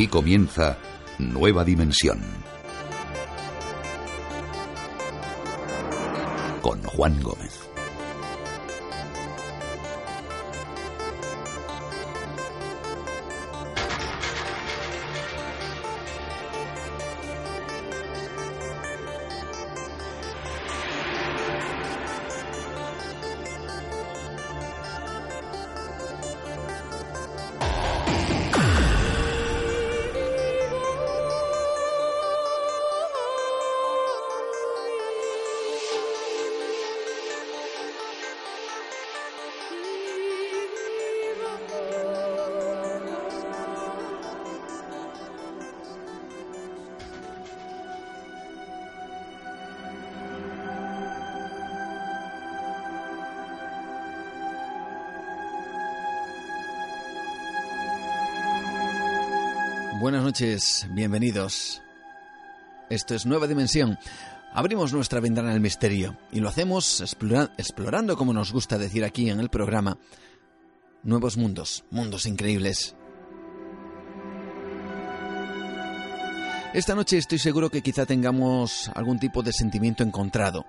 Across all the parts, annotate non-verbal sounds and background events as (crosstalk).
Aquí comienza Nueva Dimensión. Con Juan Gómez. Bienvenidos. Esto es Nueva Dimensión. Abrimos nuestra ventana al misterio y lo hacemos explorando, como nos gusta decir aquí en el programa, nuevos mundos, mundos increíbles. Esta noche estoy seguro que quizá tengamos algún tipo de sentimiento encontrado.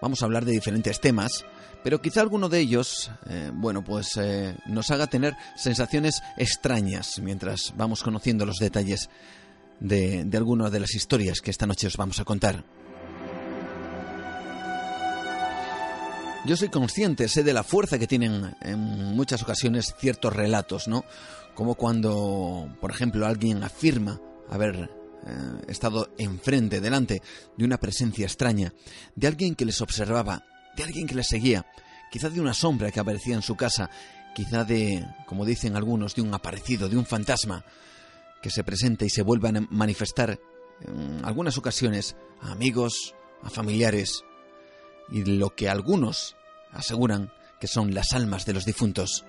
Vamos a hablar de diferentes temas, pero quizá alguno de ellos, eh, bueno, pues eh, nos haga tener sensaciones extrañas mientras vamos conociendo los detalles de, de de las historias que esta noche os vamos a contar. Yo soy consciente, sé de la fuerza que tienen en muchas ocasiones ciertos relatos, ¿no? Como cuando, por ejemplo, alguien afirma haber eh, estado enfrente, delante de una presencia extraña, de alguien que les observaba, de alguien que les seguía, quizá de una sombra que aparecía en su casa, quizá de, como dicen algunos, de un aparecido, de un fantasma, que se presenta y se vuelve a manifestar en algunas ocasiones a amigos, a familiares, y lo que algunos aseguran que son las almas de los difuntos.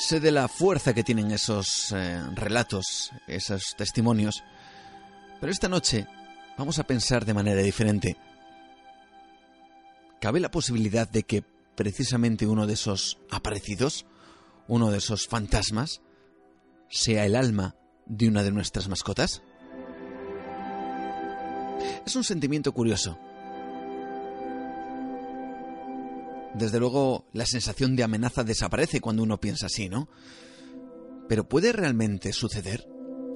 Sé de la fuerza que tienen esos eh, relatos, esos testimonios, pero esta noche vamos a pensar de manera diferente. ¿Cabe la posibilidad de que precisamente uno de esos aparecidos, uno de esos fantasmas, sea el alma de una de nuestras mascotas? Es un sentimiento curioso. Desde luego, la sensación de amenaza desaparece cuando uno piensa así, ¿no? Pero ¿puede realmente suceder?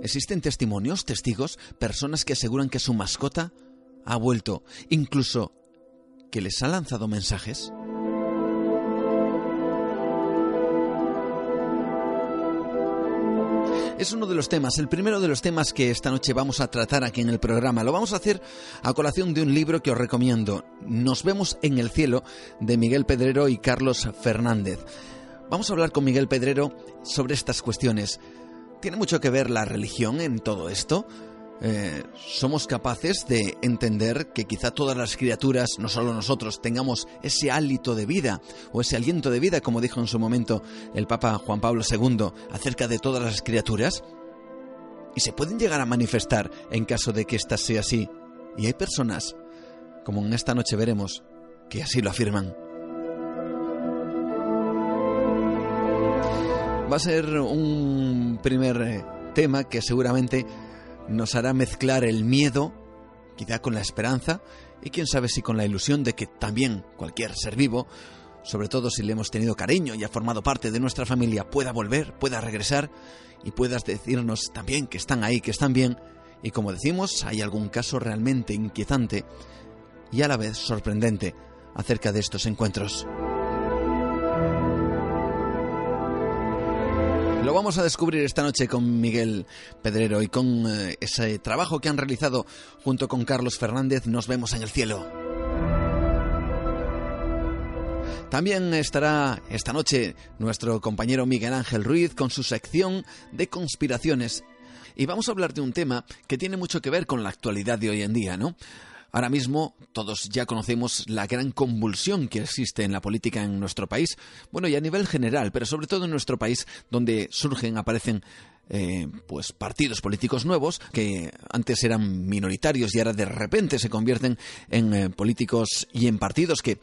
¿Existen testimonios, testigos, personas que aseguran que su mascota ha vuelto, incluso que les ha lanzado mensajes? Es uno de los temas, el primero de los temas que esta noche vamos a tratar aquí en el programa. Lo vamos a hacer a colación de un libro que os recomiendo. Nos vemos en el cielo de Miguel Pedrero y Carlos Fernández. Vamos a hablar con Miguel Pedrero sobre estas cuestiones. ¿Tiene mucho que ver la religión en todo esto? Eh, somos capaces de entender que quizá todas las criaturas, no solo nosotros, tengamos ese hálito de vida o ese aliento de vida, como dijo en su momento el Papa Juan Pablo II acerca de todas las criaturas, y se pueden llegar a manifestar en caso de que ésta sea así. Y hay personas, como en esta noche veremos, que así lo afirman. Va a ser un primer eh, tema que seguramente nos hará mezclar el miedo, quizá con la esperanza, y quién sabe si con la ilusión de que también cualquier ser vivo, sobre todo si le hemos tenido cariño y ha formado parte de nuestra familia, pueda volver, pueda regresar y puedas decirnos también que están ahí, que están bien, y como decimos, hay algún caso realmente inquietante y a la vez sorprendente acerca de estos encuentros. Lo vamos a descubrir esta noche con Miguel Pedrero y con eh, ese trabajo que han realizado junto con Carlos Fernández. Nos vemos en el cielo. También estará esta noche nuestro compañero Miguel Ángel Ruiz con su sección de conspiraciones. Y vamos a hablar de un tema que tiene mucho que ver con la actualidad de hoy en día, ¿no? Ahora mismo todos ya conocemos la gran convulsión que existe en la política en nuestro país, bueno, y a nivel general, pero sobre todo en nuestro país, donde surgen, aparecen eh, pues partidos políticos nuevos que antes eran minoritarios y ahora de repente se convierten en eh, políticos y en partidos que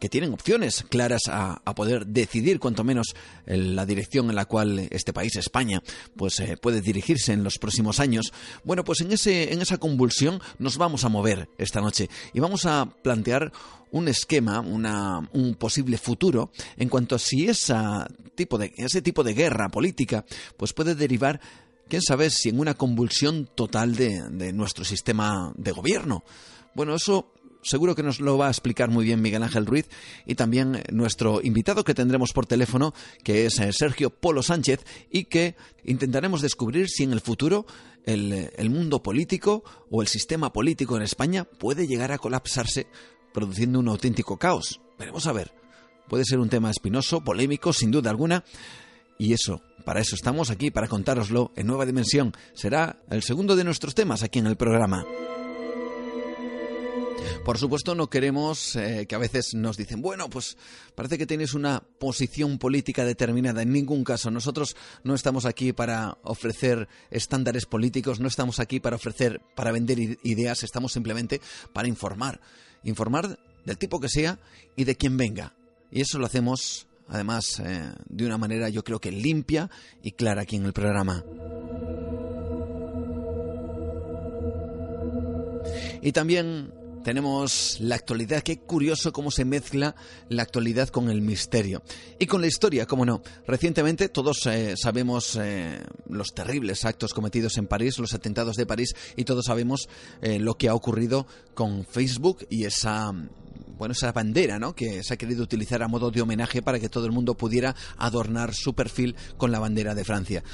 que tienen opciones claras a, poder decidir, cuanto menos, la dirección en la cual este país, España, pues eh, puede dirigirse en los próximos años. Bueno, pues en, ese, en esa convulsión nos vamos a mover esta noche y vamos a plantear un esquema, una, un posible futuro en cuanto a si esa tipo de, ese tipo de guerra política pues puede derivar quién sabe si en una convulsión total de, de nuestro sistema de gobierno. Bueno, eso seguro que nos lo va a explicar muy bien Miguel Ángel Ruiz y también nuestro invitado que tendremos por teléfono, que es eh, Sergio Polo Sánchez, y que intentaremos descubrir si en el futuro el, el mundo político o el sistema político en España puede llegar a colapsarse produciendo un auténtico caos. Veremos a ver. Puede ser un tema espinoso, polémico, sin duda alguna. Y eso, para eso estamos aquí, para contároslo en Nueva Dimensión. Será el segundo de nuestros temas aquí en el programa. Por supuesto, no queremos eh, que a veces nos dicen, bueno, pues parece que tienes una posición política determinada. En ningún caso, nosotros no estamos aquí para ofrecer estándares políticos, no estamos aquí para ofrecer, para vender ideas, estamos simplemente para informar. Informar del tipo que sea y de quien venga. Y eso lo hacemos, además, eh, de una manera yo creo que limpia y clara aquí en el programa. Y también tenemos la actualidad, qué curioso cómo se mezcla la actualidad con el misterio. Y con la historia, cómo no. Recientemente todos eh, sabemos eh, los terribles actos cometidos en París, los atentados de París, y todos sabemos eh, lo que ha ocurrido con Facebook y esa bueno, esa bandera, ¿no? Que se ha querido utilizar a modo de homenaje para que todo el mundo pudiera adornar su perfil con la bandera de Francia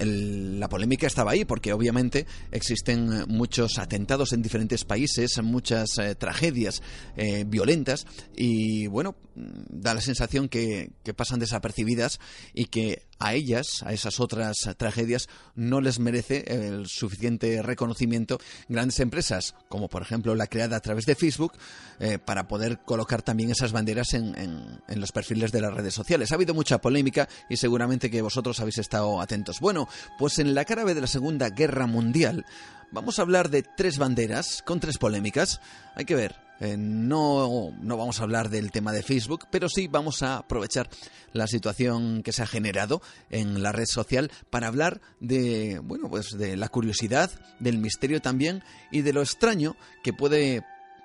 la polémica estaba ahí porque obviamente existen muchos atentados en diferentes países, muchas eh, tragedias eh, violentas y bueno, da la sensación que, que pasan desapercibidas y que a ellas, a esas otras tragedias, no les merece el suficiente reconocimiento grandes empresas, como por ejemplo la creada a través de Facebook, eh, para poder colocar también esas banderas en, en, los perfiles de las redes sociales. Ha habido mucha polémica y seguramente que vosotros habéis estado atentos. Bueno, pues en la cara de la Segunda Guerra Mundial vamos a hablar de tres banderas con tres polémicas. Hay que ver eh, no, no vamos a hablar del tema de Facebook, pero sí vamos a aprovechar la situación que se ha generado en la red social para hablar de, bueno, pues de la curiosidad, del misterio también y de lo extraño que puede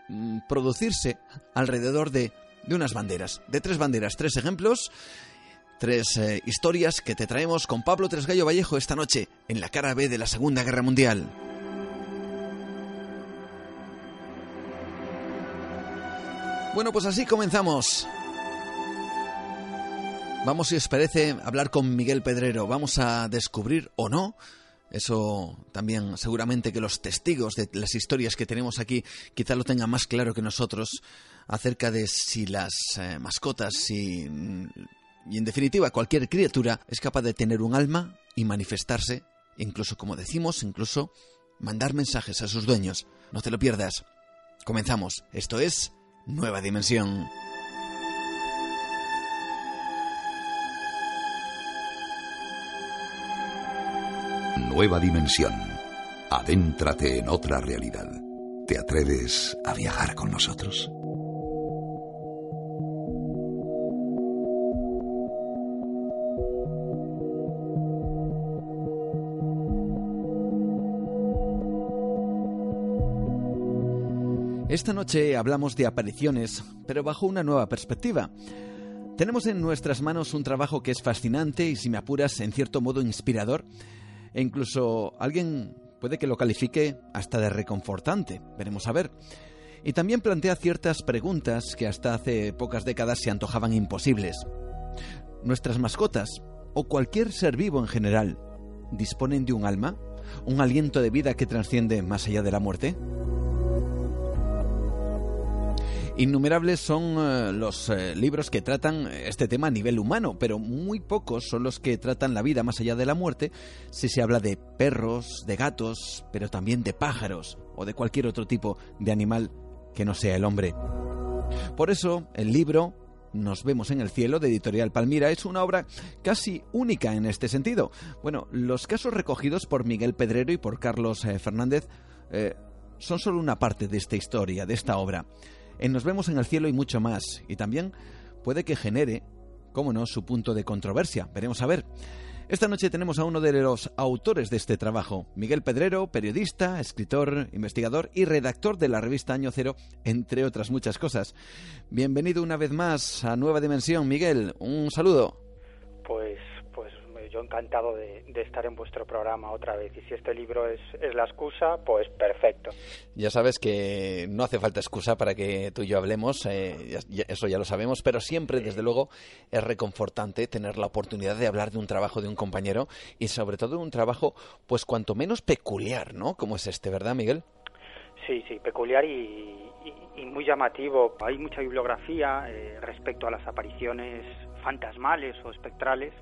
mm, producirse alrededor de, de unas banderas, de tres banderas, tres ejemplos tres eh, historias que te traemos con Pablo Tresgallo Vallejo esta noche en la cara B de la Segunda Guerra Mundial. Bueno, pues así comenzamos. Vamos, si os parece, a hablar con Miguel Pedrero. Vamos a descubrir o no. Eso también seguramente que los testigos de las historias que tenemos aquí quizá lo tengan más claro que nosotros acerca de si las eh, mascotas y, y en definitiva cualquier criatura es capaz de tener un alma y manifestarse, incluso como decimos, incluso mandar mensajes a sus dueños. No te lo pierdas. Comenzamos. Esto es Nueva Dimensión. Nueva Dimensión. Adéntrate en otra realidad. ¿Te atreves a viajar con nosotros? Esta noche hablamos de apariciones, pero bajo una nueva perspectiva. Tenemos en nuestras manos un trabajo que es fascinante y, si me apuras, en cierto modo inspirador, e incluso alguien puede que lo califique hasta de reconfortante. Veremos a ver. Y también plantea ciertas preguntas que hasta hace pocas décadas se antojaban imposibles. ¿Nuestras mascotas, o cualquier ser vivo en general, disponen de un alma? ¿Un aliento de vida que trasciende más allá de la muerte? Innumerables son eh, los eh, libros que tratan este tema a nivel humano, pero muy pocos son los que tratan la vida más allá de la muerte, si se habla de perros, de gatos, pero también de pájaros o de cualquier otro tipo de animal que no sea el hombre. Por eso, el libro nos vemos en el cielo de Editorial Palmira es una obra casi única en este sentido. Bueno, los casos recogidos por Miguel Pedrero y por Carlos eh, Fernández son solo una parte de esta historia, de esta obra. En Nos vemos en el cielo y mucho más. Y también puede que genere, cómo no, su punto de controversia. Veremos a ver. Esta noche tenemos a uno de los autores de este trabajo, Miguel Pedrero, periodista, escritor, investigador y redactor de la revista Año Cero, entre otras muchas cosas. Bienvenido una vez más a Nueva Dimensión, Miguel. Un saludo. Pues yo encantado de, estar en vuestro programa otra vez. Y si este libro es, la excusa, pues perfecto. Ya sabes que no hace falta excusa para que tú y yo hablemos, eh, eso ya lo sabemos, pero siempre, desde luego, es reconfortante tener la oportunidad de hablar de un trabajo de un compañero y sobre todo de un trabajo, pues cuanto menos peculiar, ¿no? Como es este, ¿verdad, Miguel? Sí, sí, peculiar y, muy llamativo. Hay mucha bibliografía eh, respecto a las apariciones fantasmales o espectrales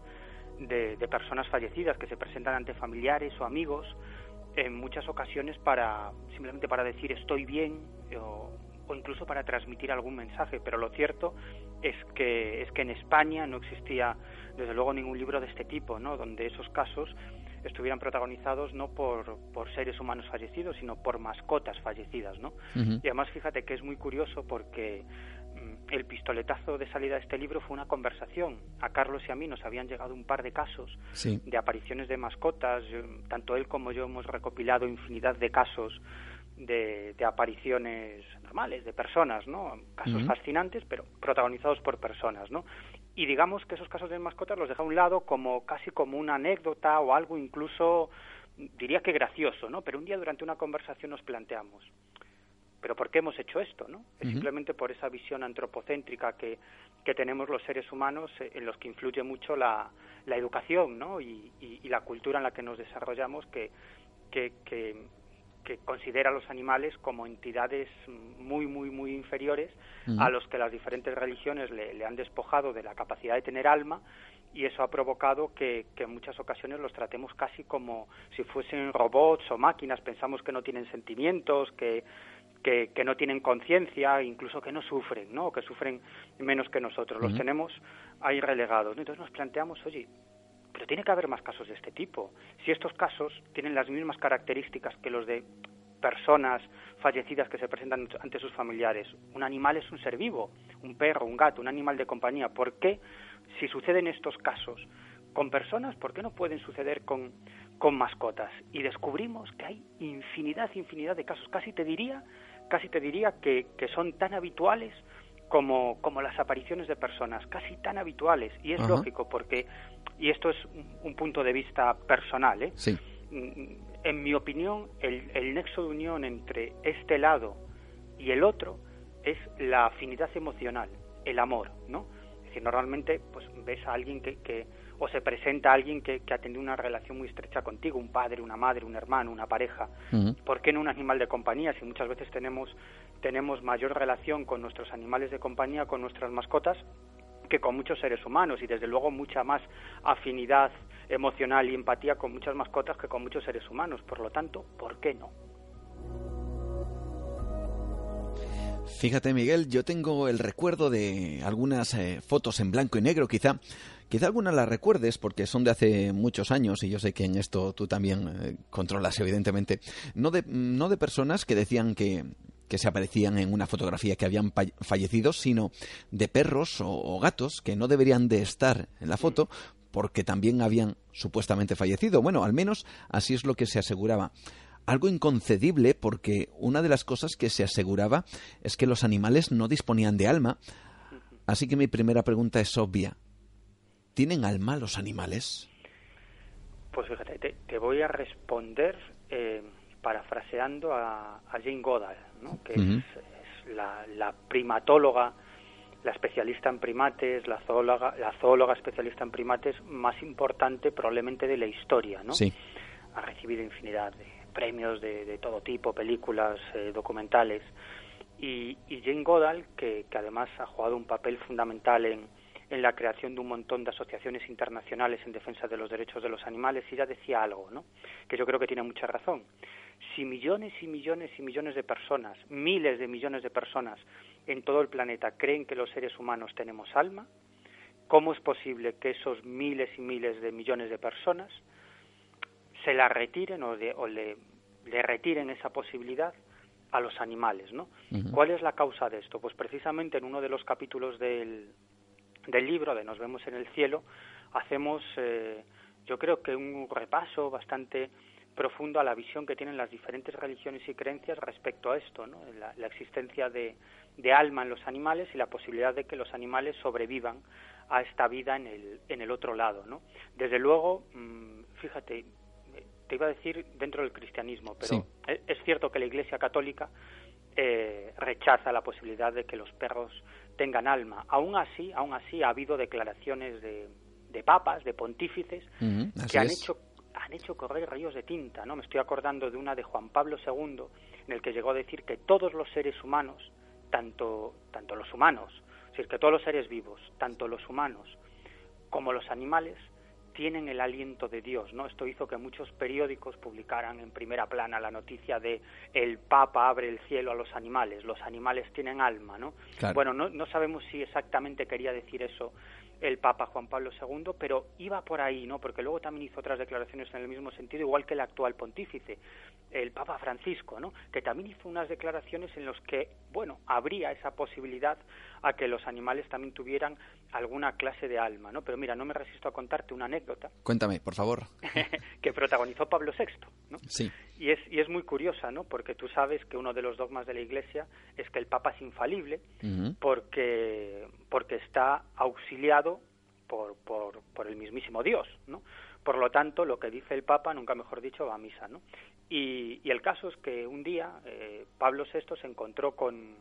de, personas fallecidas que se presentan ante familiares o amigos en muchas ocasiones para simplemente para decir estoy bien o, incluso para transmitir algún mensaje. Pero lo cierto es que es que en España no existía desde luego ningún libro de este tipo no donde esos casos estuvieran protagonizados no por, por seres humanos fallecidos sino por mascotas fallecidas no y además fíjate que es muy curioso porque el pistoletazo de salida de este libro fue una conversación. A Carlos y a mí nos habían llegado un par de casos de apariciones de mascotas. Tanto él como yo hemos recopilado infinidad de casos de, apariciones normales, de personas, ¿no? Casos fascinantes, pero protagonizados por personas, ¿no? Y digamos que esos casos de mascotas los deja a un lado como casi como una anécdota o algo incluso, diría que gracioso, ¿no? Pero un día durante una conversación nos planteamos, pero ¿por qué hemos hecho esto? ¿no? Es simplemente por esa visión antropocéntrica que, que, tenemos los seres humanos eh, en los que influye mucho la, la educación ¿no? y, y, la cultura en la que nos desarrollamos que, que, que, considera a los animales como entidades muy, muy, muy inferiores a los que las diferentes religiones le, le, han despojado de la capacidad de tener alma y eso ha provocado que, que, en muchas ocasiones los tratemos casi como si fuesen robots o máquinas, pensamos que no tienen sentimientos, que, que, no tienen conciencia, incluso que no sufren, ¿no? que sufren menos que nosotros. Los tenemos ahí relegados. Entonces nos planteamos, oye, pero tiene que haber más casos de este tipo. Si estos casos tienen las mismas características que los de personas fallecidas que se presentan ante sus familiares. Un animal es un ser vivo, un perro, un gato, un animal de compañía. ¿Por qué, si suceden estos casos con personas, por qué no pueden suceder con, con mascotas? Y descubrimos que hay infinidad, infinidad de casos. Casi te diría casi te diría que, que son tan habituales como, como las apariciones de personas, casi tan habituales. Y es lógico porque, y esto es un, punto de vista personal, ¿eh? Sí. Mm, en mi opinión, el, el nexo de unión entre este lado y el otro es la afinidad emocional, el amor, ¿no? Es decir, normalmente pues ves a alguien que, que o se presenta alguien que, que, ha tenido una relación muy estrecha contigo, un padre, una madre, un hermano, una pareja. ¿Por qué no un animal de compañía? Si muchas veces tenemos, tenemos mayor relación con nuestros animales de compañía, con nuestras mascotas, que con muchos seres humanos y desde luego mucha más afinidad emocional y empatía con muchas mascotas que con muchos seres humanos. Por lo tanto, ¿por qué no? Fíjate, Miguel, yo tengo el recuerdo de algunas eh, fotos en blanco y negro, quizá, Quizá alguna la recuerdes porque son de hace muchos años y yo sé que en esto tú también eh, controlas, evidentemente. No de, no de personas que decían que, que se aparecían en una fotografía que habían fallecido, sino de perros o, gatos que no deberían de estar en la foto porque también habían supuestamente fallecido. Bueno, al menos así es lo que se aseguraba. Algo inconcebible porque una de las cosas que se aseguraba es que los animales no disponían de alma. Así que mi primera pregunta es obvia. ¿Tienen alma los animales? Pues fíjate, te, voy a responder eh, parafraseando a, Jane Goddard, que es, la, primatóloga, la especialista en primates, la zoóloga, la zoóloga especialista en primates más importante probablemente de la historia. ¿no? Sí. Ha recibido infinidad de premios de, todo tipo, películas, eh, documentales. Y, Jane Goddard, que además ha jugado un papel fundamental en, en la creación de un montón de asociaciones internacionales en defensa de los derechos de los animales y ya decía algo, ¿no? Que yo creo que tiene mucha razón. Si millones y millones y millones de personas, miles de millones de personas en todo el planeta creen que los seres humanos tenemos alma, ¿cómo es posible que esos miles y miles de millones de personas se la retiren o, le, le retiren esa posibilidad a los animales, ¿no? ¿Cuál es la causa de esto? Pues precisamente en uno de los capítulos del, del libro de Nos vemos en el cielo hacemos, eh, yo creo que un repaso bastante profundo a la visión que tienen las diferentes religiones y creencias respecto a esto, ¿no? la, existencia de, de, alma en los animales y la posibilidad de que los animales sobrevivan a esta vida en el, en el otro lado. ¿no? Desde luego, mm, fíjate, te iba a decir dentro del cristianismo, pero es, cierto que la Iglesia Católica eh, rechaza la posibilidad de que los perros tengan alma. Aún así, aún así ha habido declaraciones de, de papas, de pontífices, que han hecho han hecho correr ríos de tinta, ¿no? Me estoy acordando de una de Juan Pablo II, en el que llegó a decir que todos los seres humanos, tanto, tanto los humanos, es decir, que todos los seres vivos, tanto los humanos como los animales, tienen el aliento de Dios, ¿no? Esto hizo que muchos periódicos publicaran en primera plana la noticia de el Papa abre el cielo a los animales, los animales tienen alma, ¿no? Bueno, no, no sabemos si exactamente quería decir eso el Papa Juan Pablo II, pero iba por ahí, ¿no? Porque luego también hizo otras declaraciones en el mismo sentido, igual que el actual pontífice, el Papa Francisco, ¿no? Que también hizo unas declaraciones en las que, bueno, habría esa posibilidad a que los animales también tuvieran alguna clase de alma, ¿no? Pero mira, no me resisto a contarte una anécdota. Cuéntame, por favor. (laughs) que protagonizó Pablo VI, ¿no? Sí. Y es, y es muy curiosa, ¿no? Porque tú sabes que uno de los dogmas de la Iglesia es que el Papa es infalible porque, porque está auxiliado por, por, por, el mismísimo Dios, ¿no? Por lo tanto, lo que dice el Papa, nunca mejor dicho, va a misa, ¿no? Y, y el caso es que un día eh, Pablo VI se encontró con,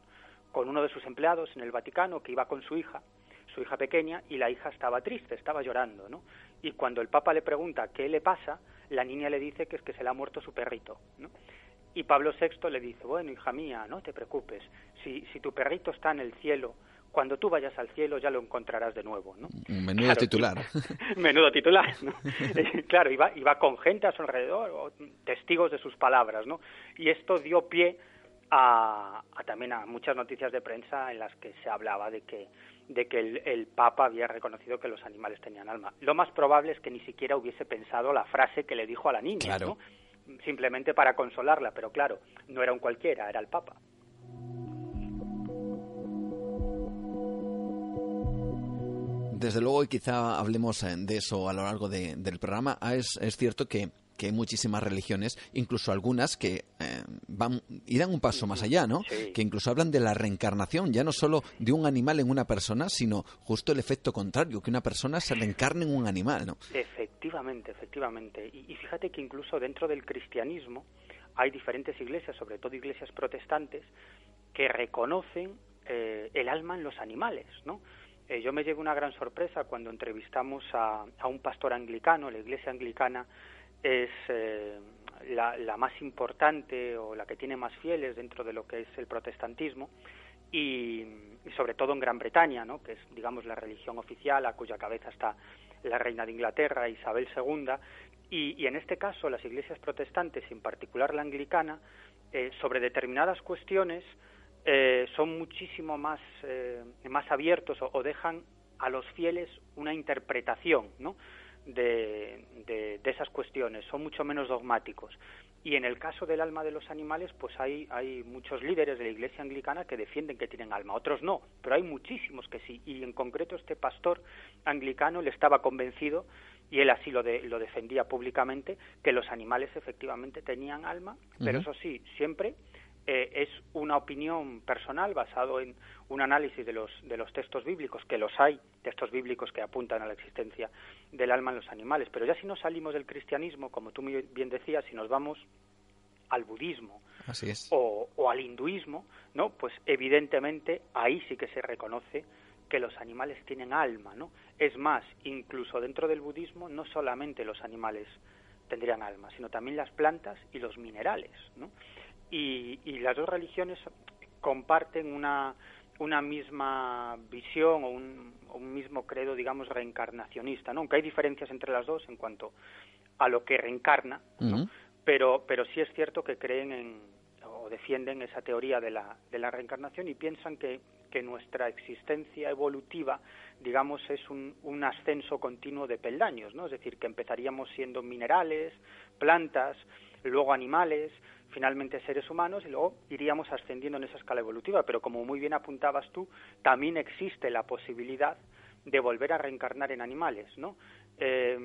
con uno de sus empleados en el Vaticano que iba con su hija, su hija pequeña, y la hija estaba triste, estaba llorando, ¿no? Y cuando el Papa le pregunta qué le pasa, la niña le dice que es que se le ha muerto su perrito, ¿no? Y Pablo VI le dice, bueno, hija mía, no te preocupes, si, si tu perrito está en el cielo, cuando tú vayas al cielo ya lo encontrarás de nuevo, ¿no? Menudo titular. (laughs) menudo titular, ¿no? (laughs) claro, iba, iba con gente a su alrededor, o testigos de sus palabras, ¿no? Y esto dio pie a, también a muchas noticias de prensa en las que se hablaba de que de que el, Papa había reconocido que los animales tenían alma. Lo más probable es que ni siquiera hubiese pensado la frase que le dijo a la niña, ¿no? simplemente para consolarla, pero claro, no era un cualquiera, era el Papa. Desde luego, y quizá hablemos eh, de eso a lo largo del programa, ah, es, es cierto que que hay muchísimas religiones, incluso algunas que eh, van y dan un paso más allá, ¿no? Que incluso hablan de la reencarnación, ya no solo de un animal en una persona, sino justo el efecto contrario, que una persona se reencarne en un animal, ¿no? Efectivamente, efectivamente. Y, fíjate que incluso dentro del cristianismo hay diferentes iglesias, sobre todo iglesias protestantes, que reconocen eh, el alma en los animales, ¿no? Eh, yo me llevo una gran sorpresa cuando entrevistamos a, a, un pastor anglicano, la iglesia anglicana es eh, la, más importante o la que tiene más fieles dentro de lo que es el protestantismo y, sobre todo en Gran Bretaña, ¿no? que es digamos la religión oficial a cuya cabeza está la reina de Inglaterra Isabel II y, en este caso las iglesias protestantes, en particular la anglicana, eh, sobre determinadas cuestiones eh, son muchísimo más, más abiertos o dejan a los fieles una interpretación, ¿no? De, de, esas cuestiones, son mucho menos dogmáticos. Y en el caso del alma de los animales, pues hay, hay muchos líderes de la Iglesia anglicana que defienden que tienen alma, otros no, pero hay muchísimos que sí. Y en concreto este pastor anglicano le estaba convencido, y él así lo, de, lo defendía públicamente, que los animales efectivamente tenían alma, pero eso sí, siempre eh, es una opinión personal basado en un análisis de los, de los textos bíblicos, que los hay, textos bíblicos que apuntan a la existencia del alma en los animales. Pero ya si nos salimos del cristianismo, como tú muy bien decías, si nos vamos al budismo O, o, al hinduismo, ¿no? Pues evidentemente ahí sí que se reconoce que los animales tienen alma, ¿no? Es más, incluso dentro del budismo no solamente los animales tendrían alma, sino también las plantas y los minerales, ¿no? Y, las dos religiones comparten una, una misma visión o un, mismo credo, digamos, reencarnacionista, ¿no? Aunque hay diferencias entre las dos en cuanto a lo que reencarna, pero, pero sí es cierto que creen en o defienden esa teoría de la, de la reencarnación y piensan que, que nuestra existencia evolutiva, digamos, es un, un ascenso continuo de peldaños, ¿no? Es decir, que empezaríamos siendo minerales, plantas, luego animales, finalmente seres humanos y luego iríamos ascendiendo en esa escala evolutiva. Pero como muy bien apuntabas tú, también existe la posibilidad de volver a reencarnar en animales, ¿no? Eh,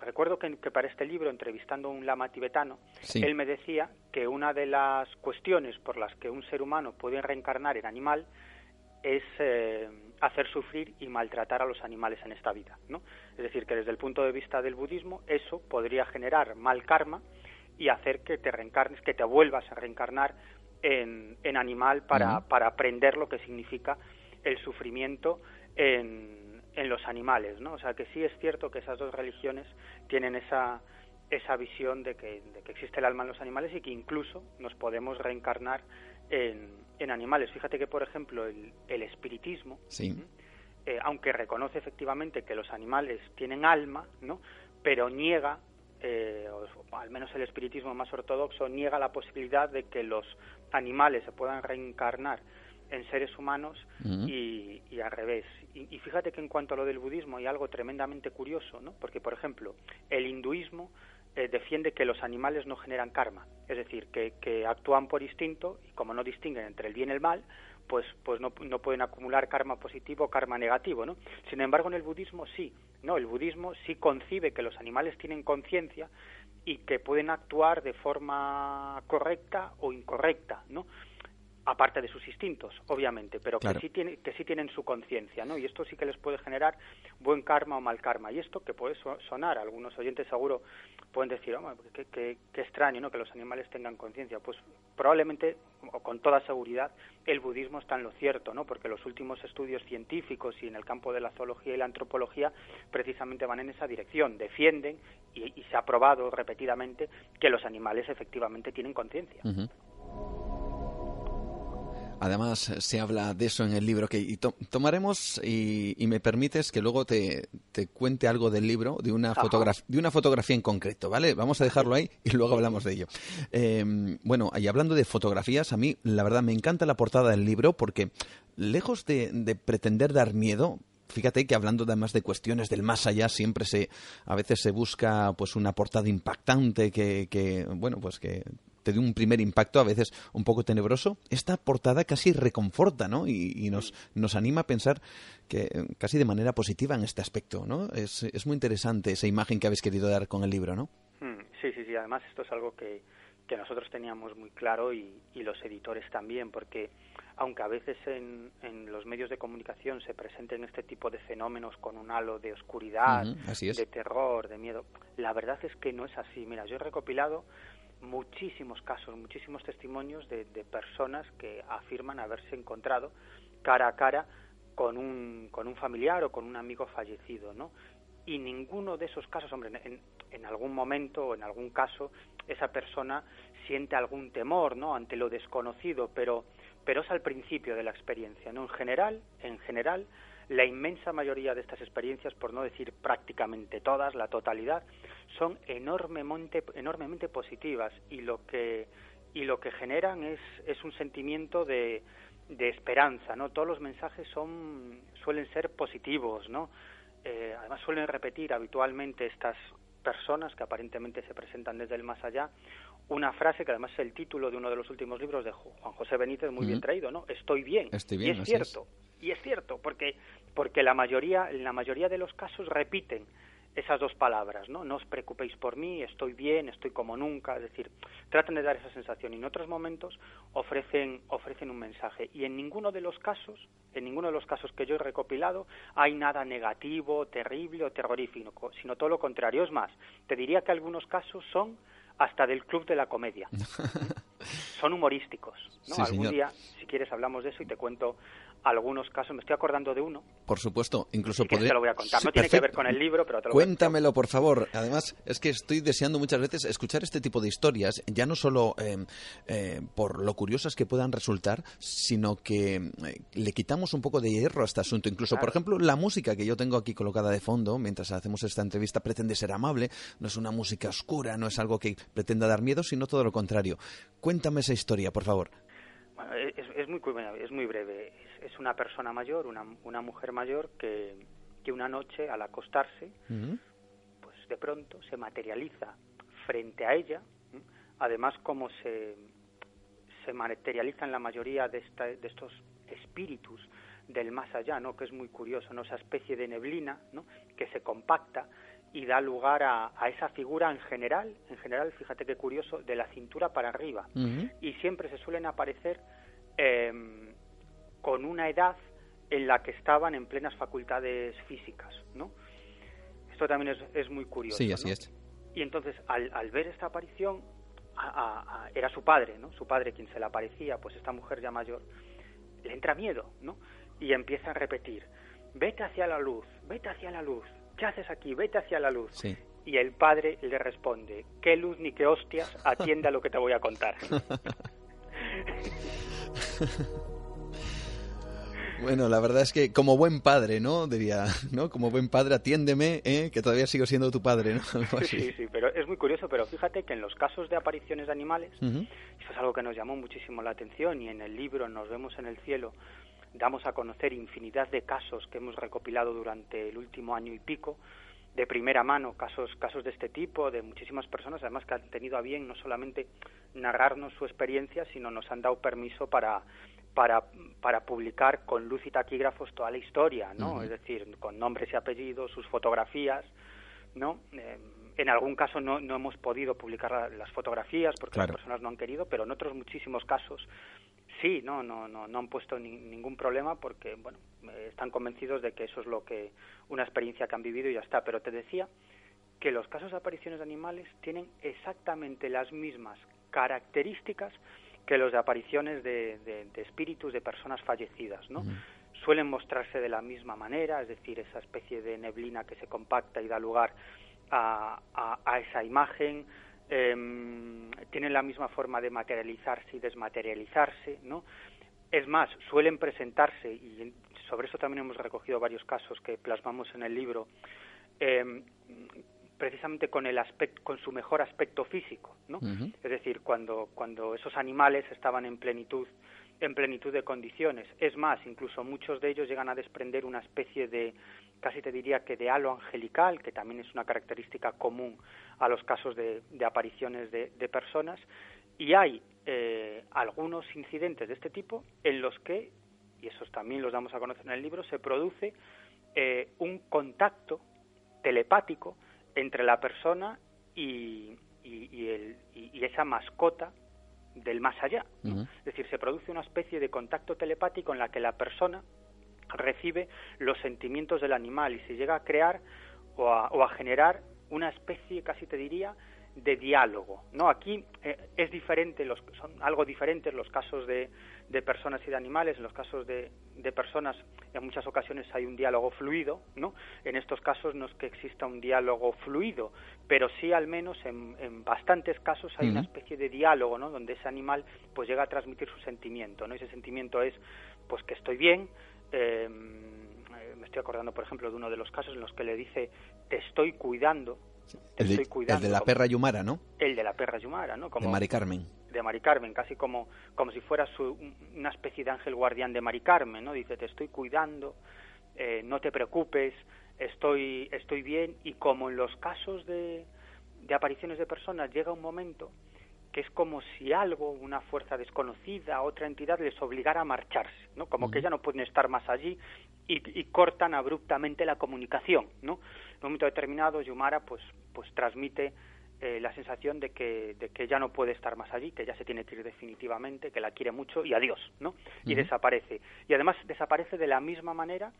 recuerdo que, para este libro, entrevistando a un lama tibetano, él me decía que una de las cuestiones por las que un ser humano puede reencarnar en animal es eh, hacer sufrir y maltratar a los animales en esta vida, ¿no? Es decir, que desde el punto de vista del budismo eso podría generar mal karma y hacer que te reencarnes, que te vuelvas a reencarnar en, en animal para, para aprender lo que significa el sufrimiento en, en los animales, ¿no? O sea, que sí es cierto que esas dos religiones tienen esa, esa visión de que, de que existe el alma en los animales y que incluso nos podemos reencarnar en, en animales. Fíjate que, por ejemplo, el, el espiritismo, eh, aunque reconoce efectivamente que los animales tienen alma, ¿no? pero niega eh, o, al menos el espiritismo más ortodoxo, niega la posibilidad de que los animales se puedan reencarnar en seres humanos y, al revés. Y, fíjate que en cuanto a lo del budismo hay algo tremendamente curioso, ¿no? Porque, por ejemplo, el hinduismo eh, defiende que los animales no generan karma, es decir, que, que, actúan por instinto y como no distinguen entre el bien y el mal, pues, pues no, no pueden acumular karma positivo o karma negativo, ¿no? Sin embargo, en el budismo sí, ¿no? El budismo sí concibe que los animales tienen conciencia y que pueden actuar de forma correcta o incorrecta, ¿no? Aparte de sus instintos, obviamente, pero que, sí tiene, que sí tienen su conciencia, ¿no? Y esto sí que les puede generar buen karma o mal karma. Y esto que puede sonar, algunos oyentes seguro pueden decir, oh, qué, extraño, ¿no? Que los animales tengan conciencia. Pues probablemente, o con toda seguridad, el budismo está en lo cierto, ¿no? Porque los últimos estudios científicos y en el campo de la zoología y la antropología precisamente van en esa dirección, defienden y, se ha probado repetidamente que los animales efectivamente tienen conciencia. Además, se habla de eso en el libro que tomaremos y, me permites que luego te, cuente algo del libro, de una, de una fotografía en concreto, ¿vale? Vamos a dejarlo ahí y luego hablamos de ello. Em, bueno, y hablando de fotografías, a mí la verdad me encanta la portada del libro porque lejos de, pretender dar miedo, fíjate que hablando además de cuestiones del más allá siempre se a veces se busca pues una portada impactante que, que bueno pues que te dio un primer impacto a veces un poco tenebroso, esta portada casi reconforta, ¿no? Y, nos, nos anima a pensar que eh, casi de manera positiva en este aspecto, ¿no? Es, es muy interesante esa imagen que habéis querido dar con el libro, ¿no? Hmm, sí, sí, sí. Además esto es algo que, que nosotros teníamos muy claro y, y los editores también, porque aunque a veces en, en, los medios de comunicación se presenten este tipo de fenómenos con un halo de oscuridad, de terror, de miedo, la verdad es que no es así. Mira, yo he recopilado muchísimos casos, muchísimos testimonios de, personas que afirman haberse encontrado cara a cara con un, con un familiar o con un amigo fallecido, ¿no? Y ninguno de esos casos, hombre, en, en algún momento o en algún caso esa persona siente algún temor, ¿no? Ante lo desconocido, pero, pero es al principio de la experiencia, ¿no? En general, en general, la inmensa mayoría de estas experiencias, por no decir prácticamente todas, la totalidad, son enormemente, enormemente positivas y lo que, y lo que generan es, es un sentimiento de, de esperanza, ¿no? Todos los mensajes son, suelen ser positivos, ¿no? Eh, además suelen repetir habitualmente estas personas que aparentemente se presentan desde el más allá una frase que además es el título de uno de los últimos libros de Juan José Benítez muy bien traído, ¿no? Estoy bien. Estoy bien y es cierto. Y es cierto porque porque la mayoría en la mayoría de los casos repiten esas dos palabras, ¿no? No os preocupéis por mí, estoy bien, estoy como nunca, es decir, tratan de dar esa sensación y en otros momentos ofrecen ofrecen un mensaje y en ninguno de los casos, en ninguno de los casos que yo he recopilado hay nada negativo, terrible o terrorífico, sino todo lo contrario, es más, te diría que algunos casos son hasta del club de la comedia. (laughs) Son humorísticos. ¿no? Algún día, si quieres, hablamos de eso y te cuento algunos casos. Me estoy acordando de uno. Por supuesto, incluso sí te lo voy a contar. No tiene que ver con el libro, pero te lo Cuéntamelo, por favor. Además, es que estoy deseando muchas veces escuchar este tipo de historias, ya no solo eh, eh, por lo curiosas que puedan resultar, sino que eh, le quitamos un poco de hierro a este asunto. Incluso, por ejemplo, la música que yo tengo aquí colocada de fondo mientras hacemos esta entrevista pretende ser amable, no es una música oscura, no es algo que pretenda dar miedo, sino todo lo contrario. Cuéntame esa historia, por favor. Bueno, es, muy, es muy breve es una persona mayor, una, una mujer mayor que, que una noche al acostarse, pues de pronto se materializa frente a ella además como se, se materializan la mayoría de, de estos espíritus del más allá, ¿no? que es muy curioso, ¿no? esa especie de neblina ¿no? que se compacta y da lugar a, esa figura en general, en general, fíjate qué curioso, de la cintura para arriba. Y siempre se suelen aparecer em, con una edad en la que estaban en plenas facultades físicas, ¿no? Esto también es, muy curioso. Sí, así es. Y entonces, al, al ver esta aparición, era su padre, ¿no? Su padre quien se le aparecía, pues esta mujer ya mayor, le entra miedo, ¿no? Y empieza a repetir, vete hacia la luz, vete hacia la luz, ¿qué haces aquí? Vete hacia la luz. Y el padre le responde, ¿qué luz ni qué hostias? Atienda lo que te voy a contar. (laughs) (laughs) Bueno, la verdad es que como buen padre, ¿no? Diría, ¿no? Como buen padre, atiéndeme, ¿eh? que todavía sigo siendo tu padre, ¿no? (laughs) Sí, sí, pero es muy curioso, pero fíjate que en los casos de apariciones de animales, eso es algo que nos llamó muchísimo la atención y en el libro Nos vemos en el cielo damos a conocer infinidad de casos que hemos recopilado durante el último año y pico, de primera mano, casos, casos de este tipo, de muchísimas personas, además que han tenido a bien no solamente narrarnos su experiencia, sino nos han dado permiso para, para, para publicar con luz y taquígrafos toda la historia, ¿no? Es decir, con nombres y apellidos, sus fotografías, ¿no? Eh, en algún caso no, no hemos podido publicar las fotografías porque las personas no han querido, pero en otros muchísimos casos Sí, no, no, no, no han puesto ningún problema porque, bueno, están convencidos de que eso es lo que una experiencia que han vivido y ya está. Pero te decía que los casos de apariciones de animales tienen exactamente las mismas características que los de apariciones de, de, espíritus de personas fallecidas, ¿no? Suelen mostrarse de la misma manera, es decir, esa especie de neblina que se compacta y da lugar a, a, a esa imagen, eh, tienen la misma forma de materializarse y desmaterializarse, ¿no? Es más, suelen presentarse, y sobre eso también hemos recogido varios casos que plasmamos en el libro, em, precisamente con el aspecto, con su mejor aspecto físico, ¿no? Es decir, cuando, cuando esos animales estaban en plenitud en plenitud de condiciones. Es más, incluso muchos de ellos llegan a desprender una especie de, casi te diría que de halo angelical, que también es una característica común a los casos de, apariciones de, personas, y hay eh, algunos incidentes de este tipo en los que, y esos también los damos a conocer en el libro, se produce eh, un contacto telepático entre la persona y, y esa mascota del más allá. Es decir, se produce una especie de contacto telepático en la que la persona recibe los sentimientos del animal y se llega a crear o a, o a generar una especie, casi te diría, de diálogo. ¿no? Aquí eh, es diferente, los, son algo diferentes los casos de, de personas y de animales. En los casos de, de, personas, en muchas ocasiones hay un diálogo fluido. ¿no? En estos casos no es que exista un diálogo fluido, pero sí al menos en, en bastantes casos hay una especie de diálogo, ¿no? donde ese animal pues llega a transmitir su sentimiento. ¿no? Ese sentimiento es pues que estoy bien. Eh, me estoy acordando, por ejemplo, de uno de los casos en los que le dice te estoy cuidando, el, de, la perra Yumara, ¿no? El de la perra Yumara, ¿no? Como, de Mari Carmen. De Mari Carmen, casi como, como si fuera su, una especie de ángel guardián de Mari Carmen, ¿no? Dice, te estoy cuidando, eh, no te preocupes, estoy, estoy bien. Y como en los casos de, de apariciones de personas llega un momento que es como si algo, una fuerza desconocida, otra entidad les obligara a marcharse, ¿no? Como que ya no pueden estar más allí y, y, cortan abruptamente la comunicación, ¿no? En un momento determinado, Yumara pues, pues transmite eh, la sensación de que, de que ya no puede estar más allí, que ya se tiene que ir definitivamente, que la quiere mucho y adiós, ¿no? Y desaparece. Y además desaparece de la misma manera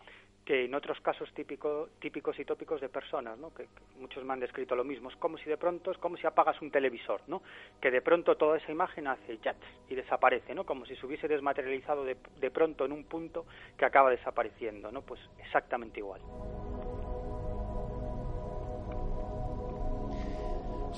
que en otros casos típico, típicos y tópicos de personas, ¿no? Que, muchos me han descrito lo mismo. Es como si de pronto, es como si apagas un televisor, ¿no? Que de pronto toda esa imagen hace jats y desaparece, ¿no? Como si se hubiese desmaterializado de, de pronto en un punto que acaba desapareciendo, ¿no? Pues exactamente igual.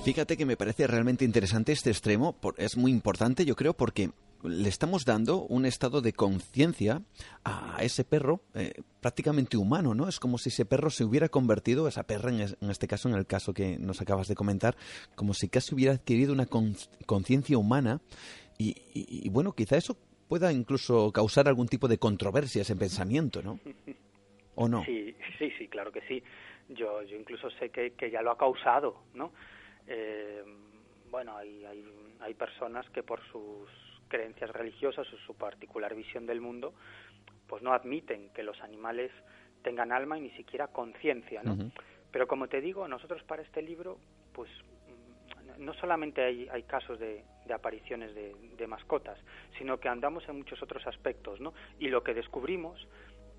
Fíjate que me parece realmente interesante este extremo, es muy importante yo creo porque le estamos dando un estado de conciencia a ese perro eh, prácticamente humano, ¿no? Es como si ese perro se hubiera convertido, esa perra en, este caso, en el caso que nos acabas de comentar, como si casi hubiera adquirido una conciencia humana y, bueno, quizá eso pueda incluso causar algún tipo de controversia ese pensamiento, ¿no? ¿O no? Sí, sí, sí, claro que sí. Yo, yo incluso sé que, que ya lo ha causado, ¿no? Eh, bueno, hay, hay, hay personas que por sus creencias religiosas o su particular visión del mundo, pues no admiten que los animales tengan alma y ni siquiera conciencia, ¿no? Pero como te digo, nosotros para este libro, pues mm, no solamente hay, hay casos de, de apariciones de, de, mascotas, sino que andamos en muchos otros aspectos, ¿no? Y lo que descubrimos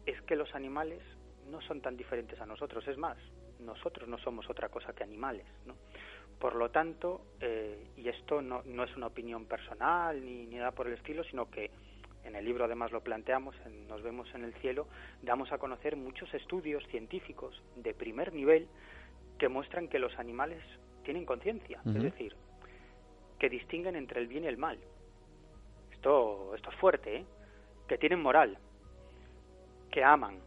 es que los animales no son tan diferentes a nosotros, es más, nosotros no somos otra cosa que animales, ¿no? Por lo tanto, eh, y esto no, no, es una opinión personal ni, ni nada por el estilo, sino que en el libro además lo planteamos, en Nos vemos en el cielo, damos a conocer muchos estudios científicos de primer nivel que muestran que los animales tienen conciencia, uh -huh. es decir, que distinguen entre el bien y el mal. Esto, esto es fuerte, ¿eh? que tienen moral, que aman,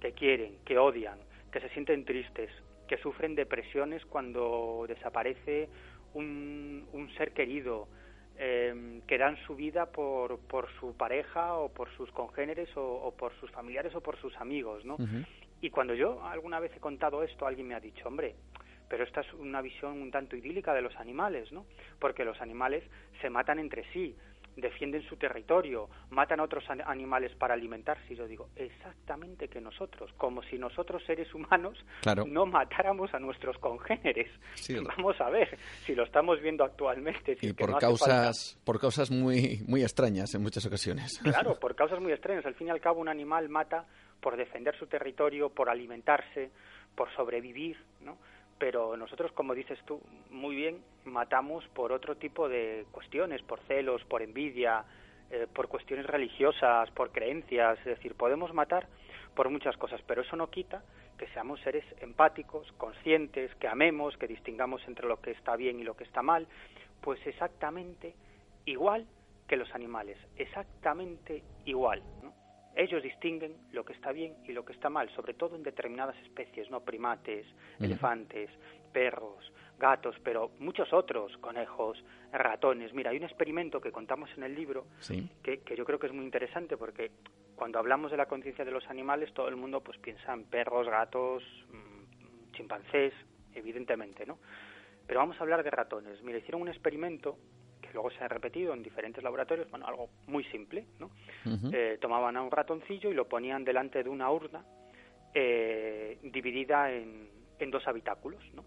que quieren, que odian, que se sienten tristes, que sufren depresiones cuando desaparece un, un ser querido, eh, que dan su vida por, por su pareja o por sus congéneres o, o por sus familiares o por sus amigos, ¿no? Uh -huh. Y cuando yo alguna vez he contado esto, alguien me ha dicho, hombre, pero esta es una visión un tanto idílica de los animales, ¿no? Porque los animales se matan entre sí, defienden su territorio, matan a otros animales para alimentarse. Y yo digo, exactamente que nosotros, como si nosotros seres humanos claro. no matáramos a nuestros congéneres. Sí. Vamos a ver si lo estamos viendo actualmente. Si y por no causas por causas muy muy extrañas en muchas ocasiones. (laughs) Claro, por causas muy extrañas. Al fin y al cabo, un animal mata por defender su territorio, por alimentarse, por sobrevivir, ¿no? Pero nosotros, como dices tú muy bien, matamos por otro tipo de cuestiones, por celos, por envidia, eh, por cuestiones religiosas, por creencias, es decir, podemos matar por muchas cosas, pero eso no quita que seamos seres empáticos, conscientes, que amemos, que distingamos entre lo que está bien y lo que está mal, pues exactamente igual que los animales, exactamente igual. Ellos distinguen lo que está bien y lo que está mal, sobre todo en determinadas especies, no primates, uh -huh. elefantes, perros, gatos, pero muchos otros, conejos, ratones. Mira, hay un experimento que contamos en el libro sí. que, que, yo creo que es muy interesante porque cuando hablamos de la conciencia de los animales, todo el mundo pues piensa en perros, gatos, mmm, chimpancés, evidentemente, ¿no? Pero vamos a hablar de ratones. Mira, hicieron un experimento luego se ha repetido en diferentes laboratorios, bueno, algo muy simple, ¿no? Uh -huh. eh, tomaban a un ratoncillo y lo ponían delante de una urna eh, dividida en, en, dos habitáculos, ¿no?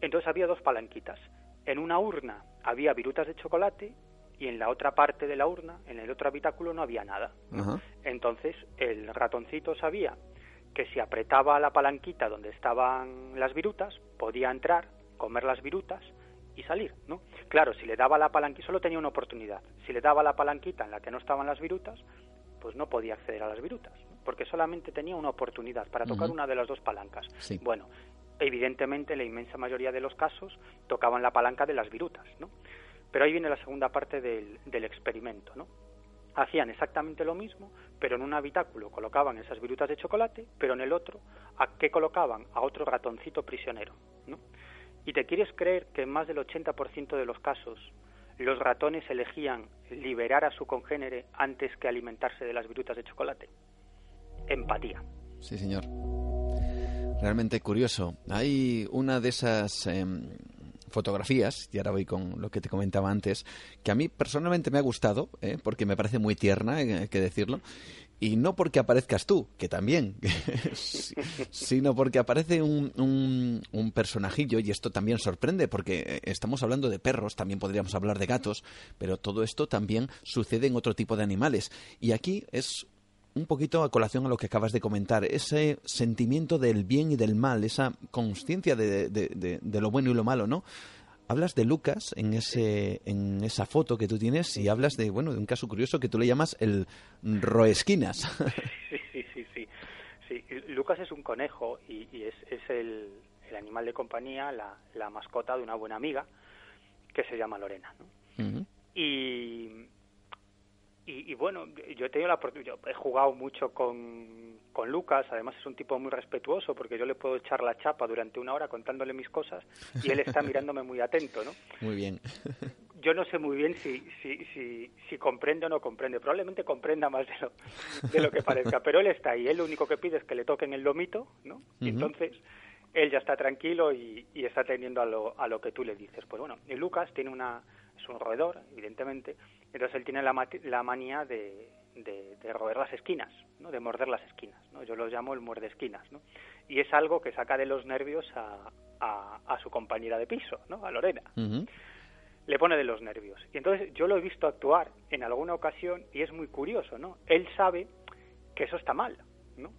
Entonces había dos palanquitas. En una urna había virutas de chocolate y en la otra parte de la urna, en el otro habitáculo, no había nada. Uh -huh. Entonces el ratoncito sabía que si apretaba la palanquita donde estaban las virutas, podía entrar, comer las virutas y salir, ¿no? Claro, si le daba la palanquita, solo tenía una oportunidad. Si le daba la palanquita en la que no estaban las virutas, pues no podía acceder a las virutas, porque solamente tenía una oportunidad para tocar uh -huh. una de las dos palancas. Sí. Bueno, evidentemente, en la inmensa mayoría de los casos, tocaban la palanca de las virutas, ¿no? Pero ahí viene la segunda parte del, del experimento, ¿no? Hacían exactamente lo mismo, pero en un habitáculo colocaban esas virutas de chocolate, pero en el otro, ¿a qué colocaban? A otro ratoncito prisionero, ¿no? ¿Y te quieres creer que en más del 80% de los casos los ratones elegían liberar a su congénere antes que alimentarse de las virutas de chocolate? Empatía. Sí, señor. Realmente curioso. Hay una de esas eh, fotografías, y ahora voy con lo que te comentaba antes, que a mí personalmente me ha gustado, eh, porque me parece muy tierna, hay eh, que decirlo, y no porque aparezcas tú, que también, (laughs) sino porque aparece un, un, un, personajillo y esto también sorprende porque estamos hablando de perros, también podríamos hablar de gatos, pero todo esto también sucede en otro tipo de animales. Y aquí es un poquito a colación a lo que acabas de comentar, ese sentimiento del bien y del mal, esa conciencia de, de lo bueno y lo malo, ¿no? Hablas de Lucas en ese en esa foto que tú tienes y hablas de bueno de un caso curioso que tú le llamas el roesquinas. (laughs) Sí, sí, sí, sí. sí. Lucas es un conejo y, y es, es el, el, animal de compañía, la, la, mascota de una buena amiga que se llama Lorena. ¿no? Uh -huh. Y y, y, bueno, yo he tenido la oportunidad, he jugado mucho con, con Lucas, además es un tipo muy respetuoso porque yo le puedo echar la chapa durante una hora contándole mis cosas y él está (laughs) mirándome muy atento, ¿no? Muy bien. (laughs) Yo no sé muy bien si, si, si, si comprende o no comprende, probablemente comprenda más de lo, de lo que parezca, pero él está ahí, él lo único que pide es que le toquen el lomito, ¿no? Y uh -huh. entonces él ya está tranquilo y, está atendiendo a lo, a lo que tú le dices. Pues bueno, Lucas tiene una, es un roedor, evidentemente, entonces él tiene la, la manía de, de, roer las esquinas, ¿no? de morder las esquinas. ¿no? Yo lo llamo el muerde esquinas. ¿no? Y es algo que saca de los nervios a, a, su compañera de piso, ¿no? a Lorena. Le pone de los nervios. Y entonces yo lo he visto actuar en alguna ocasión y es muy curioso. ¿no? Él sabe que eso está mal, ¿no?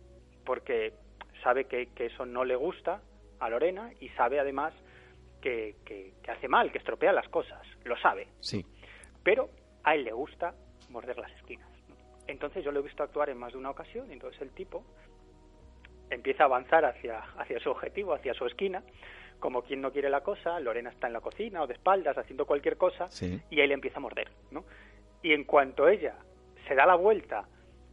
porque sabe que, que eso no le gusta a Lorena y sabe además que, que, hace mal, que estropea las cosas, lo sabe. Sí. Pero a él le gusta morder las esquinas. Entonces yo lo he visto actuar en más de una ocasión y entonces el tipo empieza a avanzar hacia, hacia su objetivo, hacia su esquina, como quien no quiere la cosa, Lorena está en la cocina o de espaldas haciendo cualquier cosa y él empieza a morder, ¿no? Y en cuanto ella se da la vuelta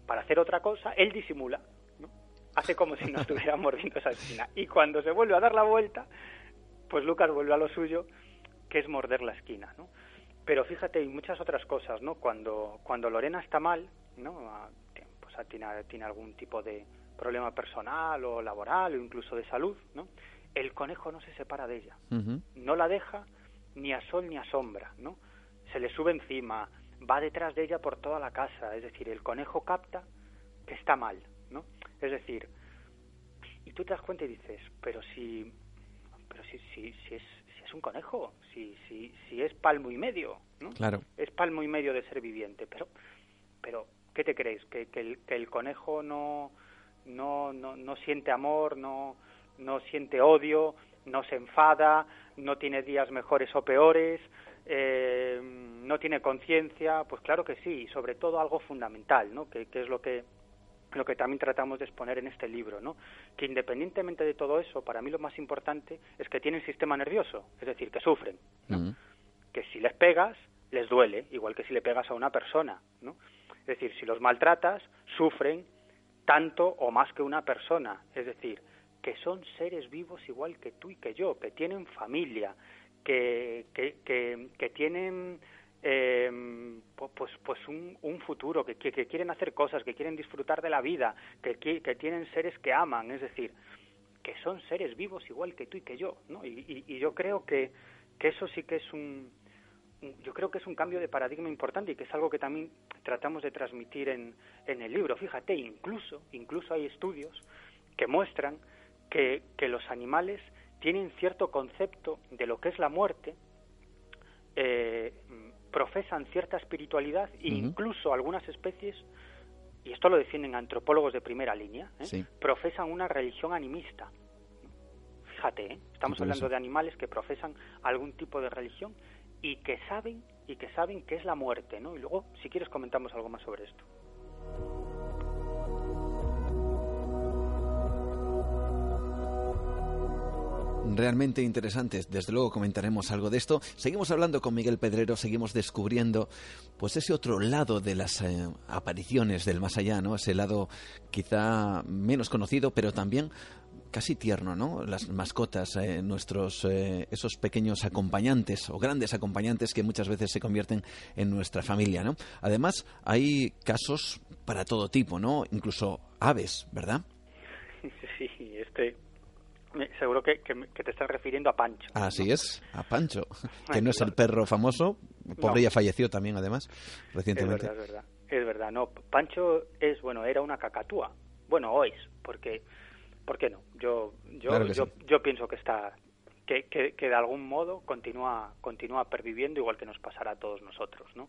para hacer otra cosa, él disimula, ¿no? Hace como si no (laughs) estuviera mordiendo esa esquina. Y cuando se vuelve a dar la vuelta, pues Lucas vuelve a lo suyo, que es morder la esquina, ¿no? Pero fíjate, hay muchas otras cosas, ¿no? Cuando, cuando Lorena está mal, ¿no? Pues tiene, tiene algún tipo de problema personal o laboral o incluso de salud, ¿no? El conejo no se separa de ella, no la deja ni a sol ni a sombra, ¿no? Se le sube encima, va detrás de ella por toda la casa, es decir, el conejo capta que está mal, ¿no? Es decir, y tú te das cuenta y dices, pero si, pero si, si, si es un conejo, si, si, si es palmo y medio, ¿no? Claro. Es palmo y medio de ser viviente, pero, pero, ¿qué te crees? ¿Que, que, el, que el conejo no, no, no, no siente amor, no, no siente odio, no se enfada, no tiene días mejores o peores, eh, no tiene conciencia, pues claro que sí, y sobre todo algo fundamental, ¿no? que, es lo que lo que también tratamos de exponer en este libro, ¿no? que independientemente de todo eso, para mí lo más importante es que tienen sistema nervioso, es decir, que sufren, que si les pegas, les duele, igual que si le pegas a una persona, ¿no? es decir, si los maltratas, sufren tanto o más que una persona, es decir, que son seres vivos igual que tú y que yo, que tienen familia, que, que, que, tienen eh, pues, pues un, futuro, que, que, quieren hacer cosas, que quieren disfrutar de la vida, que, que, tienen seres que aman, es decir, que son seres vivos igual que tú y que yo, ¿no? Y, y, yo creo que, que eso sí que es un, yo creo que es un cambio de paradigma importante y que es algo que también tratamos de transmitir en, en el libro. Fíjate, incluso, incluso hay estudios que muestran que, que los animales tienen cierto concepto de lo que es la muerte, eh, profesan cierta espiritualidad e incluso algunas especies, y esto lo defienden antropólogos de primera línea, ¿eh? profesan una religión animista. Fíjate, ¿eh? estamos hablando de animales que profesan algún tipo de religión y que saben y que saben qué es la muerte, ¿no? Y luego, si quieres, comentamos algo más sobre esto. Realmente interesantes. Desde luego comentaremos algo de esto. Seguimos hablando con Miguel Pedrero, seguimos descubriendo pues ese otro lado de las eh, apariciones del más allá, ¿no? Ese lado quizá menos conocido, pero también casi tierno, ¿no? Las mascotas, eh, nuestros eh, esos pequeños acompañantes o grandes acompañantes que muchas veces se convierten en nuestra familia, ¿no? Además, hay casos para todo tipo, ¿no? Incluso aves, ¿verdad? (laughs) Sí, este seguro que, te estás refiriendo a Pancho. Así es, a Pancho, (laughs) que no es el perro famoso, pobre ya falleció también además recientemente. Es verdad, es verdad, es verdad, no, Pancho es, bueno, era una cacatúa, bueno, o es, porque, ¿por qué no? Yo, yo, yo, yo pienso que está, que, que, de algún modo continúa, continúa perviviendo igual que nos pasará a todos nosotros, ¿no?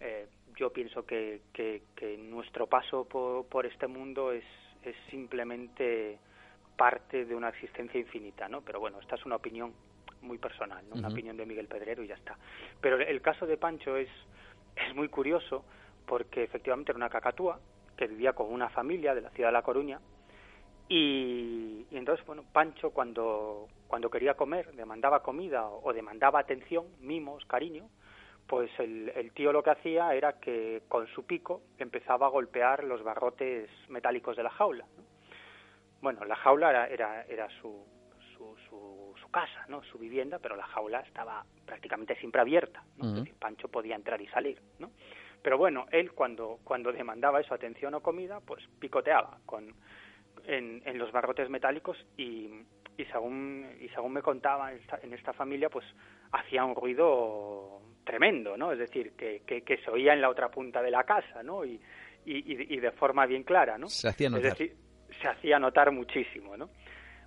Eh, yo pienso que, que, que nuestro paso por, por este mundo es, es simplemente parte de una existencia infinita, ¿no? Pero bueno, esta es una opinión muy personal, ¿no? una opinión de Miguel Pedrero y ya está. Pero el caso de Pancho es, es muy curioso porque efectivamente era una cacatúa que vivía con una familia de la ciudad de La Coruña y, entonces, bueno, Pancho cuando, cuando quería comer, demandaba comida o, demandaba atención, mimos, cariño, pues el, el, tío lo que hacía era que con su pico empezaba a golpear los barrotes metálicos de la jaula. ¿no? Bueno, la jaula era, era, era su, su, su, casa, ¿no? Su vivienda, pero la jaula estaba prácticamente siempre abierta, ¿no? decir, Pancho podía entrar y salir, ¿no? Pero bueno, él cuando, cuando demandaba eso, atención o comida, pues picoteaba con, en, en los barrotes metálicos y, y según, y según me contaba en esta familia, pues hacía un ruido tremendo, ¿no? Es decir, que, que, se oía en la otra punta de la casa, ¿no? Y, y, de forma bien clara, ¿no? Se hacía notar. Es decir, se hacía notar muchísimo, ¿no?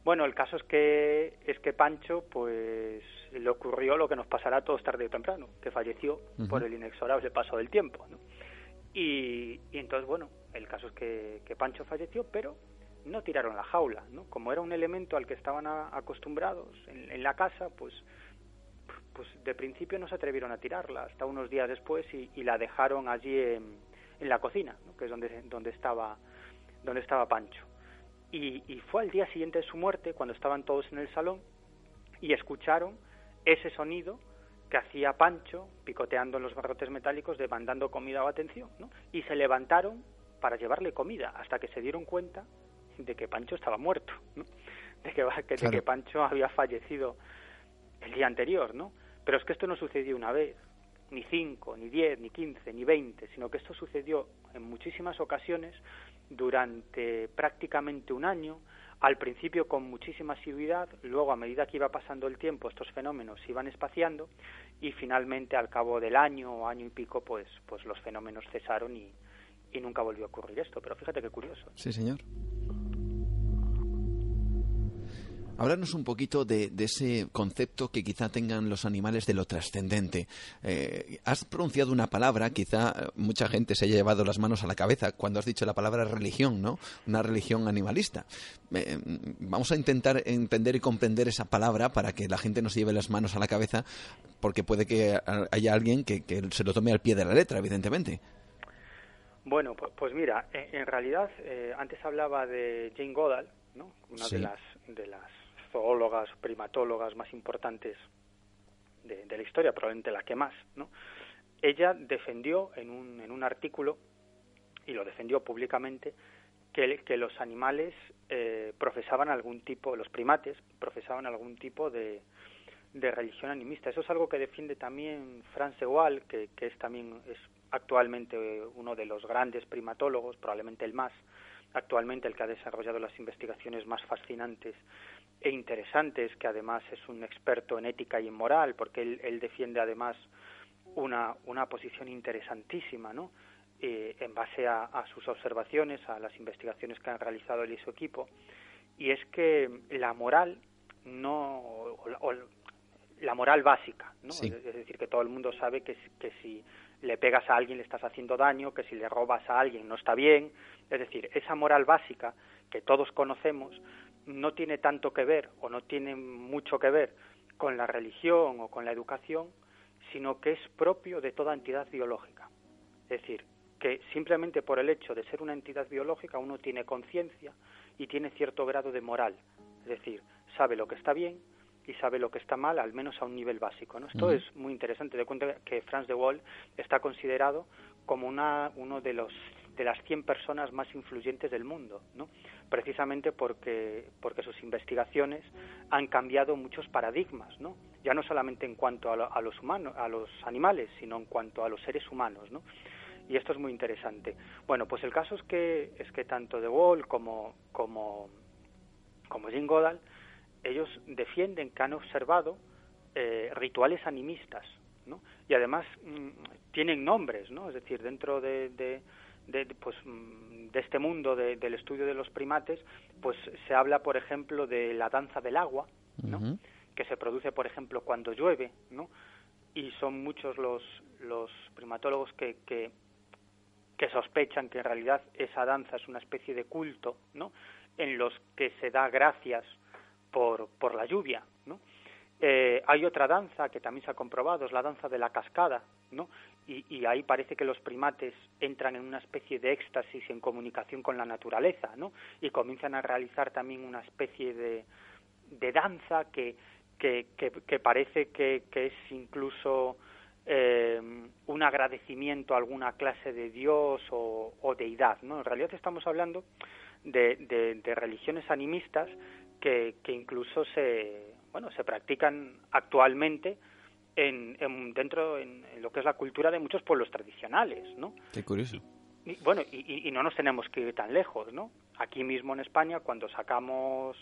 Bueno, el caso es que es que Pancho, pues le ocurrió lo que nos pasará a todos tarde o temprano, que falleció por el inexorable paso del tiempo, ¿no? Y, y, entonces, bueno, el caso es que, que Pancho falleció, pero no tiraron la jaula, ¿no? Como era un elemento al que estaban acostumbrados en, la casa, pues, pues de principio no se atrevieron a tirarla hasta unos días después y, la dejaron allí en, en la cocina, ¿no? que es donde, donde, estaba, donde estaba Pancho. Y, y fue al día siguiente de su muerte, cuando estaban todos en el salón, y escucharon ese sonido que hacía Pancho picoteando en los barrotes metálicos demandando comida o atención, ¿no? Y se levantaron para llevarle comida hasta que se dieron cuenta de que Pancho estaba muerto, ¿no? de, que, de que Pancho había fallecido el día anterior, ¿no? Pero es que esto no sucedió una vez, ni cinco, ni diez, ni quince, ni veinte, sino que esto sucedió en muchísimas ocasiones durante prácticamente un año, al principio con muchísima asiduidad, luego a medida que iba pasando el tiempo estos fenómenos se iban espaciando y finalmente al cabo del año o año y pico pues, pues los fenómenos cesaron y, y nunca volvió a ocurrir esto. Pero fíjate qué curioso. Sí, señor. Háblanos un poquito de, ese concepto que quizá tengan los animales de lo trascendente. Eh, has pronunciado una palabra, quizá mucha gente se haya llevado las manos a la cabeza cuando has dicho la palabra religión, ¿no? Una religión animalista. Eh, vamos a intentar entender y comprender esa palabra para que la gente no se lleve las manos a la cabeza, porque puede que haya alguien que, se lo tome al pie de la letra, evidentemente. Bueno, pues, mira, en, realidad eh, antes hablaba de Jane Goodall, ¿no? Una de las de las zoólogas, primatólogas más importantes de, la historia, probablemente la que más, ¿no? Ella defendió en un, en un artículo, y lo defendió públicamente, que, que los animales eh, profesaban algún tipo, los primates profesaban algún tipo de, de religión animista. Eso es algo que defiende también Franz de Waal, que, que es también es actualmente uno de los grandes primatólogos, probablemente el más, actualmente el que ha desarrollado las investigaciones más fascinantes e interesantes, que además es un experto en ética y en moral, porque él, defiende además una, una posición interesantísima, ¿no? Eh, en base a, sus observaciones, a las investigaciones que han realizado él y su equipo, y es que la moral no, o, la moral básica, ¿no? Es, decir, que todo el mundo sabe que, que si le pegas a alguien le estás haciendo daño, que si le robas a alguien no está bien, es decir, esa moral básica que todos conocemos no tiene tanto que ver o no tiene mucho que ver con la religión o con la educación, sino que es propio de toda entidad biológica. Es decir, que simplemente por el hecho de ser una entidad biológica uno tiene conciencia y tiene cierto grado de moral. Es decir, sabe lo que está bien y sabe lo que está mal, al menos a un nivel básico. ¿no? Esto es muy interesante. De cuenta que Franz de Waal está considerado como una, uno de los de las 100 personas más influyentes del mundo, ¿no? precisamente porque, porque sus investigaciones han cambiado muchos paradigmas, ¿no? ya no solamente en cuanto a, los humanos, a los animales, sino en cuanto a los seres humanos. ¿no? Y esto es muy interesante. Bueno, pues el caso es que, es que tanto De Wall como, como, como Jim Goddard, ellos defienden que han observado eh, rituales animistas, ¿no? Y además mm, tienen nombres, ¿no? Es decir, dentro de de, pues, mm, de este mundo del estudio de los primates, pues se habla, por ejemplo, de la danza del agua, ¿no? que se produce, por ejemplo, cuando llueve, ¿no? y son muchos los, los primatólogos que, que, que sospechan que en realidad esa danza es una especie de culto, ¿no? en los que se da gracias por, por la lluvia, ¿no? Eh, hay otra danza que también se ha comprobado, es la danza de la cascada, ¿no? Y, ahí parece que los primates entran en una especie de éxtasis en comunicación con la naturaleza, ¿no? Y comienzan a realizar también una especie de, danza que, que, que, parece que, es incluso eh, un agradecimiento a alguna clase de dios o, o, deidad, ¿no? En realidad estamos hablando de, de, religiones animistas que incluso se, bueno, se practican actualmente en, dentro en, lo que es la cultura de muchos pueblos tradicionales, ¿no? Qué curioso. bueno, y, no nos tenemos que ir tan lejos, ¿no? Aquí mismo en España, cuando sacamos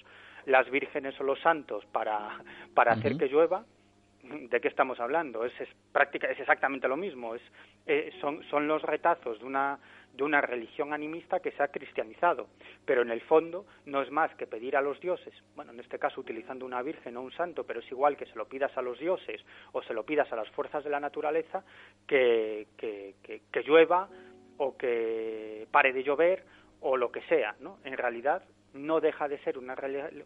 las vírgenes o los santos para, para hacer que llueva, ¿de qué estamos hablando? Es, es, práctica, es exactamente lo mismo. Es, eh, son, son los retazos de una, de una religión animista que se ha cristianizado. Pero en el fondo no es más que pedir a los dioses, bueno, en este caso utilizando una virgen o un santo, pero es igual que se lo pidas a los dioses o se lo pidas a las fuerzas de la naturaleza, que, que, que, llueva o que pare de llover o lo que sea, ¿no? En realidad no deja de ser una,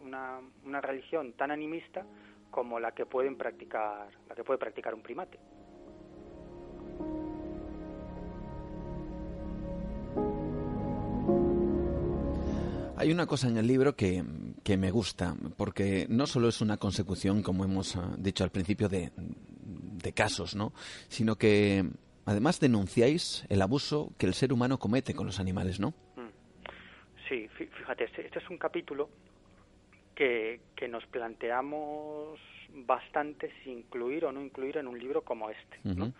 una, una religión tan animista como la que pueden practicar la que puede practicar un primate. Hay una cosa en el libro que, que, me gusta, porque no solo es una consecución, como hemos ah, dicho al principio, de, de casos, ¿no? sino que además denunciáis el abuso que el ser humano comete con los animales, ¿no? Mm. Sí, fíjate, este, este es un capítulo que, que nos planteamos bastante si incluir o no incluir en un libro como este. ¿no?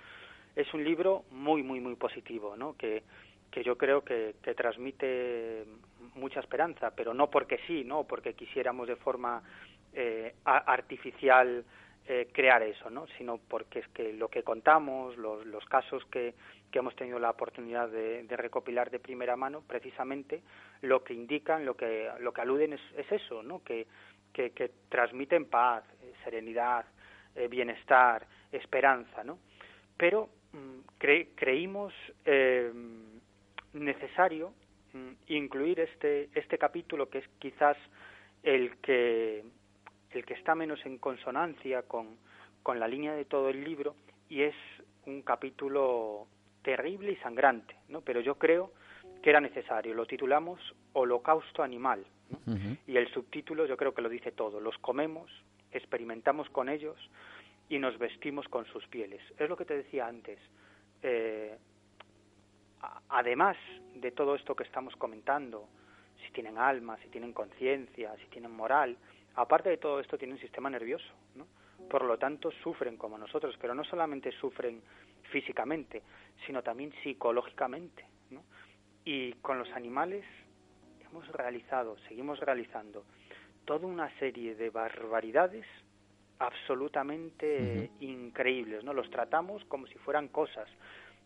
Es un libro muy, muy, muy positivo, ¿no? que, que yo creo que, que transmite mucha esperanza, pero no porque sí, no porque quisiéramos de forma eh, artificial eh, crear eso, ¿no? sino porque es que lo que contamos, los, los casos que, que hemos tenido la oportunidad de, recopilar de primera mano, precisamente lo que indican, lo que, lo que aluden es, es eso, ¿no? que, que, que transmiten paz, eh, serenidad, bienestar, esperanza, ¿no? Pero mm, creímos necesario Mm, incluir este, este capítulo que es quizás el que, el que está menos en consonancia con, con la línea de todo el libro y es un capítulo terrible y sangrante, ¿no? Pero yo creo que era necesario. Lo titulamos Holocausto Animal. Y el subtítulo yo creo que lo dice todo. Los comemos, experimentamos con ellos y nos vestimos con sus pieles. Es lo que te decía antes. Eh, además de todo esto que estamos comentando, si tienen alma, si tienen conciencia, si tienen moral, aparte de todo esto tienen un sistema nervioso, ¿no? Por lo tanto sufren como nosotros, pero no solamente sufren físicamente, sino también psicológicamente, ¿no? Y con los animales hemos realizado, seguimos realizando toda una serie de barbaridades absolutamente increíbles, ¿no? Los tratamos como si fueran cosas,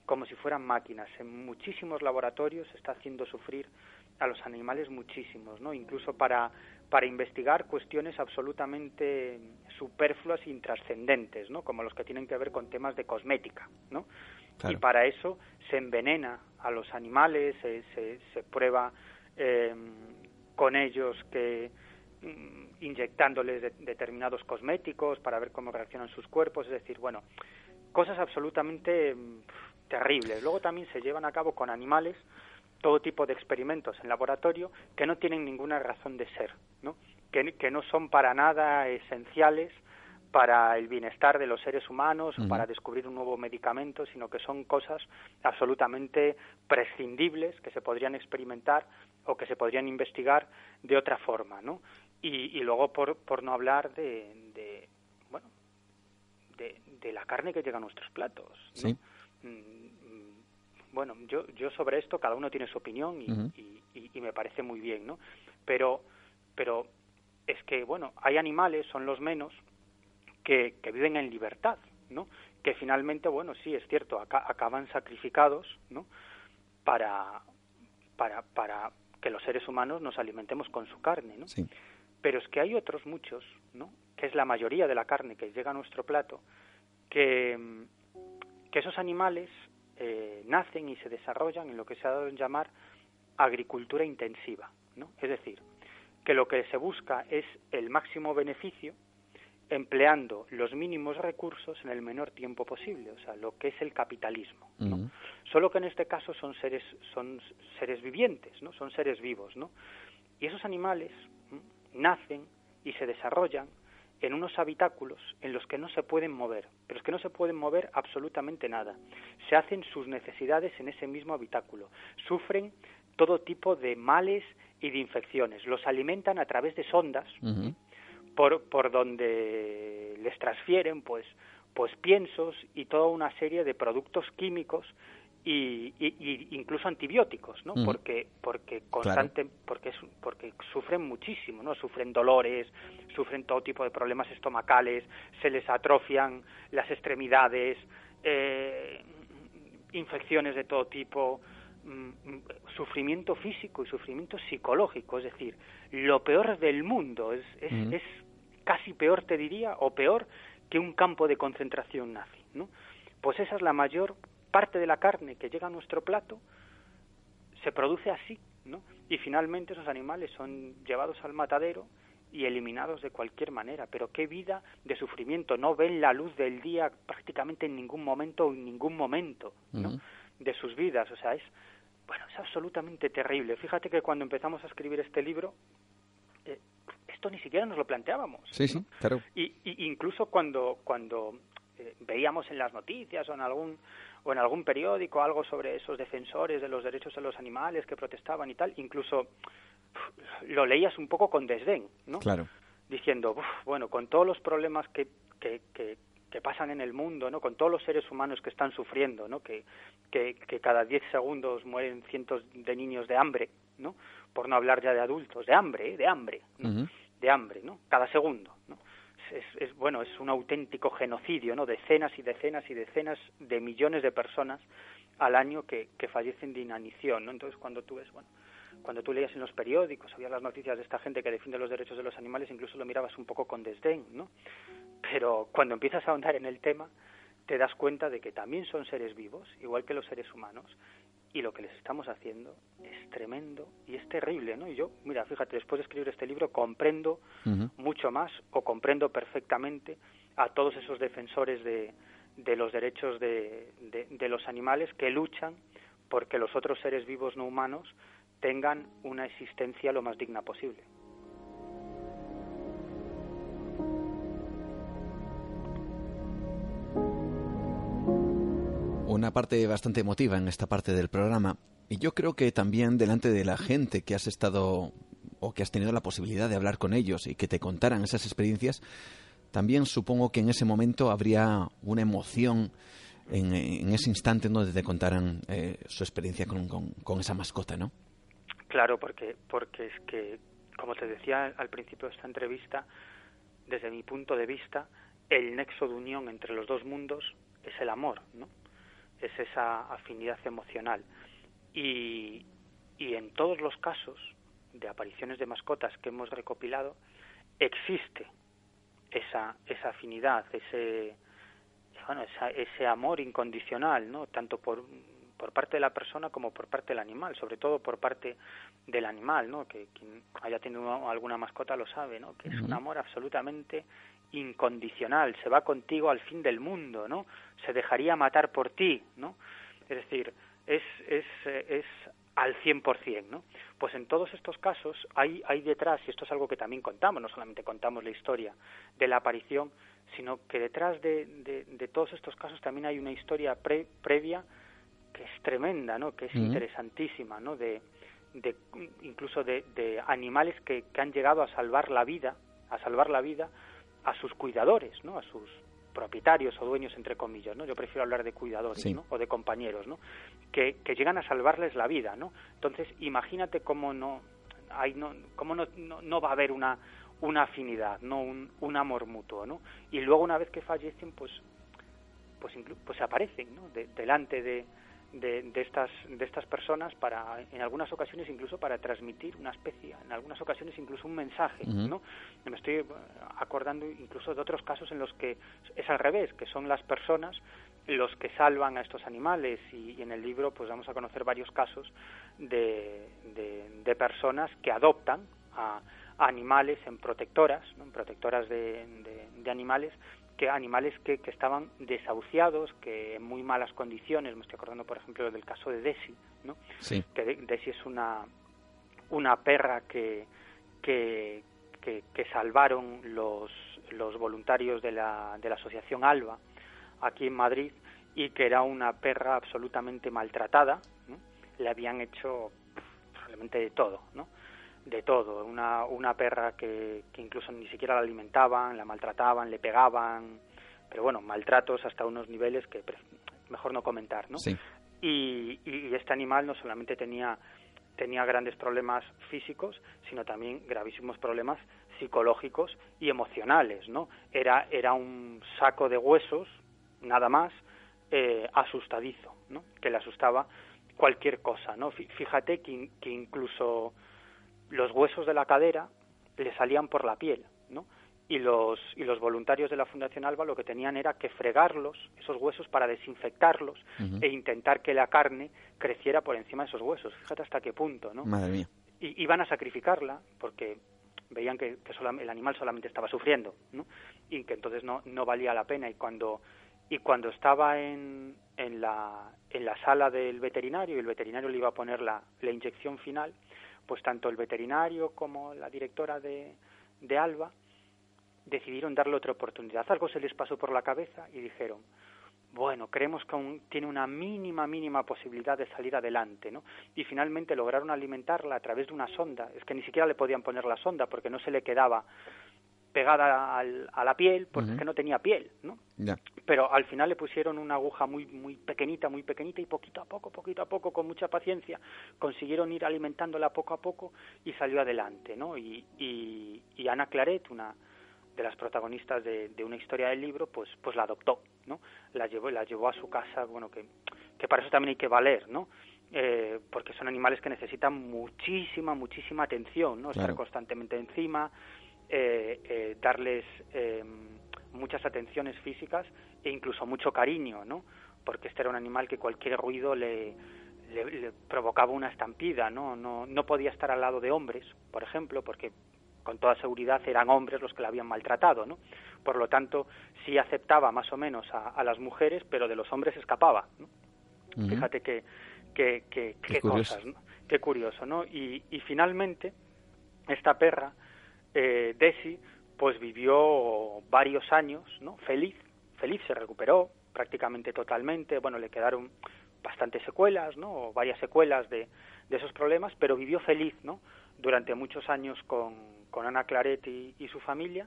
como si fueran máquinas. En muchísimos laboratorios se está haciendo sufrir a los animales muchísimos, ¿no? Incluso para, para investigar cuestiones absolutamente superfluas e intrascendentes, ¿no? Como los que tienen que ver con temas de cosmética, ¿no? Y para eso se envenena a los animales, se, se, prueba eh, con ellos que mm, inyectándoles determinados cosméticos para ver cómo reaccionan sus cuerpos, es decir, bueno, cosas absolutamente terribles. Luego también se llevan a cabo con animales todo tipo de experimentos en laboratorio que no tienen ninguna razón de ser, ¿no? Que, que no son para nada esenciales para el bienestar de los seres humanos o para descubrir un nuevo medicamento, sino que son cosas absolutamente prescindibles que se podrían experimentar o que se podrían investigar de otra forma, ¿no? Y, y luego por, por no hablar de, de bueno de, de, la carne que llega a nuestros platos, ¿no? Mm, bueno, yo, yo sobre esto cada uno tiene su opinión y, y, me parece muy bien, ¿no? Pero, pero es que, bueno, hay animales, son los menos, que, que viven en libertad, ¿no? Que finalmente, bueno, sí, es cierto, acaban sacrificados, ¿no? Para, para, para que los seres humanos nos alimentemos con su carne, ¿no? Pero es que hay otros muchos, ¿no? Que es la mayoría de la carne que llega a nuestro plato, que que esos animales eh, nacen y se desarrollan en lo que se ha dado en llamar agricultura intensiva, ¿no? Es decir, que lo que se busca es el máximo beneficio empleando los mínimos recursos en el menor tiempo posible, o sea, lo que es el capitalismo, ¿no? Solo que en este caso son seres son seres vivientes, ¿no? Son seres vivos, ¿no? Y esos animales nacen y se desarrollan en unos habitáculos en los que no se pueden mover, pero es que no se pueden mover absolutamente nada. Se hacen sus necesidades en ese mismo habitáculo, sufren todo tipo de males y de infecciones, los alimentan a través de sondas por, por donde les transfieren pues, pues piensos y toda una serie de productos químicos y, incluso antibióticos, ¿no? Porque porque constante porque porque sufren muchísimo, ¿no? Sufren dolores, sufren todo tipo de problemas estomacales, se les atrofian las extremidades, eh, infecciones de todo tipo, mm, sufrimiento físico y sufrimiento psicológico, es decir, lo peor del mundo, es, es, casi peor, te diría, o peor que un campo de concentración nazi, ¿no? Pues esa es la mayor parte de la carne que llega a nuestro plato, se produce así, ¿no? Y finalmente esos animales son llevados al matadero y eliminados de cualquier manera. Pero qué vida de sufrimiento. No ven la luz del día prácticamente en ningún momento o en ningún momento ¿no? de sus vidas. O sea, es, bueno, es absolutamente terrible. Fíjate que cuando empezamos a escribir este libro, eh, esto ni siquiera nos lo planteábamos. Sí, sí, claro. Y, incluso cuando, cuando eh, veíamos en las noticias o en algún o en algún periódico algo sobre esos defensores de los derechos de los animales que protestaban y tal, incluso lo leías un poco con desdén, ¿no? Claro. Diciendo, bueno, con todos los problemas que, que, que, pasan en el mundo, ¿no? Con todos los seres humanos que están sufriendo, ¿no? Que, que, cada 10 segundos mueren cientos de niños de hambre, ¿no? Por no hablar ya de adultos, de hambre, ¿eh? de hambre, de hambre, ¿no? Cada segundo. Es, es, bueno, es un auténtico genocidio, ¿no? Decenas y decenas y decenas de millones de personas al año que, que fallecen de inanición, ¿no? Entonces, cuando tú ves, bueno, cuando tú leías en los periódicos, había las noticias de esta gente que defiende los derechos de los animales, incluso lo mirabas un poco con desdén, ¿no? Pero cuando empiezas a ahondar en el tema, te das cuenta de que también son seres vivos, igual que los seres humanos, y lo que les estamos haciendo es tremendo y es terrible, ¿no? Y yo, mira, fíjate, después de escribir este libro comprendo mucho más o comprendo perfectamente a todos esos defensores de, de los derechos de, de los animales que luchan porque los otros seres vivos no humanos tengan una existencia lo más digna posible. Una parte bastante emotiva en esta parte del programa y yo creo que también delante de la gente que has estado o que has tenido la posibilidad de hablar con ellos y que te contaran esas experiencias, también supongo que en ese momento habría una emoción en, ese instante en donde te contaran eh, su experiencia con, con esa mascota, ¿no? Claro, porque, porque es que, como te decía al principio de esta entrevista, desde mi punto de vista, el nexo de unión entre los dos mundos es el amor, ¿no? Es esa afinidad emocional. Y, y en todos los casos de apariciones de mascotas que hemos recopilado, existe esa, esa afinidad, ese, bueno, ese amor incondicional, ¿no? Tanto por por parte de la persona como por parte del animal, sobre todo por parte del animal, ¿no? Que quien haya tenido alguna mascota lo sabe, ¿no? Que es un amor absolutamente incondicional, se va contigo al fin del mundo, ¿no? Se dejaría matar por ti, ¿no? Es decir, es, es, es al 100%, ¿no? Pues en todos estos casos hay, hay detrás, y esto es algo que también contamos, no solamente contamos la historia de la aparición, sino que detrás de, de, todos estos casos también hay una historia previa que es tremenda, ¿no? Que es interesantísima, ¿no? De, de incluso de, de animales que, que, han llegado a salvar la vida, a salvar la vida a sus cuidadores, ¿no? A sus propietarios o dueños entre comillas, ¿no? Yo prefiero hablar de cuidadores, ¿no? O de compañeros, ¿no? Que, que llegan a salvarles la vida, ¿no? Entonces, imagínate cómo no hay no cómo no, no, va a haber una una afinidad, no un, un amor mutuo, ¿no? Y luego una vez que fallecen, pues pues pues aparecen, ¿no? delante de de, estas de estas personas para en algunas ocasiones incluso para transmitir una especie en algunas ocasiones incluso un mensaje no me estoy eh, acordando incluso de otros casos en los que es al revés que son las personas los que salvan a estos animales y, en el libro pues vamos a conocer varios casos de, de, personas que adoptan a, animales en protectoras en protectoras de, de animales que animales que, que, estaban desahuciados, que en muy malas condiciones, me estoy acordando por ejemplo del caso de Desi, ¿no? Que Desi es una, una perra que, que, que, salvaron los, los voluntarios de la, de la asociación Alba aquí en Madrid y que era una perra absolutamente maltratada, le habían hecho probablemente de todo, ¿no? De todo, una, una perra que, que incluso ni siquiera la alimentaban, la maltrataban, le pegaban, pero bueno, maltratos hasta unos niveles que mejor no comentar, ¿no? y, este animal no solamente tenía tenía grandes problemas físicos, sino también gravísimos problemas psicológicos y emocionales, ¿no? Era, era un saco de huesos, nada más, eh, asustadizo, ¿no? Que le asustaba cualquier cosa, ¿no? Fíjate que, que incluso los huesos de la cadera le salían por la piel, ¿no? y los, y los voluntarios de la Fundación Alba lo que tenían era que fregarlos, esos huesos, para desinfectarlos e intentar que la carne creciera por encima de esos huesos. Fíjate hasta qué punto, ¿no? Madre mía. Y iban a sacrificarla porque veían que, el animal solamente estaba sufriendo, ¿no? Y que entonces no, no valía la pena. Y cuando, y cuando estaba en, en, la, en la sala del veterinario y el veterinario le iba a poner la, la inyección final, pues tanto el veterinario como la directora de, de Alba decidieron darle otra oportunidad. Algo se les pasó por la cabeza y dijeron, bueno, creemos que tiene una mínima, mínima posibilidad de salir adelante, ¿no? Y finalmente lograron alimentarla a través de una sonda. Es que ni siquiera le podían poner la sonda porque no se le quedaba pegada a la piel porque es que no tenía piel, ¿no? Pero al final le pusieron una aguja muy muy pequeñita, muy pequeñita y poquito a poco, poquito a poco, con mucha paciencia, consiguieron ir alimentándola poco a poco y salió adelante, ¿no? Y, y, y Ana Claret, una de las protagonistas de, una historia del libro, pues, pues la adoptó, ¿no? La llevó, la llevó a su casa, bueno, que, que para eso también hay que valer, ¿no? Eh, porque son animales que necesitan muchísima, muchísima atención, ¿no? Estar constantemente encima, darles muchas atenciones físicas e incluso mucho cariño, ¿no? Porque este era un animal que cualquier ruido le, le, provocaba una estampida, ¿no? ¿no? No podía estar al lado de hombres, por ejemplo, porque con toda seguridad eran hombres los que la habían maltratado, ¿no? Por lo tanto, sí aceptaba más o menos a, las mujeres, pero de los hombres escapaba, ¿no? Fíjate que, que, qué cosas, ¿no? Qué curioso, ¿no? Y, y finalmente, esta perra, eh, Desi, pues vivió varios años, ¿no? Feliz, feliz, se recuperó prácticamente totalmente, bueno, le quedaron bastantes secuelas, ¿no? varias secuelas de, de esos problemas, pero vivió feliz, ¿no? Durante muchos años con, con Ana Claret y, su familia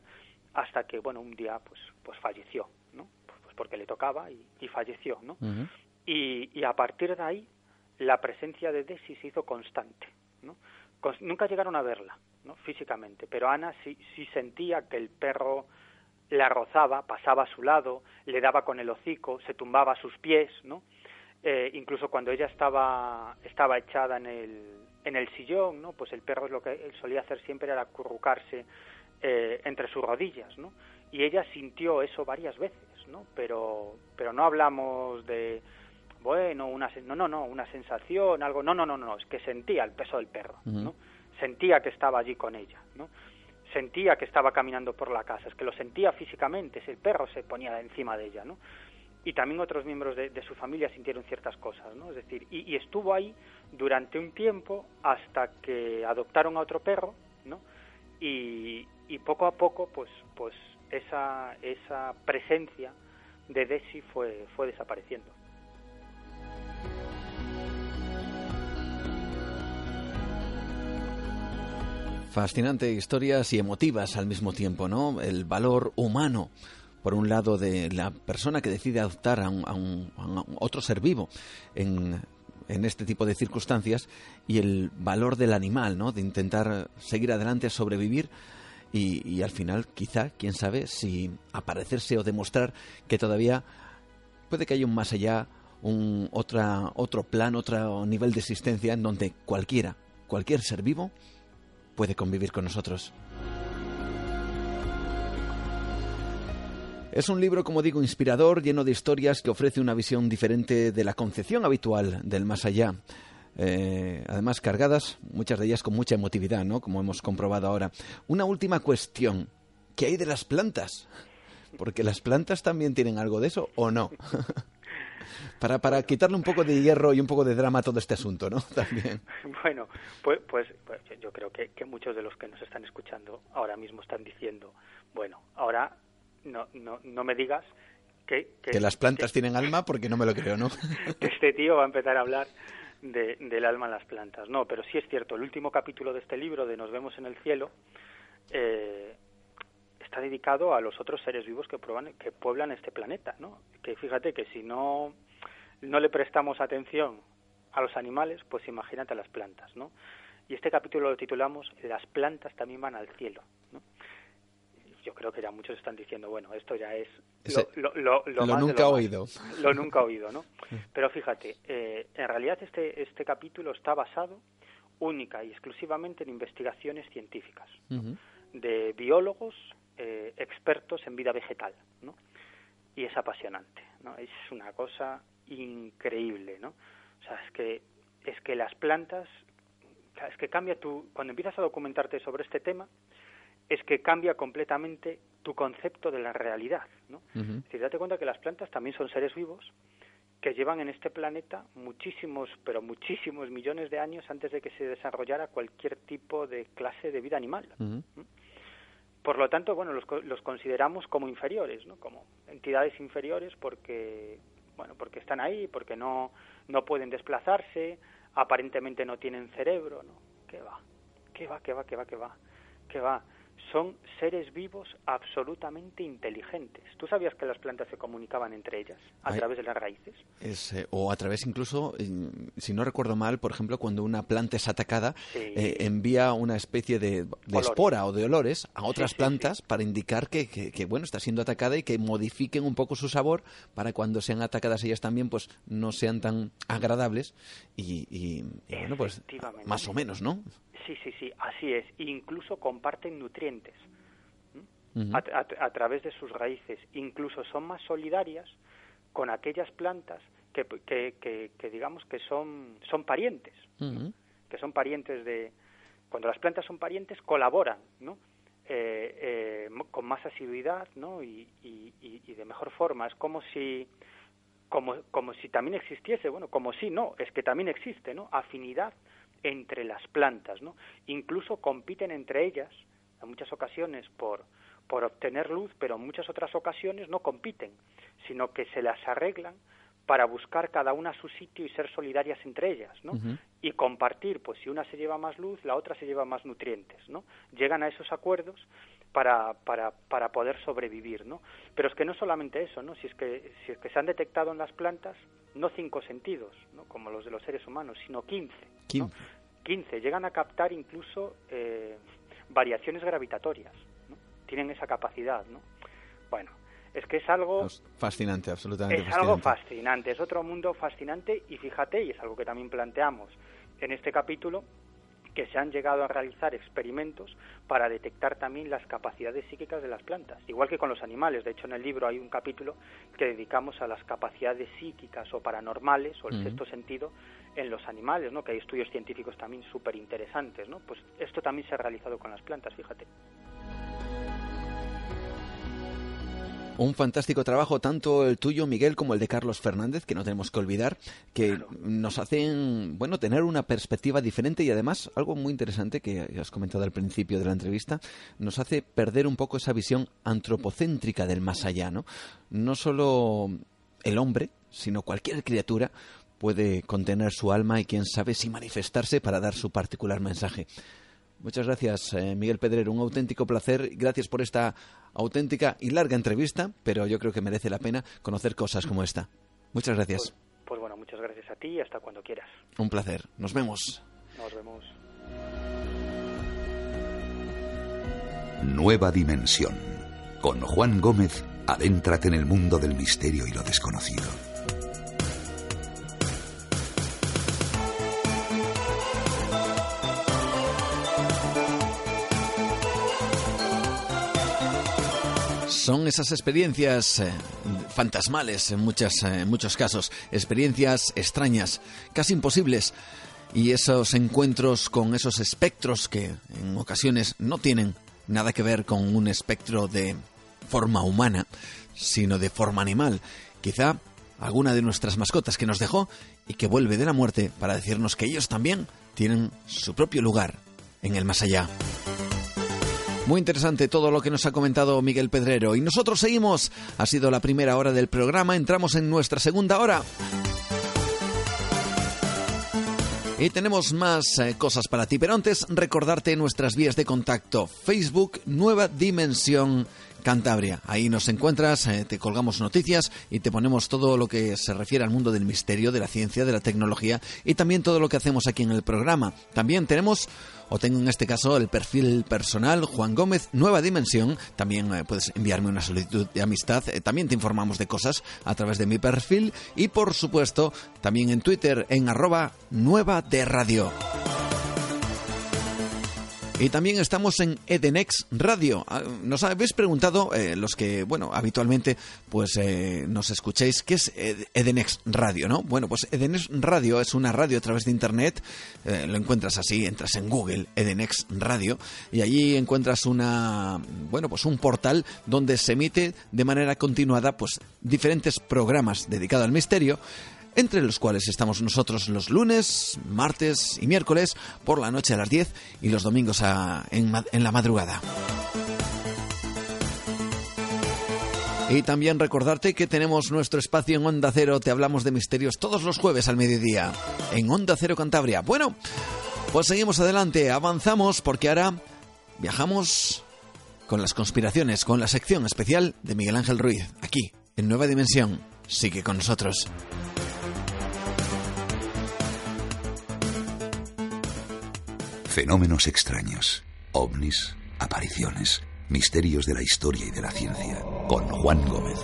hasta que bueno un día pues pues falleció no pues porque le tocaba y, falleció no y, a partir de ahí la presencia de Desi se hizo constante no nunca llegaron a verla no físicamente pero Ana sí sí sentía que el perro la rozaba pasaba a su lado le daba con el hocico se tumbaba a sus pies no eh, incluso cuando ella estaba estaba echada en el en el sillón, ¿no? Pues el perro lo que él solía hacer siempre era acurrucarse eh, entre sus rodillas, ¿no? Y ella sintió eso varias veces, ¿no? Pero, pero no hablamos de, bueno, una, no, no, no, una sensación, algo, no, no, no, no, es que sentía el peso del perro, ¿no? Sentía que estaba allí con ella, ¿no? Sentía que estaba caminando por la casa, es que lo sentía físicamente, el perro se ponía encima de ella, ¿no? y también otros miembros de, su familia sintieron ciertas cosas, ¿no? Es decir, y, estuvo ahí durante un tiempo hasta que adoptaron a otro perro, ¿no? Y, poco a poco, pues, pues esa, esa presencia de Desi fue, fue desapareciendo. Fascinante historias y emotivas al mismo tiempo, ¿no? El valor humano por un lado, de la persona que decide adoptar a, un, otro ser vivo en, este tipo de circunstancias y el valor del animal, ¿no? De intentar seguir adelante, sobrevivir y, al final, quizá, quién sabe, si aparecerse o demostrar que todavía puede que haya un más allá, un otra, otro plan, otro nivel de existencia en donde cualquiera, cualquier ser vivo puede convivir con nosotros. Es un libro, como digo, inspirador, lleno de historias que ofrece una visión diferente de la concepción habitual del más allá. Eh, además cargadas, muchas de ellas con mucha emotividad, ¿no? Como hemos comprobado ahora. Una última cuestión. ¿Qué hay de las plantas? Porque las plantas también tienen algo de eso, ¿o no? (laughs) para, para quitarle un poco de hierro y un poco de drama a todo este asunto, ¿no? (laughs) También. Bueno, pues, pues, pues yo creo que, que, muchos de los que nos están escuchando ahora mismo están diciendo, bueno, ahora no, no, no me digas que... Que, las plantas tienen alma porque no me lo creo, ¿no? (laughs) que este tío va a empezar a hablar de, del alma en las plantas. No, pero sí es cierto, el último capítulo de este libro, de Nos vemos en el cielo, eh, está dedicado a los otros seres vivos que, que pueblan este planeta, ¿no? Que fíjate que si no no le prestamos atención a los animales, pues imagínate a las plantas, ¿no? Y este capítulo lo titulamos Las plantas también van al cielo, ¿no? Yo creo que ya muchos están diciendo, bueno, esto ya es lo, lo, lo, nunca oído. Lo nunca oído, ¿no? (laughs) Pero fíjate, eh, en realidad este, este capítulo está basado única y exclusivamente en investigaciones científicas de biólogos eh, expertos en vida vegetal, ¿no? Y es apasionante, ¿no? Es una cosa increíble, ¿no? O sea, es que es que las plantas, es que cambia tu cuando empiezas a documentarte sobre este tema, es que cambia completamente tu concepto de la realidad, ¿no? Si date cuenta que las plantas también son seres vivos que llevan en este planeta muchísimos, pero muchísimos millones de años antes de que se desarrollara cualquier tipo de clase de vida animal. Por lo tanto, bueno, los, los consideramos como inferiores, ¿no? Como entidades inferiores porque, bueno, porque están ahí, porque no, no pueden desplazarse, aparentemente no tienen cerebro, ¿no? ¿Qué va? ¿Qué va? ¿Qué va? ¿Qué va? ¿Qué va? ¿Qué va? Son seres vivos absolutamente inteligentes. ¿Tú sabías que las plantas se comunicaban entre ellas a través de las raíces? Eh, o a través incluso, si no recuerdo mal, por ejemplo, cuando una planta es atacada, eh, envía una especie de, espora o de olores a otras plantas para indicar que, que, bueno, está siendo atacada y que modifiquen un poco su sabor para cuando sean atacadas ellas también, pues no sean tan agradables y, y bueno, pues más o menos, ¿no? Sí, sí, sí, así es. Incluso comparten nutrientes a, través de sus raíces. Incluso son más solidarias con aquellas plantas que, que, que, digamos que son, son parientes, que son parientes de... Cuando las plantas son parientes, colaboran, ¿no? Eh, eh, con más asiduidad, ¿no? Y, y, y, de mejor forma. Es como si como, como si también existiese, bueno, como si no, es que también existe, ¿no? Afinidad entre las plantas, ¿no? Incluso compiten entre ellas, en muchas ocasiones por, por obtener luz, pero en muchas otras ocasiones no compiten, sino que se las arreglan para buscar cada una su sitio y ser solidarias entre ellas, ¿no? Y compartir, pues si una se lleva más luz, la otra se lleva más nutrientes, ¿no? Llegan a esos acuerdos para, para, para poder sobrevivir, ¿no? Pero es que no solamente eso, ¿no? Si es que, si es que se han detectado en las plantas no cinco sentidos, ¿no? Como los de los seres humanos, sino quince. Quince. Llegan a captar incluso eh, variaciones gravitatorias, ¿no? Tienen esa capacidad, ¿no? Bueno, es que es algo fascinante, absolutamente. Es algo fascinante, es otro mundo fascinante y fíjate, y es algo que también planteamos en este capítulo, que se han llegado a realizar experimentos para detectar también las capacidades psíquicas de las plantas, igual que con los animales. De hecho, en el libro hay un capítulo que dedicamos a las capacidades psíquicas o paranormales o el sexto sentido en los animales, ¿no? Que hay estudios científicos también súper interesantes, ¿no? Pues esto también se ha realizado con las plantas, fíjate. Un fantástico trabajo, tanto el tuyo, Miguel, como el de Carlos Fernández, que no tenemos que olvidar, que nos hacen, bueno, tener una perspectiva diferente y además algo muy interesante que has comentado al principio de la entrevista, nos hace perder un poco esa visión antropocéntrica del más allá, ¿no? No solo el hombre, sino cualquier criatura puede contener su alma y quién sabe si manifestarse para dar su particular mensaje. Muchas gracias, eh, Miguel Pedrero. Un auténtico placer. Gracias por esta auténtica y larga entrevista, pero yo creo que merece la pena conocer cosas como esta. Muchas gracias. Pues, pues bueno, muchas gracias a ti y hasta cuando quieras. Un placer. Nos vemos. Nos vemos. Nueva Dimensión. Con Juan Gómez, adéntrate en el mundo del misterio y lo desconocido. Son esas experiencias eh, fantasmales en, muchas, eh, en muchos casos, experiencias extrañas, casi imposibles, y esos encuentros con esos espectros que en ocasiones no tienen nada que ver con un espectro de forma humana, sino de forma animal. Quizá alguna de nuestras mascotas que nos dejó y que vuelve de la muerte para decirnos que ellos también tienen su propio lugar en el más allá. Muy interesante todo lo que nos ha comentado Miguel Pedrero. Y nosotros seguimos. Ha sido la primera hora del programa. Entramos en nuestra segunda hora. Y tenemos más eh, cosas para ti, pero antes recordarte nuestras vías de contacto. Facebook Nueva Dimensión Cantabria. Ahí nos encuentras, eh, te colgamos noticias y te ponemos todo lo que se refiere al mundo del misterio, de la ciencia, de la tecnología y también todo lo que hacemos aquí en el programa. También tenemos o tengo en este caso el perfil personal Juan Gómez Nueva Dimensión. También eh, puedes enviarme una solicitud de amistad. Eh, también te informamos de cosas a través de mi perfil y por supuesto también en Twitter en arroba nueva de radio. Y también estamos en Edenex Radio. Ah, nos habéis preguntado, eh, los que, bueno, habitualmente pues eh, nos escuchéis, ¿qué es Edenex Radio, no? Bueno, pues Edenex Radio es una radio a través de Internet. Eh, lo encuentras así, entras en Google, Edenex Radio, y allí encuentras una, bueno, pues un portal donde se emite de manera continuada pues diferentes programas dedicados al misterio entre los cuales estamos nosotros los lunes, martes y miércoles por la noche a las 10 y los domingos en, la madrugada. Y también recordarte que tenemos nuestro espacio en Onda Cero, te hablamos de misterios todos los jueves al mediodía, en Onda Cero Cantabria. Bueno, pues seguimos adelante, avanzamos porque ahora viajamos con las conspiraciones, con la sección especial de Miguel Ángel Ruiz, aquí, en Nueva Dimensión. Sigue con nosotros. Fenómenos extraños, ovnis, apariciones, misterios de la historia y de la ciencia, con Juan Gómez.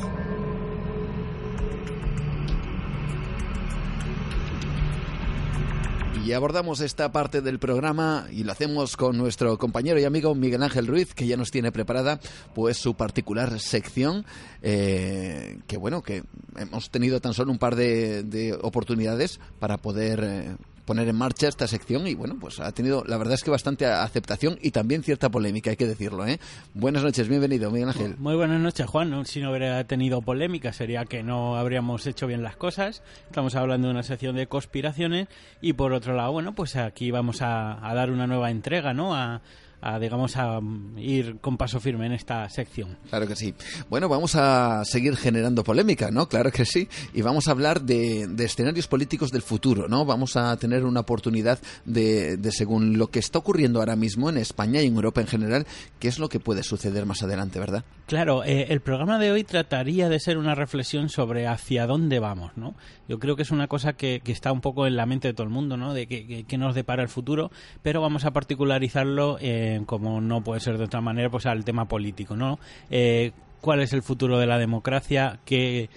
Y abordamos esta parte del programa y lo hacemos con nuestro compañero y amigo Miguel Ángel Ruiz, que ya nos tiene preparada pues su particular sección, eh, que bueno, que hemos tenido tan solo un par de, oportunidades para poder eh, poner en marcha esta sección y bueno, pues ha tenido la verdad es que bastante aceptación y también cierta polémica, hay que decirlo. ¿eh? Buenas noches, bienvenido, Miguel Ángel. Muy buenas noches, Juan. Si no hubiera tenido polémica sería que no habríamos hecho bien las cosas. Estamos hablando de una sección de conspiraciones y por otro lado, bueno, pues aquí vamos a, a dar una nueva entrega, ¿no? A, a, digamos, a ir con paso firme en esta sección. Claro que sí. Bueno, vamos a seguir generando polémica, ¿no? Claro que sí. Y vamos a hablar de, escenarios políticos del futuro, ¿no? Vamos a tener una oportunidad de, según lo que está ocurriendo ahora mismo en España y en Europa en general, qué es lo que puede suceder más adelante, ¿verdad? Claro, eh, el programa de hoy trataría de ser una reflexión sobre hacia dónde vamos, ¿no? Yo creo que es una cosa que, está un poco en la mente de todo el mundo, ¿no? De qué nos depara el futuro, pero vamos a particularizarlo como no puede ser de otra manera, pues al tema político, ¿no? Eh, ¿Cuál es el futuro de la democracia? ¿Qué,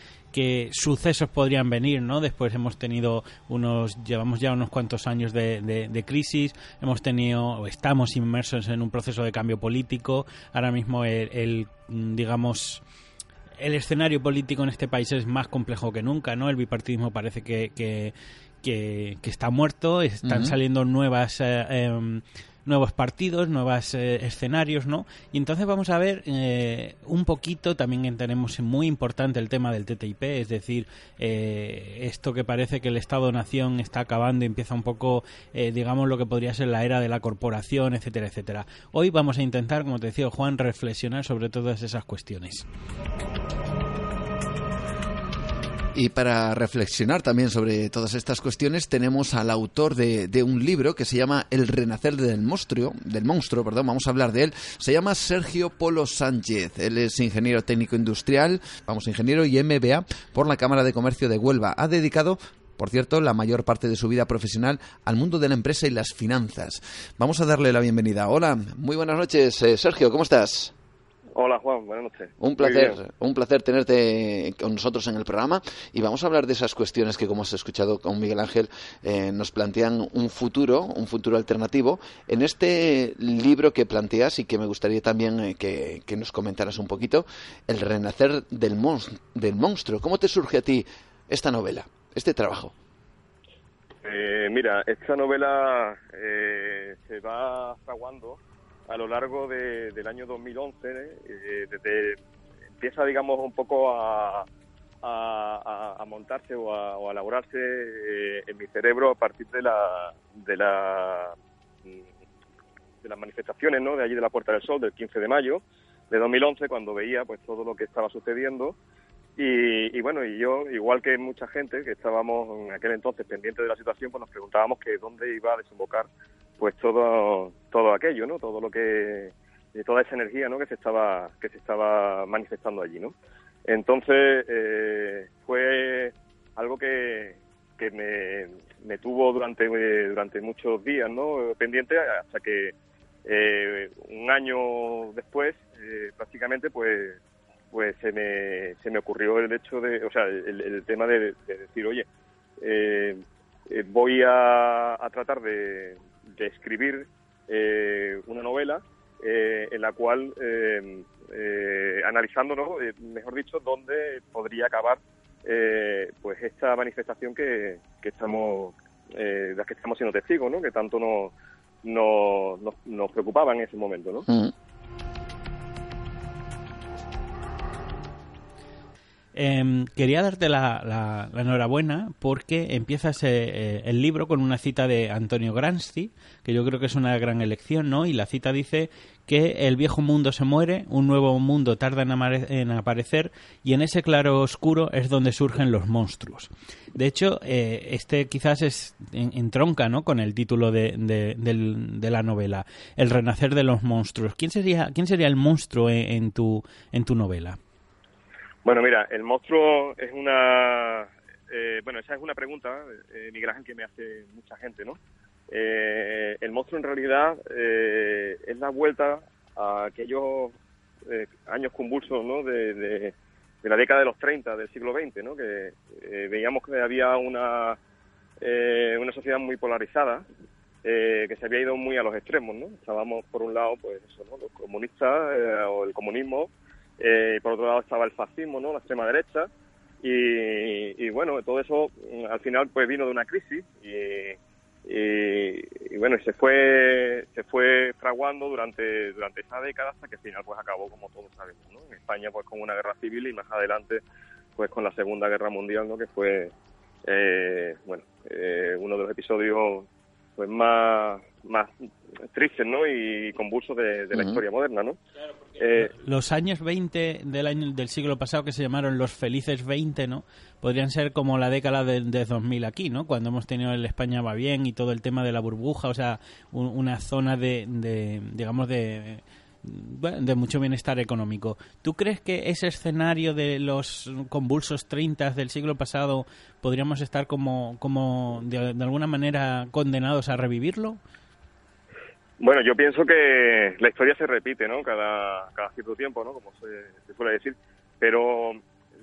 sucesos podrían venir, ¿no? Después hemos tenido unos, llevamos ya unos cuantos años de, crisis, hemos tenido, estamos inmersos en un proceso de cambio político, ahora mismo el, digamos, el escenario político en este país es más complejo que nunca, ¿no? El bipartidismo parece que, que, está muerto, están saliendo nuevas... Eh, em, nuevos partidos, nuevos eh, escenarios, ¿no? Y entonces vamos a ver eh, un poquito, también tenemos muy importante el tema del TTIP, es decir, eh, esto que parece que el Estado-Nación está acabando y empieza un poco, digamos, lo que podría ser la era de la corporación, etcétera, etcétera. Hoy vamos a intentar, como te decía Juan, reflexionar sobre todas esas cuestiones. Y para reflexionar también sobre todas estas cuestiones tenemos al autor de, un libro que se llama El renacer del monstruo, del monstruo, perdón, vamos a hablar de él. Se llama Sergio Polo Sánchez. Él es ingeniero técnico industrial, vamos, ingeniero y MBA por la Cámara de Comercio de Huelva. Ha dedicado por cierto, la mayor parte de su vida profesional al mundo de la empresa y las finanzas. Vamos a darle la bienvenida. Hola, muy buenas noches, eh, Sergio, ¿cómo estás? Hola Juan, buenas noches. Un placer, un placer tenerte con nosotros en el programa y vamos a hablar de esas cuestiones que, como has escuchado con Miguel Ángel, eh, nos plantean un futuro, un futuro alternativo. En este libro que planteas y que me gustaría también eh, que, nos comentaras un poquito, El renacer del, del monstruo. ¿Cómo te surge a ti esta novela, este trabajo? Eh, mira, esta novela se va fraguando a lo largo del año 2011, eh, desde, empieza, digamos, un poco a, a, montarse o a, elaborarse eh, en mi cerebro a partir de la, de la de las manifestaciones ¿no? de allí de la Puerta del Sol del 15 de mayo de 2011 cuando veía pues todo lo que estaba sucediendo y, y, bueno y yo igual que mucha gente que estábamos en aquel entonces pendientes de la situación pues nos preguntábamos que dónde iba a desembocar pues todo todo aquello no todo lo que de toda esa energía ¿no? que se estaba que se estaba manifestando allí no entonces eh, fue algo que, que me, me tuvo durante durante muchos días no pendiente hasta que eh, un año después prácticamente pues pues se me, se me ocurrió el hecho de o sea el, tema de, decir oye voy a, a tratar de, de escribir una novela eh, en la cual, eh, eh, analizando, mejor dicho, dónde podría acabar pues esta manifestación que, que estamos, de la que estamos siendo testigos, ¿no? que tanto nos, nos, nos, preocupaba en ese momento. ¿no? Mm. Em, quería darte la, enhorabuena porque empiezas eh, el libro con una cita de Antonio Gramsci, que yo creo que es una gran elección, ¿no? Y la cita dice que el viejo mundo se muere, un nuevo mundo tarda en, aparecer y en ese claro oscuro es donde surgen los monstruos. De hecho, eh, este quizás es en, tronca, ¿no? Con el título de, de, la novela, El renacer de los monstruos. ¿Quién sería, quién sería el monstruo en tu, en tu novela? Bueno, mira, el monstruo es una... Eh, bueno, esa es una pregunta, eh, que me hace mucha gente, ¿no? Eh, el monstruo en realidad es la vuelta a aquellos años convulsos, ¿no? De, la década de los 30 del siglo XX, ¿no? Que veíamos que había una, una sociedad muy polarizada, que se había ido muy a los extremos, ¿no? Estábamos, por un lado, pues eso, ¿no? Los comunistas o el comunismo eh, por otro lado estaba el fascismo, ¿no? La extrema derecha. Y, bueno, todo eso mm, al final pues vino de una crisis y, y, bueno, se fue se fue fraguando durante durante esa década hasta que al final pues acabó como todos sabemos, ¿no? En España pues con una guerra civil y más adelante pues con la Segunda Guerra Mundial, ¿no? Que fue eh, bueno eh, uno de los episodios pues más más tristes ¿no? y convulsos de, la historia moderna. ¿no? Eh, los años 20 del año del siglo pasado que se llamaron los felices 20, ¿no? Podrían ser como la década de, 2000 aquí, ¿no? Cuando hemos tenido el España va bien y todo el tema de la burbuja, o sea, una zona de, de digamos, de de mucho bienestar económico. ¿Tú crees que ese escenario de los convulsos 30 del siglo pasado podríamos estar como, como de, alguna manera condenados a revivirlo? Bueno, yo pienso que la historia se repite, ¿no? Cada, cada cierto tiempo, ¿no? Como se, suele decir. Pero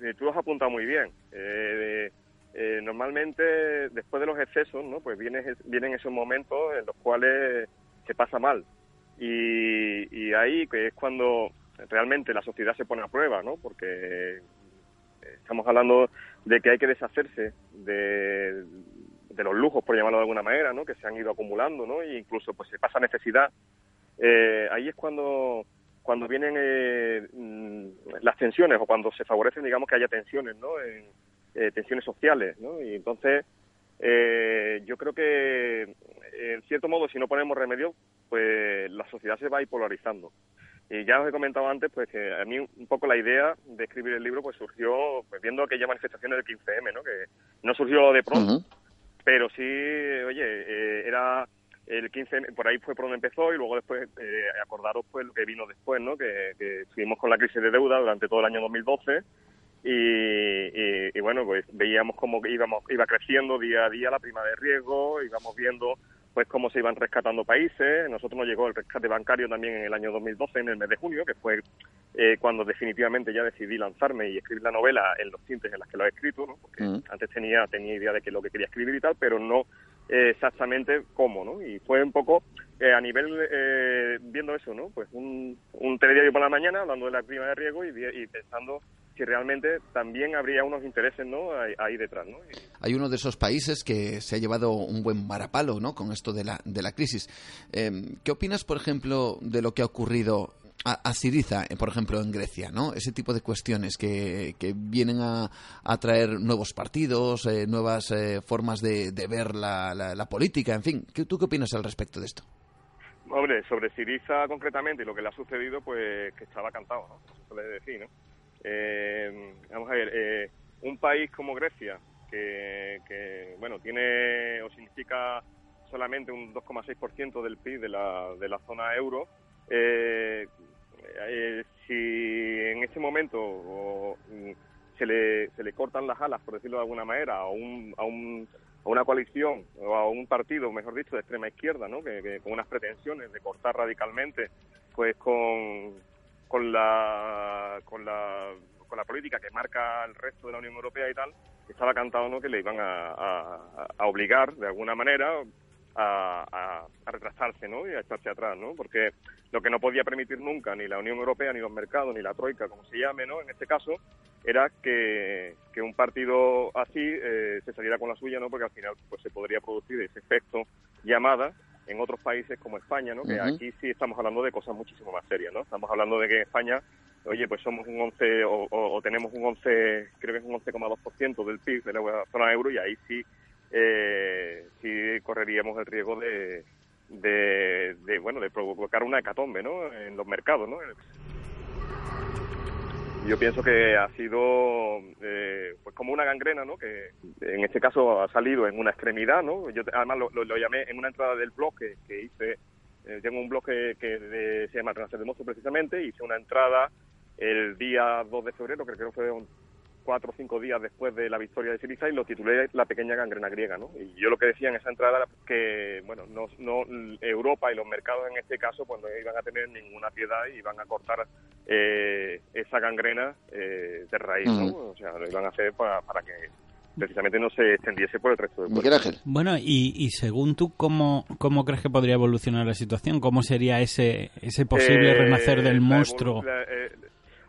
eh, tú lo has apuntado muy bien. Eh, eh, normalmente, después de los excesos, ¿no? Pues vienen, vienen esos momentos en los cuales se pasa mal. Y, ahí que es cuando realmente la sociedad se pone a prueba, ¿no? Porque estamos hablando de que hay que deshacerse de, de los lujos, por llamarlo de alguna manera, ¿no? que se han ido acumulando, ¿no? e incluso pues se pasa necesidad, eh, ahí es cuando cuando vienen eh, mm, las tensiones o cuando se favorecen, digamos, que haya tensiones, ¿no? Eh, tensiones sociales, ¿no? Y entonces, yo creo que, en cierto modo, si no ponemos remedio, pues la sociedad se va a ir polarizando. Y ya os he comentado antes, pues que a mí un poco la idea de escribir el libro, pues surgió pues, viendo aquella manifestaciones del 15M, ¿no? Que no surgió de pronto, pero sí, oye, eh, era el 15, por ahí fue por donde empezó y luego después eh, acordaros pues lo que vino después, ¿no? Que, que estuvimos con la crisis de deuda durante todo el año 2012 y, y, bueno, pues veíamos cómo íbamos, iba creciendo día a día la prima de riesgo, íbamos viendo pues cómo se iban rescatando países. Nosotros nos llegó el rescate bancario también en el año 2012, en el mes de junio, que fue eh, cuando definitivamente ya decidí lanzarme y escribir la novela en los tintes en las que lo he escrito, ¿no? porque mm. antes tenía, tenía idea de que lo que quería escribir y tal, pero no eh, exactamente cómo, ¿no? Y fue un poco eh, a nivel, viendo eso, ¿no? Pues un, un telediario por la mañana hablando de la prima de riesgo y, y pensando si realmente también habría unos intereses ¿no? ahí, detrás. ¿no? Hay uno de esos países que se ha llevado un buen marapalo ¿no? con esto de la, de la crisis. Em, ¿Qué opinas, por ejemplo, de lo que ha ocurrido a, a Siriza, eh, por ejemplo, en Grecia, ¿no? Ese tipo de cuestiones que, que vienen a, traer nuevos partidos, eh, nuevas eh, formas de, de ver la, la, política, en fin. ¿Tú qué opinas al respecto de esto? Hombre, sobre Siriza concretamente y lo que le ha sucedido, pues que estaba cantado, ¿no? Suele decir, ¿no? Eh, vamos a ver, eh, un país como Grecia, que, bueno, tiene o significa solamente un 2,6% del PIB de la, de la zona euro, eh, eh, si en ese momento mm, se, le, se le cortan las alas, por decirlo de alguna manera, a, un, a, un, a una coalición o a un partido, mejor dicho, de extrema izquierda, ¿no? que, con unas pretensiones de cortar radicalmente pues con, con la con la con la política que marca el resto de la Unión Europea y tal, estaba cantado ¿no? que le iban a, a obligar de alguna manera a, retrasarse ¿no? y a echarse atrás, ¿no? porque lo que no podía permitir nunca ni la Unión Europea, ni los mercados, ni la Troika, como se llame, ¿no? en este caso, era que, un partido así eh, se saliera con la suya, ¿no? porque al final pues se podría producir ese efecto llamada en otros países como España, ¿no? que aquí sí estamos hablando de cosas muchísimo más serias, ¿no? estamos hablando de que en España oye, pues somos un 11 o, tenemos un 11, creo que es un 11,2% del PIB de la zona euro y ahí sí eh, sí correríamos el riesgo de, de, bueno de provocar una hecatombe ¿no? en los mercados ¿no? Yo pienso que ha sido eh, pues como una gangrena no que en este caso ha salido en una extremidad no yo además lo, llamé en una entrada del blog que, hice eh, tengo un blog que, se llama Renacer de Monstruo precisamente hice una entrada el día 2 de febrero creo que fue un cuatro o cinco días después de la victoria de Siriza y lo titulé La pequeña gangrena griega, ¿no? Y yo lo que decía en esa entrada era que, bueno, no, no Europa y los mercados en este caso pues no iban a tener ninguna piedad y iban a cortar eh, esa gangrena eh, de raíz, ¿no? O sea, lo iban a hacer para, para que precisamente no se extendiese por el resto del mundo. Bueno, y, y según tú, ¿cómo, ¿cómo crees que podría evolucionar la situación? ¿Cómo sería ese, ese posible eh, renacer del monstruo?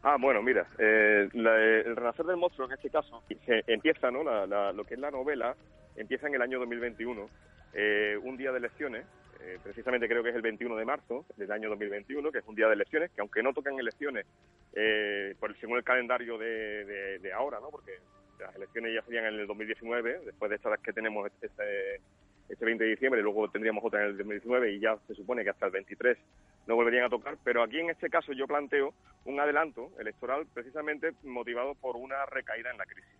Ah, bueno, mira, eh, el renacer del monstruo en este caso empieza, ¿no? lo que es la novela empieza en el año 2021, eh, un día de elecciones, eh, precisamente creo que es el 21 de marzo del año 2021, que es un día de elecciones, que aunque no tocan elecciones, por, según el calendario de, ahora, ¿no? Porque las elecciones ya serían en el 2019, después de estas que tenemos este, este 20 de diciembre, luego tendríamos otra en el 2019 y ya se supone que hasta el 23 no volverían a tocar, pero aquí en este caso yo planteo un adelanto electoral precisamente motivado por una recaída en la crisis.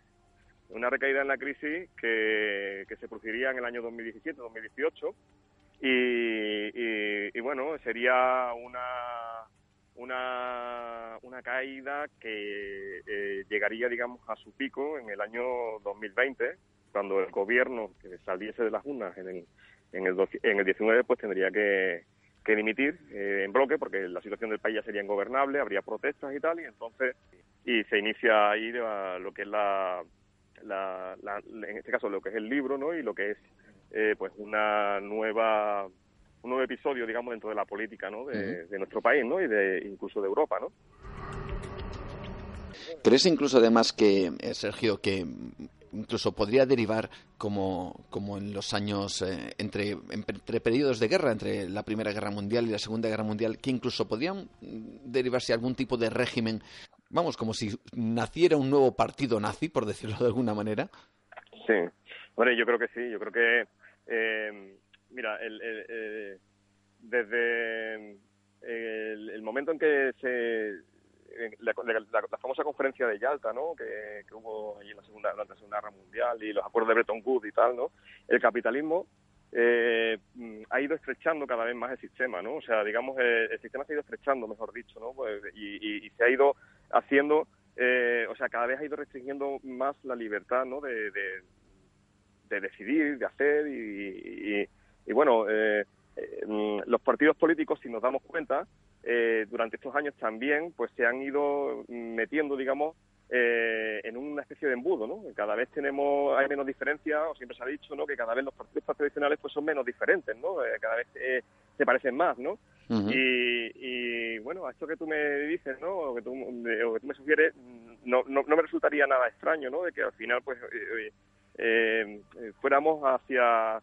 Una recaída en la crisis que, se produciría en el año 2017-2018 y, y, bueno, sería una, una, una caída que eh, llegaría, digamos, a su pico en el año 2020, cuando el gobierno que saliese de las urnas en el, en el, en el 19, pues tendría que, que dimitir eh, en bloque porque la situación del país ya sería ingobernable, habría protestas y tal, y entonces y se inicia ahí lo que es la, la, en este caso lo que es el libro, ¿no? Y lo que es eh, pues una nueva un nuevo episodio, digamos, dentro de la política, ¿no? De, de nuestro país, ¿no? Y de incluso de Europa, ¿no? ¿Crees incluso además que, eh, Sergio, que incluso podría derivar como, como en los años eh, entre, entre periodos de guerra, entre la Primera Guerra Mundial y la Segunda Guerra Mundial, que incluso podrían derivarse algún tipo de régimen, vamos, como si naciera un nuevo partido nazi, por decirlo de alguna manera. Sí, bueno, yo creo que sí, yo creo que, eh, mira, el, desde el momento en que se la, famosa conferencia de Yalta, ¿no? Que, hubo allí en la segunda, durante la Segunda Guerra Mundial y los acuerdos de Bretton Woods y tal, ¿no? El capitalismo eh, ha ido estrechando cada vez más el sistema, ¿no? O sea, digamos, eh, el, sistema se ha ido estrechando, mejor dicho, ¿no? Pues, y, se ha ido haciendo, eh, o sea, cada vez ha ido restringiendo más la libertad, ¿no? De, de, decidir, de hacer y, y bueno, mm, los partidos políticos, si nos damos cuenta, eh, durante estos años también pues se han ido metiendo, digamos, eh, en una especie de embudo, ¿no? Cada vez tenemos, hay menos diferencia, o siempre se ha dicho, ¿no? Que cada vez los partidos tradicionales pues son menos diferentes, ¿no? Eh, cada vez se parecen más, ¿no? y, bueno, a esto que tú me dices, ¿no? O que tú, o que tú me sugieres, no, no, no, me resultaría nada extraño, ¿no? De que al final, pues, fuéramos hacia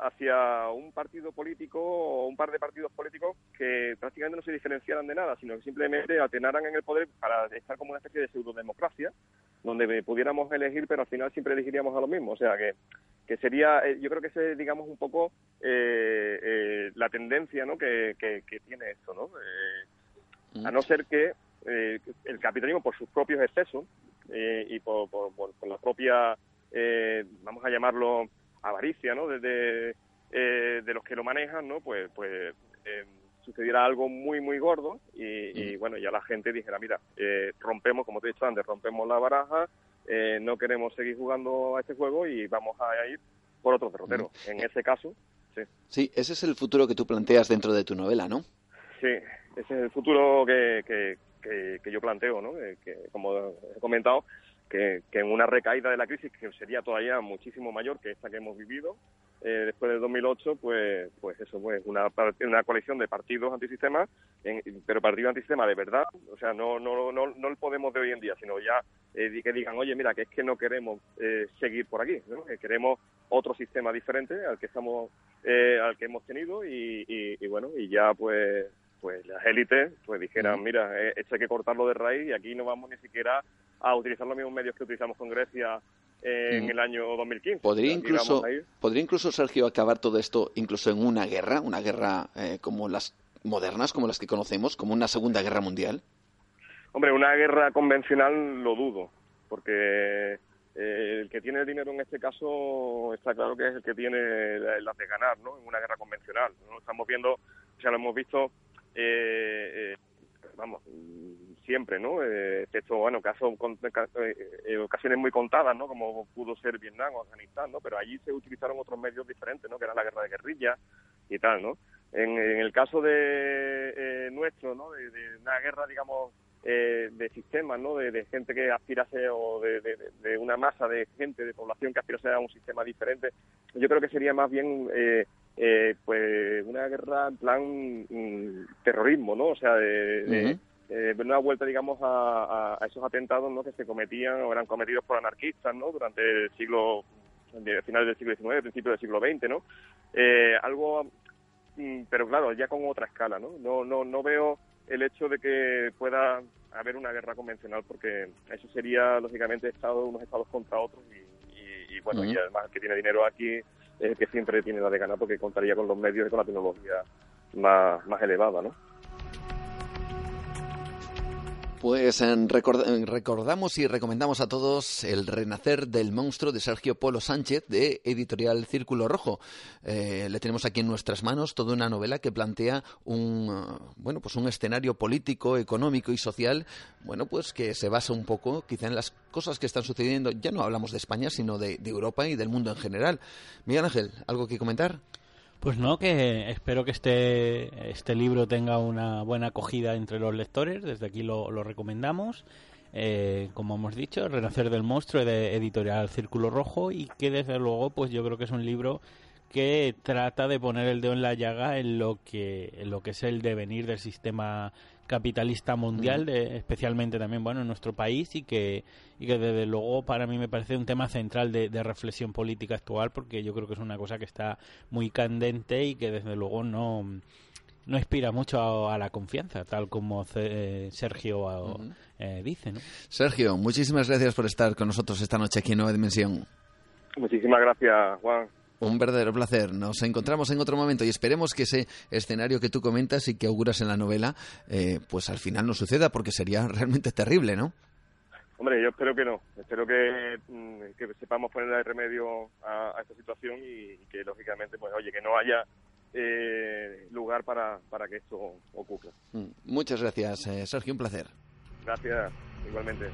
hacia un partido político o un par de partidos políticos que prácticamente no se diferenciaran de nada, sino que simplemente atenaran en el poder para estar como una especie de pseudodemocracia, donde pudiéramos elegir, pero al final siempre elegiríamos a lo mismo. O sea que, que sería, eh, yo creo que ese digamos un poco eh, eh, la tendencia ¿no? que, tiene esto, ¿no? a no ser que el capitalismo, por sus propios excesos y por, por, por la propia, vamos a llamarlo, avaricia, ¿no? Desde eh, de los que lo manejan, ¿no? Pues, pues eh, sucediera algo muy, muy gordo y, bueno, ya la gente dijera, mira, eh, rompemos, como te he dicho antes, rompemos la baraja, eh, no queremos seguir jugando a este juego y vamos a ir por otro derrotero. En ese caso, sí. Sí, ese es el futuro que tú planteas dentro de tu novela, ¿no? Sí, ese es el futuro que, que, que, yo planteo, ¿no? Que, como he comentado, que, en una recaída de la crisis que sería todavía muchísimo mayor que esta que hemos vivido, eh, después del 2008, pues, pues eso, pues una, una coalición de partidos antisistema, pero partidos antisistema de verdad, o sea, no, no, no, no el Podemos de hoy en día, sino ya eh, que digan, oye, mira, que es que no queremos eh, seguir por aquí, queremos otro sistema diferente al que estamos, al que hemos tenido y, y, bueno, y ya pues pues las élites pues dijeran, mira, esto hay que cortarlo de raíz y aquí no vamos ni siquiera a utilizar los mismos medios que utilizamos con Grecia en mm. el año 2015. ¿Podría incluso, ¿Podría incluso, Sergio, acabar todo esto incluso en una guerra, una guerra eh, como las modernas, como las que conocemos, como una Segunda Guerra Mundial? Hombre, una guerra convencional lo dudo, porque eh, el que tiene el dinero en este caso está claro que es el que tiene las de ganar, ¿no? En una guerra convencional. ¿no? Estamos viendo, sea, lo hemos visto, eh, vamos, siempre, ¿no? Eh, excepto, bueno, casos, eh, eh, ocasiones muy contadas, ¿no? Como pudo ser Vietnam o Afganistán, ¿no? Pero allí se utilizaron otros medios diferentes, ¿no? Que era la guerra de guerrilla y tal, ¿no? En, el caso de eh, nuestro, ¿no? De, una guerra, digamos, de sistemas, ¿no? De, gente que aspirase o de, una masa de gente, de población que aspirase a un sistema diferente, yo creo que sería más bien... pues una guerra en plan mm, terrorismo, ¿no? O sea, de, eh, una vuelta, digamos, a, esos atentados ¿no? que se cometían o eran cometidos por anarquistas ¿no? durante el siglo, finales del siglo XIX, principios del siglo XX, ¿no? Eh, algo, mm, pero claro, ya con otra escala, ¿no? No, no, no veo el hecho de que pueda haber una guerra convencional porque eso sería, lógicamente, estado, unos estados contra otros y, bueno, y además el que tiene dinero aquí es que siempre tiene la de ganar porque contaría con los medios y con la tecnología más, más elevada, ¿no? Pues recordamos y recomendamos a todos El Renacer del Monstruo de Sergio Polo Sánchez de Editorial Círculo Rojo. Eh, le tenemos aquí en nuestras manos toda una novela que plantea un uh, bueno pues un escenario político, económico y social bueno pues que se basa un poco quizá en las cosas que están sucediendo. Ya no hablamos de España sino de, de Europa y del mundo en general. Miguel Ángel, ¿algo que comentar? Pues no, que espero que este, este libro tenga una buena acogida entre los lectores. Desde aquí lo, lo recomendamos. Eh, como hemos dicho, Renacer del Monstruo de Editorial Círculo Rojo y que desde luego pues yo creo que es un libro que trata de poner el dedo en la llaga en lo que, en lo que es el devenir del sistema capitalista mundial, especialmente también bueno en nuestro país y que, y que desde luego para mí me parece un tema central de, reflexión política actual porque yo creo que es una cosa que está muy candente y que desde luego no, no inspira mucho a, la confianza, tal como eh, Sergio eh, dice. ¿no? Sergio, muchísimas gracias por estar con nosotros esta noche aquí en Nueva Dimensión. Muchísimas gracias, Juan. Un verdadero placer. Nos encontramos en otro momento y esperemos que ese escenario que tú comentas y que auguras en la novela, eh, pues al final no suceda, porque sería (laughs) realmente terrible, ¿no? Hombre, yo espero que no. Espero que, mm, que sepamos ponerle remedio a, esta situación y, que, lógicamente, pues oye, que no haya eh, lugar para, para que esto ocurra. Mm, muchas gracias, eh, Sergio. Un placer. Gracias, igualmente.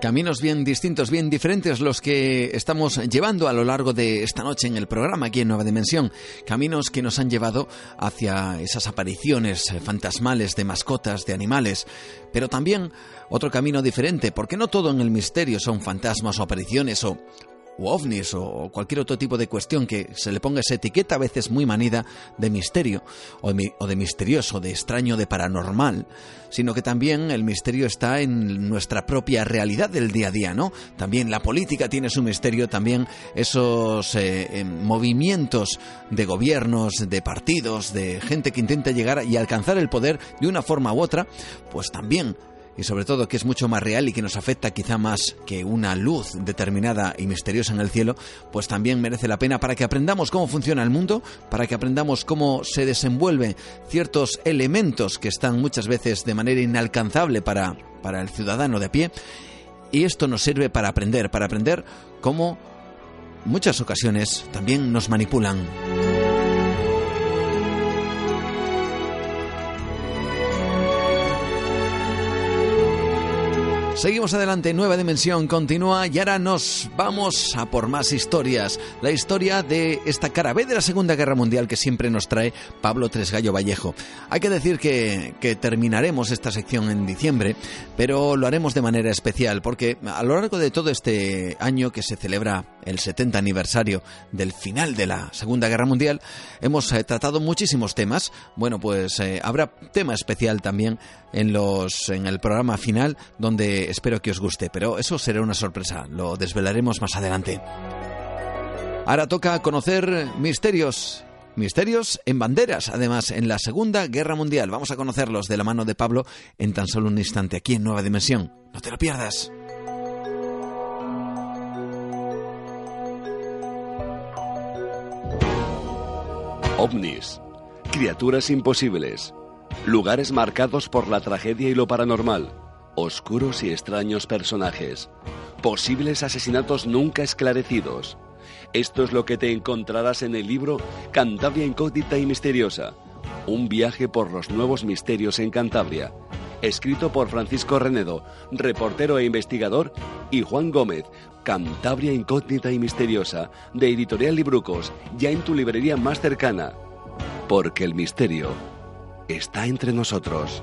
Caminos bien distintos, bien diferentes los que estamos llevando a lo largo de esta noche en el programa aquí en Nueva Dimensión. Caminos que nos han llevado hacia esas apariciones fantasmales de mascotas, de animales, pero también otro camino diferente, porque no todo en el misterio son fantasmas o apariciones o, o ovnis o cualquier otro tipo de cuestión que se le ponga esa etiqueta a veces muy manida de misterio o de, misterioso, de extraño, de paranormal, sino que también el misterio está en nuestra propia realidad del día a día, ¿no? También la política tiene su misterio, también esos eh, em, movimientos de gobiernos, de partidos, de gente que intenta llegar y alcanzar el poder de una forma u otra, pues también y sobre todo que es mucho más real y que nos afecta quizá más que una luz determinada y misteriosa en el cielo, pues también merece la pena para que aprendamos cómo funciona el mundo, para que aprendamos cómo se desenvuelven ciertos elementos que están muchas veces de manera inalcanzable para, para el ciudadano de a pie. Y esto nos sirve para aprender, para aprender cómo muchas ocasiones también nos manipulan. Seguimos adelante, nueva dimensión continúa y ahora nos vamos a por más historias. La historia de esta cara B de la Segunda Guerra Mundial que siempre nos trae Pablo Tresgallo Vallejo. Hay que decir que, que terminaremos esta sección en diciembre, pero lo haremos de manera especial porque a lo largo de todo este año que se celebra el 70 aniversario del final de la Segunda Guerra Mundial, hemos eh, tratado muchísimos temas. Bueno, pues eh, habrá tema especial también en los en el programa final donde espero que os guste, pero eso será una sorpresa, lo desvelaremos más adelante. Ahora toca conocer misterios. Misterios en banderas, además, en la Segunda Guerra Mundial. Vamos a conocerlos de la mano de Pablo en tan solo un instante aquí en Nueva Dimensión. No te lo pierdas. OVNIS. Criaturas imposibles. Lugares marcados por la tragedia y lo paranormal oscuros y extraños personajes, posibles asesinatos nunca esclarecidos. Esto es lo que te encontrarás en el libro Cantabria Incógnita y Misteriosa, un viaje por los nuevos misterios en Cantabria, escrito por Francisco Renedo, reportero e investigador, y Juan Gómez, Cantabria Incógnita y Misteriosa, de Editorial Librucos, ya en tu librería más cercana, porque el misterio está entre nosotros.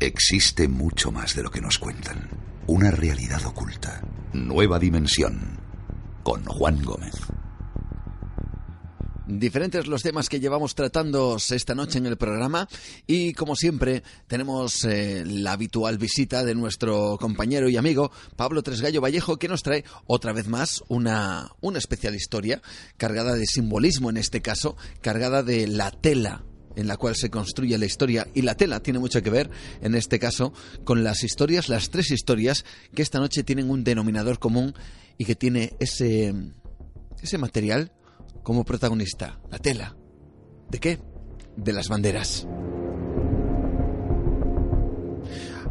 Existe mucho más de lo que nos cuentan. Una realidad oculta. Nueva dimensión. Con Juan Gómez. Diferentes los temas que llevamos tratando esta noche en el programa. Y como siempre tenemos eh, la habitual visita de nuestro compañero y amigo Pablo Tresgallo Vallejo que nos trae otra vez más una, una especial historia cargada de simbolismo en este caso, cargada de la tela en la cual se construye la historia. Y la tela tiene mucho que ver, en este caso, con las historias, las tres historias que esta noche tienen un denominador común y que tiene ese, ese material como protagonista, la tela. ¿De qué? De las banderas.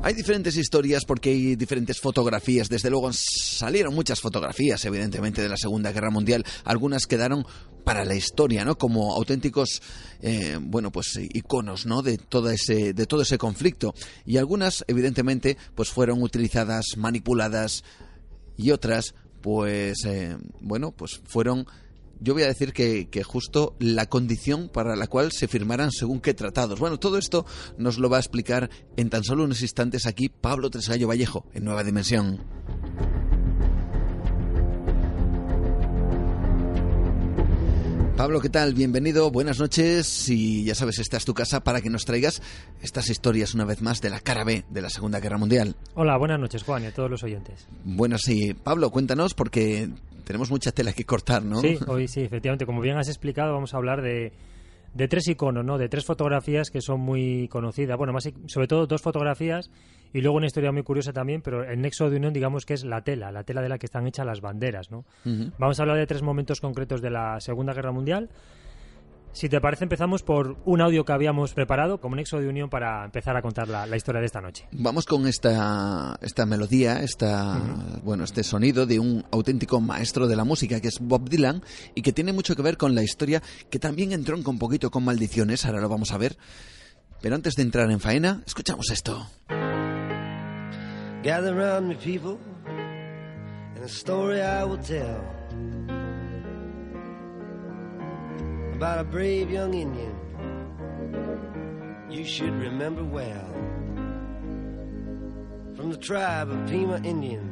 Hay diferentes historias porque hay diferentes fotografías. Desde luego salieron muchas fotografías, evidentemente, de la Segunda Guerra Mundial. Algunas quedaron para la historia, ¿no? Como auténticos, eh, bueno, pues iconos, ¿no? De todo ese, de todo ese conflicto. Y algunas, evidentemente, pues fueron utilizadas, manipuladas y otras, pues, eh, bueno, pues fueron yo voy a decir que, justo la condición para la cual se firmaran según qué tratados. Bueno, todo esto nos lo va a explicar en tan solo unos instantes aquí Pablo Tresallo Vallejo, en Nueva Dimensión. Pablo, ¿qué tal? Bienvenido, buenas noches y ya sabes, esta es tu casa para que nos traigas estas historias una vez más de la cara B de la Segunda Guerra Mundial. Hola, buenas noches Juan y a todos los oyentes. Bueno, sí, Pablo, cuéntanos porque tenemos mucha tela que cortar, ¿no? Sí, hoy sí, efectivamente. Como bien has explicado, vamos a hablar de, de tres iconos, ¿no? De tres fotografías que son muy conocidas. Bueno, más sobre todo dos fotografías y luego una historia muy curiosa también, pero el nexo de unión, digamos que es la tela, la tela de la que están hechas las banderas, ¿no? Vamos a hablar de tres momentos concretos de la Segunda Guerra Mundial. Si te parece, empezamos por un audio que habíamos preparado como nexo de unión para empezar a contar la, historia de esta noche. Vamos con esta, esta melodía, esta, bueno, este sonido de un auténtico maestro de la música que es Bob Dylan y que tiene mucho que ver con la historia que también entronca un poquito con maldiciones, ahora lo vamos a ver. Pero antes de entrar en faena, escuchamos esto. Gather around me people, and a story I will tell. About a brave young Indian you should remember well. From the tribe of Pima Indians.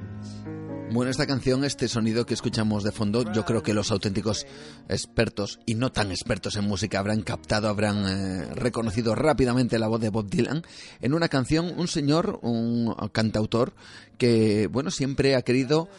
Bueno, esta canción, este sonido que escuchamos de fondo, yo creo que los auténticos expertos y no tan expertos en música habrán captado, habrán eh, reconocido rápidamente la voz de Bob Dylan en una canción, un señor, un cantautor que, bueno, siempre ha querido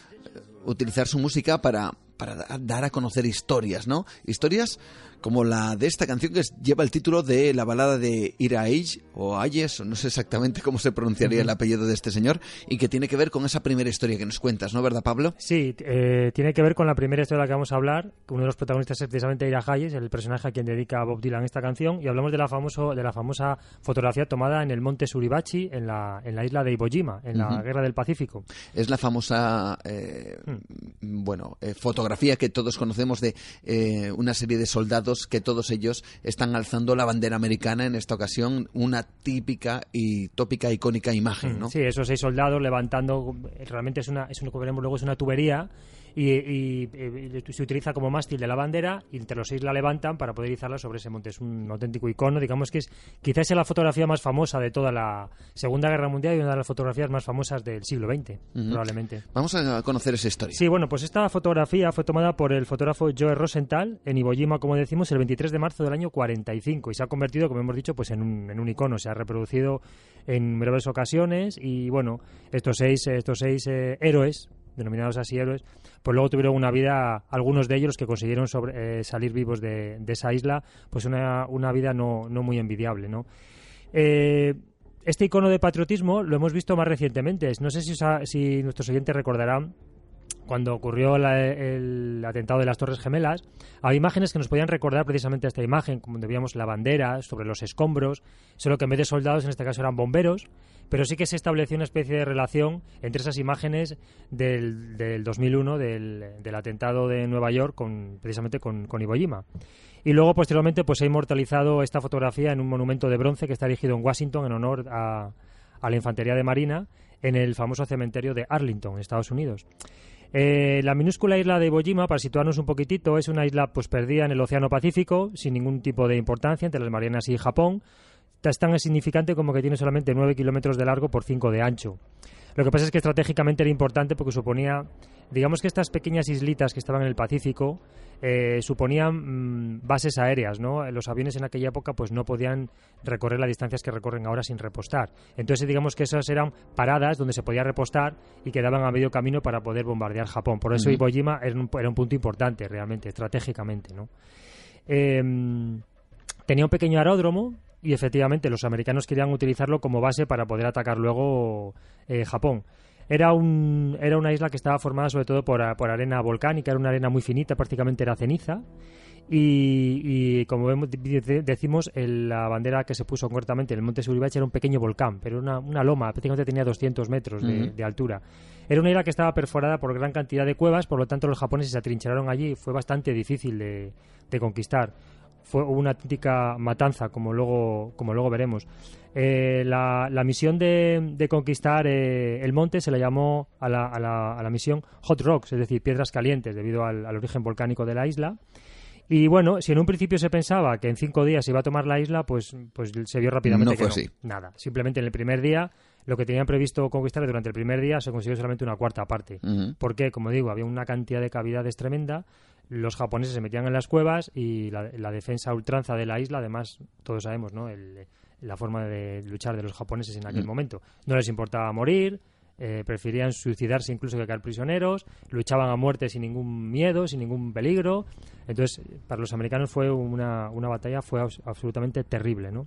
utilizar su música para, para dar a conocer historias, ¿no? Historias como la de esta canción que lleva el título de la balada de Ira Age o Ayes, no sé exactamente cómo se pronunciaría el apellido de este señor, y que tiene que ver con esa primera historia que nos cuentas, ¿no, verdad, Pablo? Sí, eh, tiene que ver con la primera historia de la que vamos a hablar. Uno de los protagonistas es precisamente Ira Hayes, el personaje a quien dedica Bob Dylan esta canción, y hablamos de la, famoso, de la famosa fotografía tomada en el monte Suribachi, en la, en la isla de Iwo Jima, en la Guerra del Pacífico. Es la famosa, eh, mm. bueno, eh, fotografía que todos conocemos de una serie de soldados que todos ellos están alzando la bandera americana en esta ocasión, una típica y tópica icónica imagen, ¿no? Sí, esos seis soldados levantando, realmente es una, es un, veremos luego es una tubería y, se utiliza como mástil de la bandera y entre los seis la levantan para poder izarla sobre ese monte. Es un auténtico icono, digamos que es quizás es la fotografía más famosa de toda la Segunda Guerra Mundial y una de las fotografías más famosas del siglo XX, probablemente. Vamos a conocer esa historia. Sí, bueno, pues esta fotografía fue tomada por el fotógrafo Joe Rosenthal en Iwo Jima, como decimos, el 23 de marzo del año 45 y se ha convertido, como hemos dicho, pues en un, en un icono. Se ha reproducido en numerosas ocasiones y, bueno, estos seis, estos seis eh, héroes denominados así héroes, pues luego tuvieron una vida, algunos de ellos que consiguieron sobre, eh, salir vivos de, esa isla, pues una, una vida no, no, muy envidiable, ¿no? Eh, este icono de patriotismo lo hemos visto más recientemente. No sé si, si nuestros oyentes recordarán cuando ocurrió el atentado de las Torres Gemelas, había imágenes que nos podían recordar precisamente esta imagen, como veíamos la bandera sobre los escombros, solo que en vez de soldados en este caso eran bomberos, pero sí que se estableció una especie de relación entre esas imágenes del, del 2001, del, atentado de Nueva York, con, precisamente con, con Iwo Jima. Y luego, posteriormente, pues se ha inmortalizado esta fotografía en un monumento de bronce que está erigido en Washington en honor a, a la infantería de Marina en el famoso cementerio de Arlington, Estados Unidos. Eh, la minúscula isla de Iwo Jima, para situarnos un poquitito, es una isla pues perdida en el Océano Pacífico, sin ningún tipo de importancia entre las Marianas y Japón. Es tan insignificante como que tiene solamente 9 kilómetros de largo por 5 de ancho. Lo que pasa es que estratégicamente era importante porque suponía, digamos que estas pequeñas islitas que estaban en el Pacífico eh, suponían mm, bases aéreas, ¿no? Los aviones en aquella época pues no podían recorrer las distancias que recorren ahora sin repostar. Entonces digamos que esas eran paradas donde se podía repostar y quedaban a medio camino para poder bombardear Japón. Por eso Iwo Jima era un, era un, punto importante realmente, estratégicamente, ¿no? Em, tenía un pequeño aeródromo y efectivamente los americanos querían utilizarlo como base para poder atacar luego eh, Japón. Era, un, era una isla que estaba formada sobre todo por, por, arena volcánica, era una arena muy finita, prácticamente era ceniza. Y, como vemos, decimos, la bandera que se puso concretamente en el monte Suribachi era un pequeño volcán, pero una, una loma, prácticamente tenía 200 metros de, altura. Era una isla que estaba perforada por gran cantidad de cuevas, por lo tanto los japoneses se atrincheraron allí y fue bastante difícil de, de conquistar fue una típica matanza, como luego, como luego veremos. Eh, la, la, misión de, de conquistar eh, el monte se le llamó a la, a, la, a la, misión Hot Rocks, es decir, piedras calientes, debido al, al, origen volcánico de la isla. Y bueno, si en un principio se pensaba que en cinco días se iba a tomar la isla, pues, pues se vio rápidamente no que fue no. Nada. Simplemente en el primer día, lo que tenían previsto conquistar durante el primer día se consiguió solamente una cuarta parte. Porque, como digo, había una cantidad de cavidades tremenda los japoneses se metían en las cuevas y la, defensa ultranza de la isla, además, todos sabemos, ¿no? la forma de luchar de los japoneses en aquel mm. momento. No les importaba morir, eh, preferían suicidarse incluso que caer prisioneros, luchaban a muerte sin ningún miedo, sin ningún peligro. Entonces, para los americanos fue una, una batalla fue absolutamente terrible, ¿no?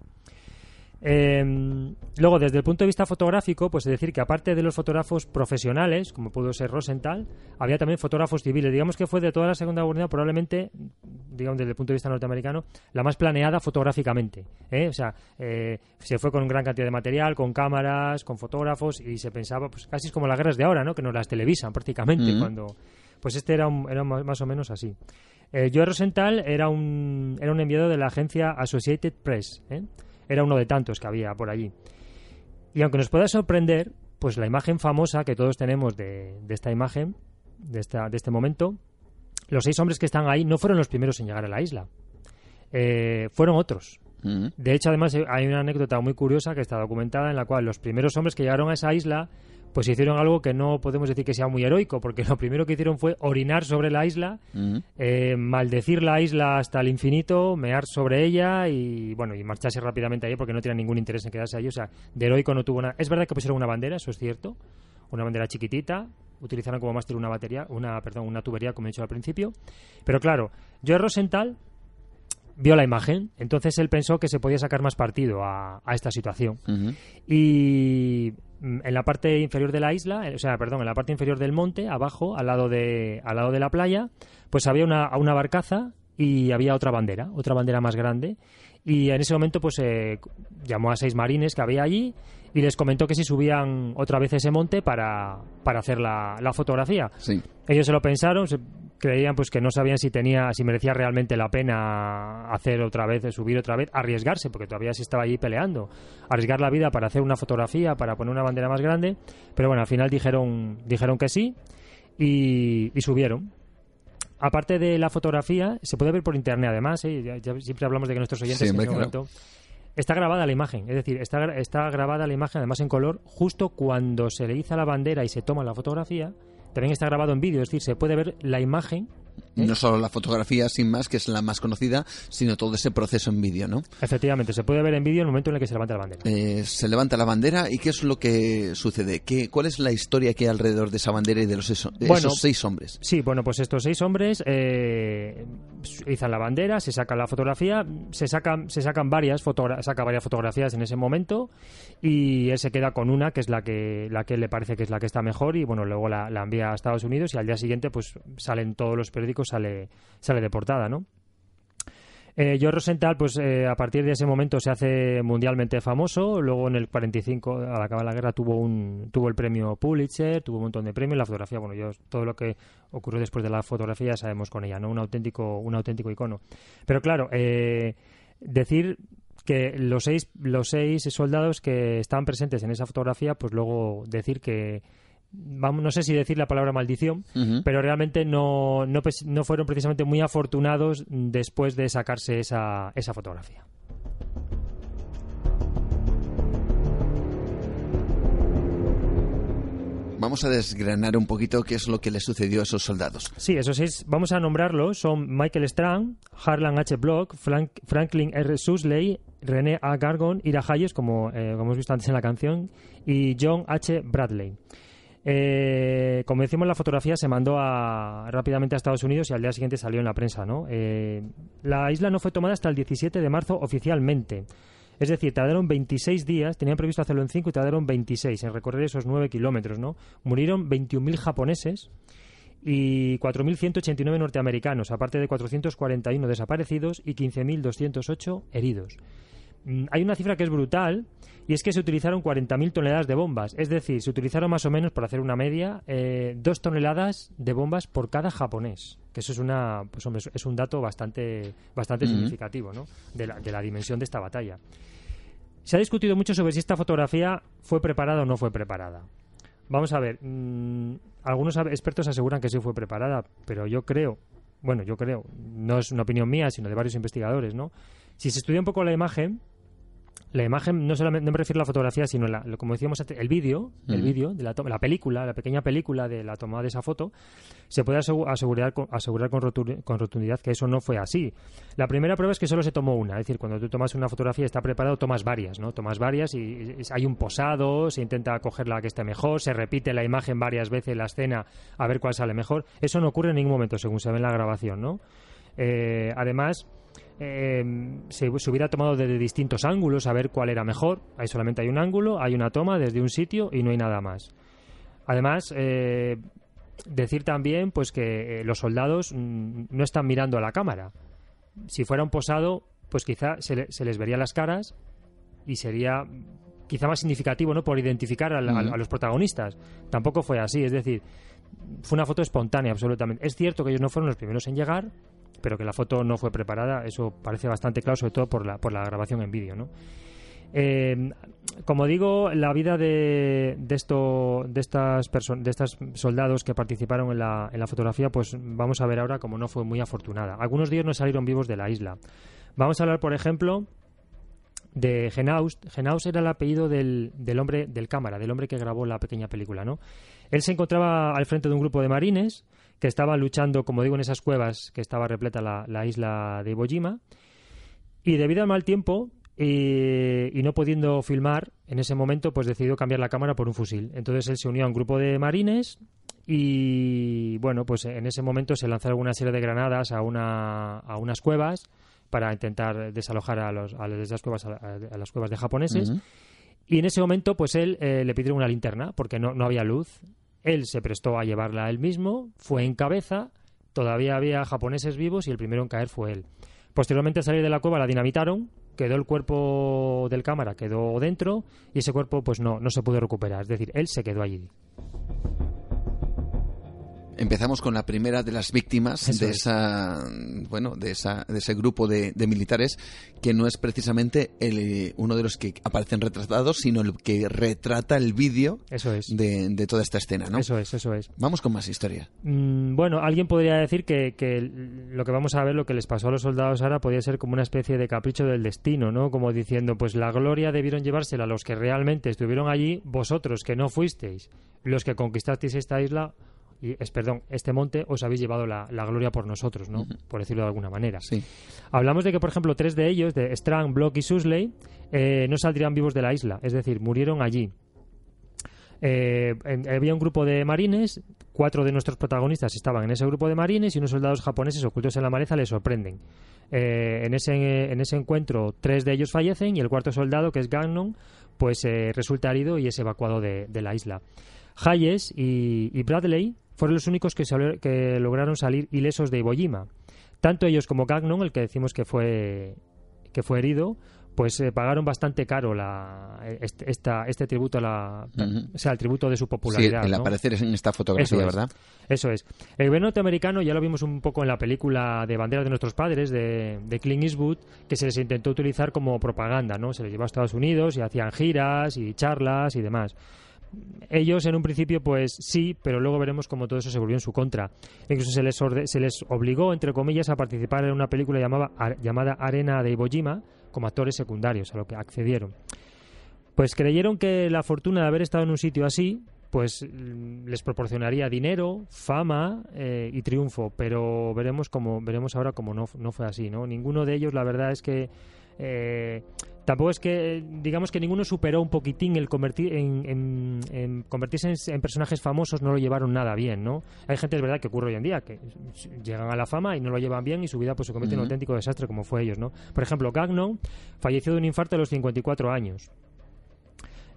Em, luego, desde el punto de vista fotográfico, pues es decir que aparte de los fotógrafos profesionales, como pudo ser Rosenthal, había también fotógrafos civiles. Digamos que fue de toda la Segunda Guerra probablemente, digamos desde el punto de vista norteamericano, la más planeada fotográficamente. ¿eh? O sea, eh, se fue con gran cantidad de material, con cámaras, con fotógrafos y se pensaba, pues casi es como las guerras de ahora, ¿no? Que nos las televisan prácticamente cuando... Pues este era, era más o menos así. Eh, Joe Rosenthal era un, era un enviado de la agencia Associated Press, ¿eh? Era uno de tantos que había por allí. Y aunque nos pueda sorprender, pues la imagen famosa que todos tenemos de, esta imagen, de, esta, de este momento, los seis hombres que están ahí no fueron los primeros en llegar a la isla. Eh, fueron otros. De hecho, además, hay una anécdota muy curiosa que está documentada en la cual los primeros hombres que llegaron a esa isla pues hicieron algo que no podemos decir que sea muy heroico, porque lo primero que hicieron fue orinar sobre la isla, eh, maldecir la isla hasta el infinito, mear sobre ella y bueno y marcharse rápidamente ahí porque no tenían ningún interés en quedarse ahí. O sea, de heroico no tuvo nada. Es verdad que pusieron una bandera, eso es cierto, una bandera chiquitita, utilizaron como mástil una batería, una perdón, una tubería como he dicho al principio, pero claro, Joe Rosenthal vio la imagen. Entonces él pensó que se podía sacar más partido a, esta situación. Y mm, en la parte inferior de la isla, o sea, perdón, en la parte inferior del monte, abajo, al lado de, al lado de la playa, pues había una, una barcaza y había otra bandera, otra bandera más grande. Y en ese momento, pues eh, llamó a seis marines que había allí y les comentó que si subían otra vez ese monte para, para hacer la, la fotografía. Ellos se lo pensaron, se, creían pues que no sabían si tenía si merecía realmente la pena hacer otra vez subir otra vez arriesgarse porque todavía se estaba allí peleando. Arriesgar la vida para hacer una fotografía para poner una bandera más grande. Pero bueno al final dijeron dijeron que sí y, subieron. Aparte de la fotografía se puede ver por internet además ¿eh? siempre hablamos de que nuestros oyentes en este momento está grabada la imagen, es decir, está, está grabada la imagen además en color justo cuando se le iza la bandera y se toma la fotografía también está grabado en vídeo, es decir, se puede ver la imagen ¿Eh? No solo la fotografía sin más, que es la más conocida, sino todo ese proceso en vídeo, ¿no? Efectivamente, se puede ver en vídeo en el momento en el que se levanta la bandera. Eh, se levanta la bandera y ¿qué es lo que sucede? ¿Qué, ¿Cuál es la historia que hay alrededor de esa bandera y de, los, esos seis hombres? Sí, bueno, pues estos seis hombres eh, izan la bandera, se saca la fotografía, se sacan, se sacan varias, saca varias fotografías en ese momento y él se queda con una que es la que, la que le parece que es la que está mejor y bueno, luego la, la envía a Estados Unidos y al día siguiente pues salen todos los periódicos sale, sale de portada, ¿no? Eh, George Rosenthal, pues eh, a partir de ese momento se hace mundialmente famoso. Luego en el 45, al acabar la guerra, tuvo un tuvo el premio Pulitzer, tuvo un montón de premios. La fotografía, bueno, yo todo lo que ocurrió después de la fotografía sabemos con ella, ¿no? Un auténtico un auténtico icono. Pero claro, eh, decir que los seis los seis soldados que estaban presentes en esa fotografía, pues luego decir que vamos, no sé si decir la palabra maldición, pero realmente no, no, no, fueron precisamente muy afortunados después de sacarse esa, esa fotografía. Vamos a desgranar un poquito qué es lo que le sucedió a esos soldados. Sí, esos es, vamos a nombrarlos. Son Michael Strang, Harlan H. Block, Franklin R. Susley, René A. Gargon, Ira Hayes, como, eh, como hemos visto antes en la canción, y John H. Bradley. Eh, como decimos, la fotografía se mandó rápidamente a Estados Unidos y al día siguiente salió en la prensa. ¿no? Eh, la isla no fue tomada hasta el 17 de marzo oficialmente. Es decir, tardaron 26 días, tenían previsto hacerlo en 5 y tardaron 26 en recorrer esos 9 kilómetros. ¿no? Murieron 21.000 japoneses y 4.189 norteamericanos, aparte de 441 desaparecidos y 15.208 heridos. Mm, hay una cifra que es brutal y es que se utilizaron 40.000 toneladas de bombas. Es decir, se utilizaron más o menos, por hacer una media, eh, dos toneladas de bombas por cada japonés. Que eso es, una, pues, es un dato bastante, bastante significativo ¿no? de, la, de la dimensión de esta batalla. Se ha discutido mucho sobre si esta fotografía fue preparada o no fue preparada. Vamos a ver, mm, algunos expertos aseguran que sí fue preparada, pero yo creo, bueno, yo creo, no es una opinión mía, sino de varios investigadores, ¿no? Si se estudia un poco la imagen, la imagen no solamente no me refiero a la fotografía sino la, como decíamos antes el vídeo el vídeo de la, la película la pequeña película de la tomada de esa foto se puede asegurar, asegurar con, rotundidad que eso no fue así. La primera prueba es que solo se tomó una es decir cuando tú tomas una fotografía está preparado tomas varias no tomas varias y, hay un posado se intenta coger la que esté mejor se repite la imagen varias veces la escena a ver cuál sale mejor. Eso no ocurre en ningún momento según se ve en la grabación no eh, además eh, se, hubiera tomado desde distintos ángulos a ver cuál era mejor. Ahí solamente hay un ángulo, hay una toma desde un sitio y no hay nada más. Además, eh, decir también pues que eh, los soldados mm, no están mirando a la cámara. Si fuera un posado, pues quizá se, les vería las caras y sería quizá más significativo no por identificar a, a, los protagonistas. Tampoco fue así, es decir, fue una foto espontánea absolutamente. Es cierto que ellos no fueron los primeros en llegar, pero que la foto no fue preparada, eso parece bastante claro, sobre todo por la, por la grabación en vídeo, ¿no? Eh, como digo, la vida de, de, esto, de estas de estos soldados que participaron en la, en la fotografía, pues vamos a ver ahora como no fue muy afortunada. Algunos de no salieron vivos de la isla. Vamos a hablar, por ejemplo, de Genaust. Genaust era el apellido del, del hombre del cámara, del hombre que grabó la pequeña película, ¿no? Él se encontraba al frente de un grupo de marines que estaba luchando, como digo, en esas cuevas que estaba repleta la, isla de Iwo Jima. Y debido al mal tiempo y, no pudiendo filmar en ese momento, pues decidió cambiar la cámara por un fusil. Entonces él se unió a un grupo de marines y, bueno, pues en ese momento se lanzaron una serie de granadas a, una, a unas cuevas para intentar desalojar a, los, a las cuevas a, las cuevas de japoneses. Y en ese momento, pues él eh, le pidieron una linterna porque no, no había luz. Él se prestó a llevarla él mismo, fue en cabeza, todavía había japoneses vivos y el primero en caer fue él. Posteriormente, al salir de la cueva, la dinamitaron, quedó el cuerpo del cámara, quedó dentro y ese cuerpo pues no, no se pudo recuperar. Es decir, él se quedó allí. Empezamos con la primera de las víctimas de esa, bueno, de esa, de ese grupo de, militares que no es precisamente el, uno de los que aparecen retratados, sino el que retrata el vídeo de, toda esta escena, ¿no? Eso es, eso es. Vamos con más historia. Mm, bueno, alguien podría decir que, que, lo que vamos a ver, lo que les pasó a los soldados ahora, podría ser como una especie de capricho del destino, ¿no? Como diciendo, pues la gloria debieron llevársela a los que realmente estuvieron allí, vosotros que no fuisteis, los que conquistasteis esta isla y es, perdón, este monte os habéis llevado la, gloria por nosotros, ¿no? Por decirlo de alguna manera. Sí. Hablamos de que, por ejemplo, tres de ellos, de Strang, Block y Susley, eh, no saldrían vivos de la isla, es decir, murieron allí. Eh, había un grupo de marines, cuatro de nuestros protagonistas estaban en ese grupo de marines y unos soldados japoneses ocultos en la maleza les sorprenden. Eh, en, ese, en ese encuentro, tres de ellos fallecen y el cuarto soldado, que es Gagnon, pues resulta herido y es evacuado de, la isla. Hayes y Bradley fueron los únicos que, que lograron salir ilesos de Iwo Jima. Tanto ellos como Gagnon, el que decimos que fue, que fue herido, pues eh, pagaron bastante caro la, este, esta, este tributo a la, o sea, el tributo de su popularidad. Sí, el aparecer en esta fotografía, ¿verdad? Eso es. El gobierno norteamericano, ya lo vimos un poco en la película de Banderas de nuestros padres, de, de Clint Eastwood, que se les intentó utilizar como propaganda, ¿no? Se les llevó a Estados Unidos y hacían giras y charlas y demás ellos en un principio pues sí, pero luego veremos cómo todo eso se volvió en su contra. Incluso se les, se les obligó, entre comillas, a participar en una película llamada, llamada Arena de Iwo Jima como actores secundarios, a lo que accedieron. Pues creyeron que la fortuna de haber estado en un sitio así pues mm, les proporcionaría dinero, fama eh, y triunfo, pero veremos cómo veremos ahora cómo no, no fue así, ¿no? Ninguno de ellos, la verdad es que eh, tampoco es que, digamos que ninguno superó un poquitín el convertir en, convertirse en, personajes famosos, no lo llevaron nada bien, ¿no? Hay gente, es verdad, que ocurre hoy en día, que llegan a la fama y no lo llevan bien y su vida pues se convierte en un auténtico desastre como fue ellos, ¿no? Por ejemplo, Gagnon falleció de un infarto a los 54 años.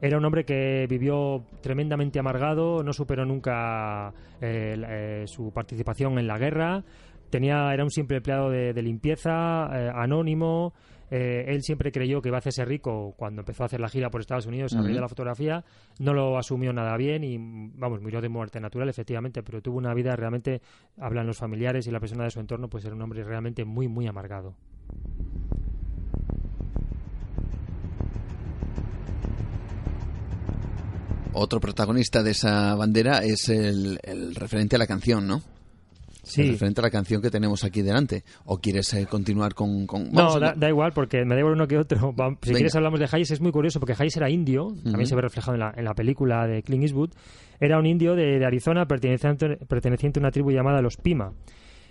Era un hombre que vivió tremendamente amargado, no superó nunca eh, eh, su participación en la guerra, tenía, era un simple empleado de, limpieza, eh, anónimo, eh, él siempre creyó que iba a hacerse rico cuando empezó a hacer la gira por Estados Unidos a raíz de la fotografía. No lo asumió nada bien y, vamos, murió de muerte natural, efectivamente, pero tuvo una vida realmente, hablan los familiares y la persona de su entorno, pues era un hombre realmente muy, muy amargado. Otro protagonista de esa bandera es el, el referente a la canción, ¿no? Sí. referente a la canción que tenemos aquí delante. ¿O quieres eh, continuar con...? no, da, igual, porque me da igual uno que otro. Si quieres hablamos de Hayes, es muy curioso, porque Hayes era indio, también se ve reflejado en la, en la película de Clint Eastwood, era un indio de, de Arizona perteneciente, perteneciente a una tribu llamada los Pima.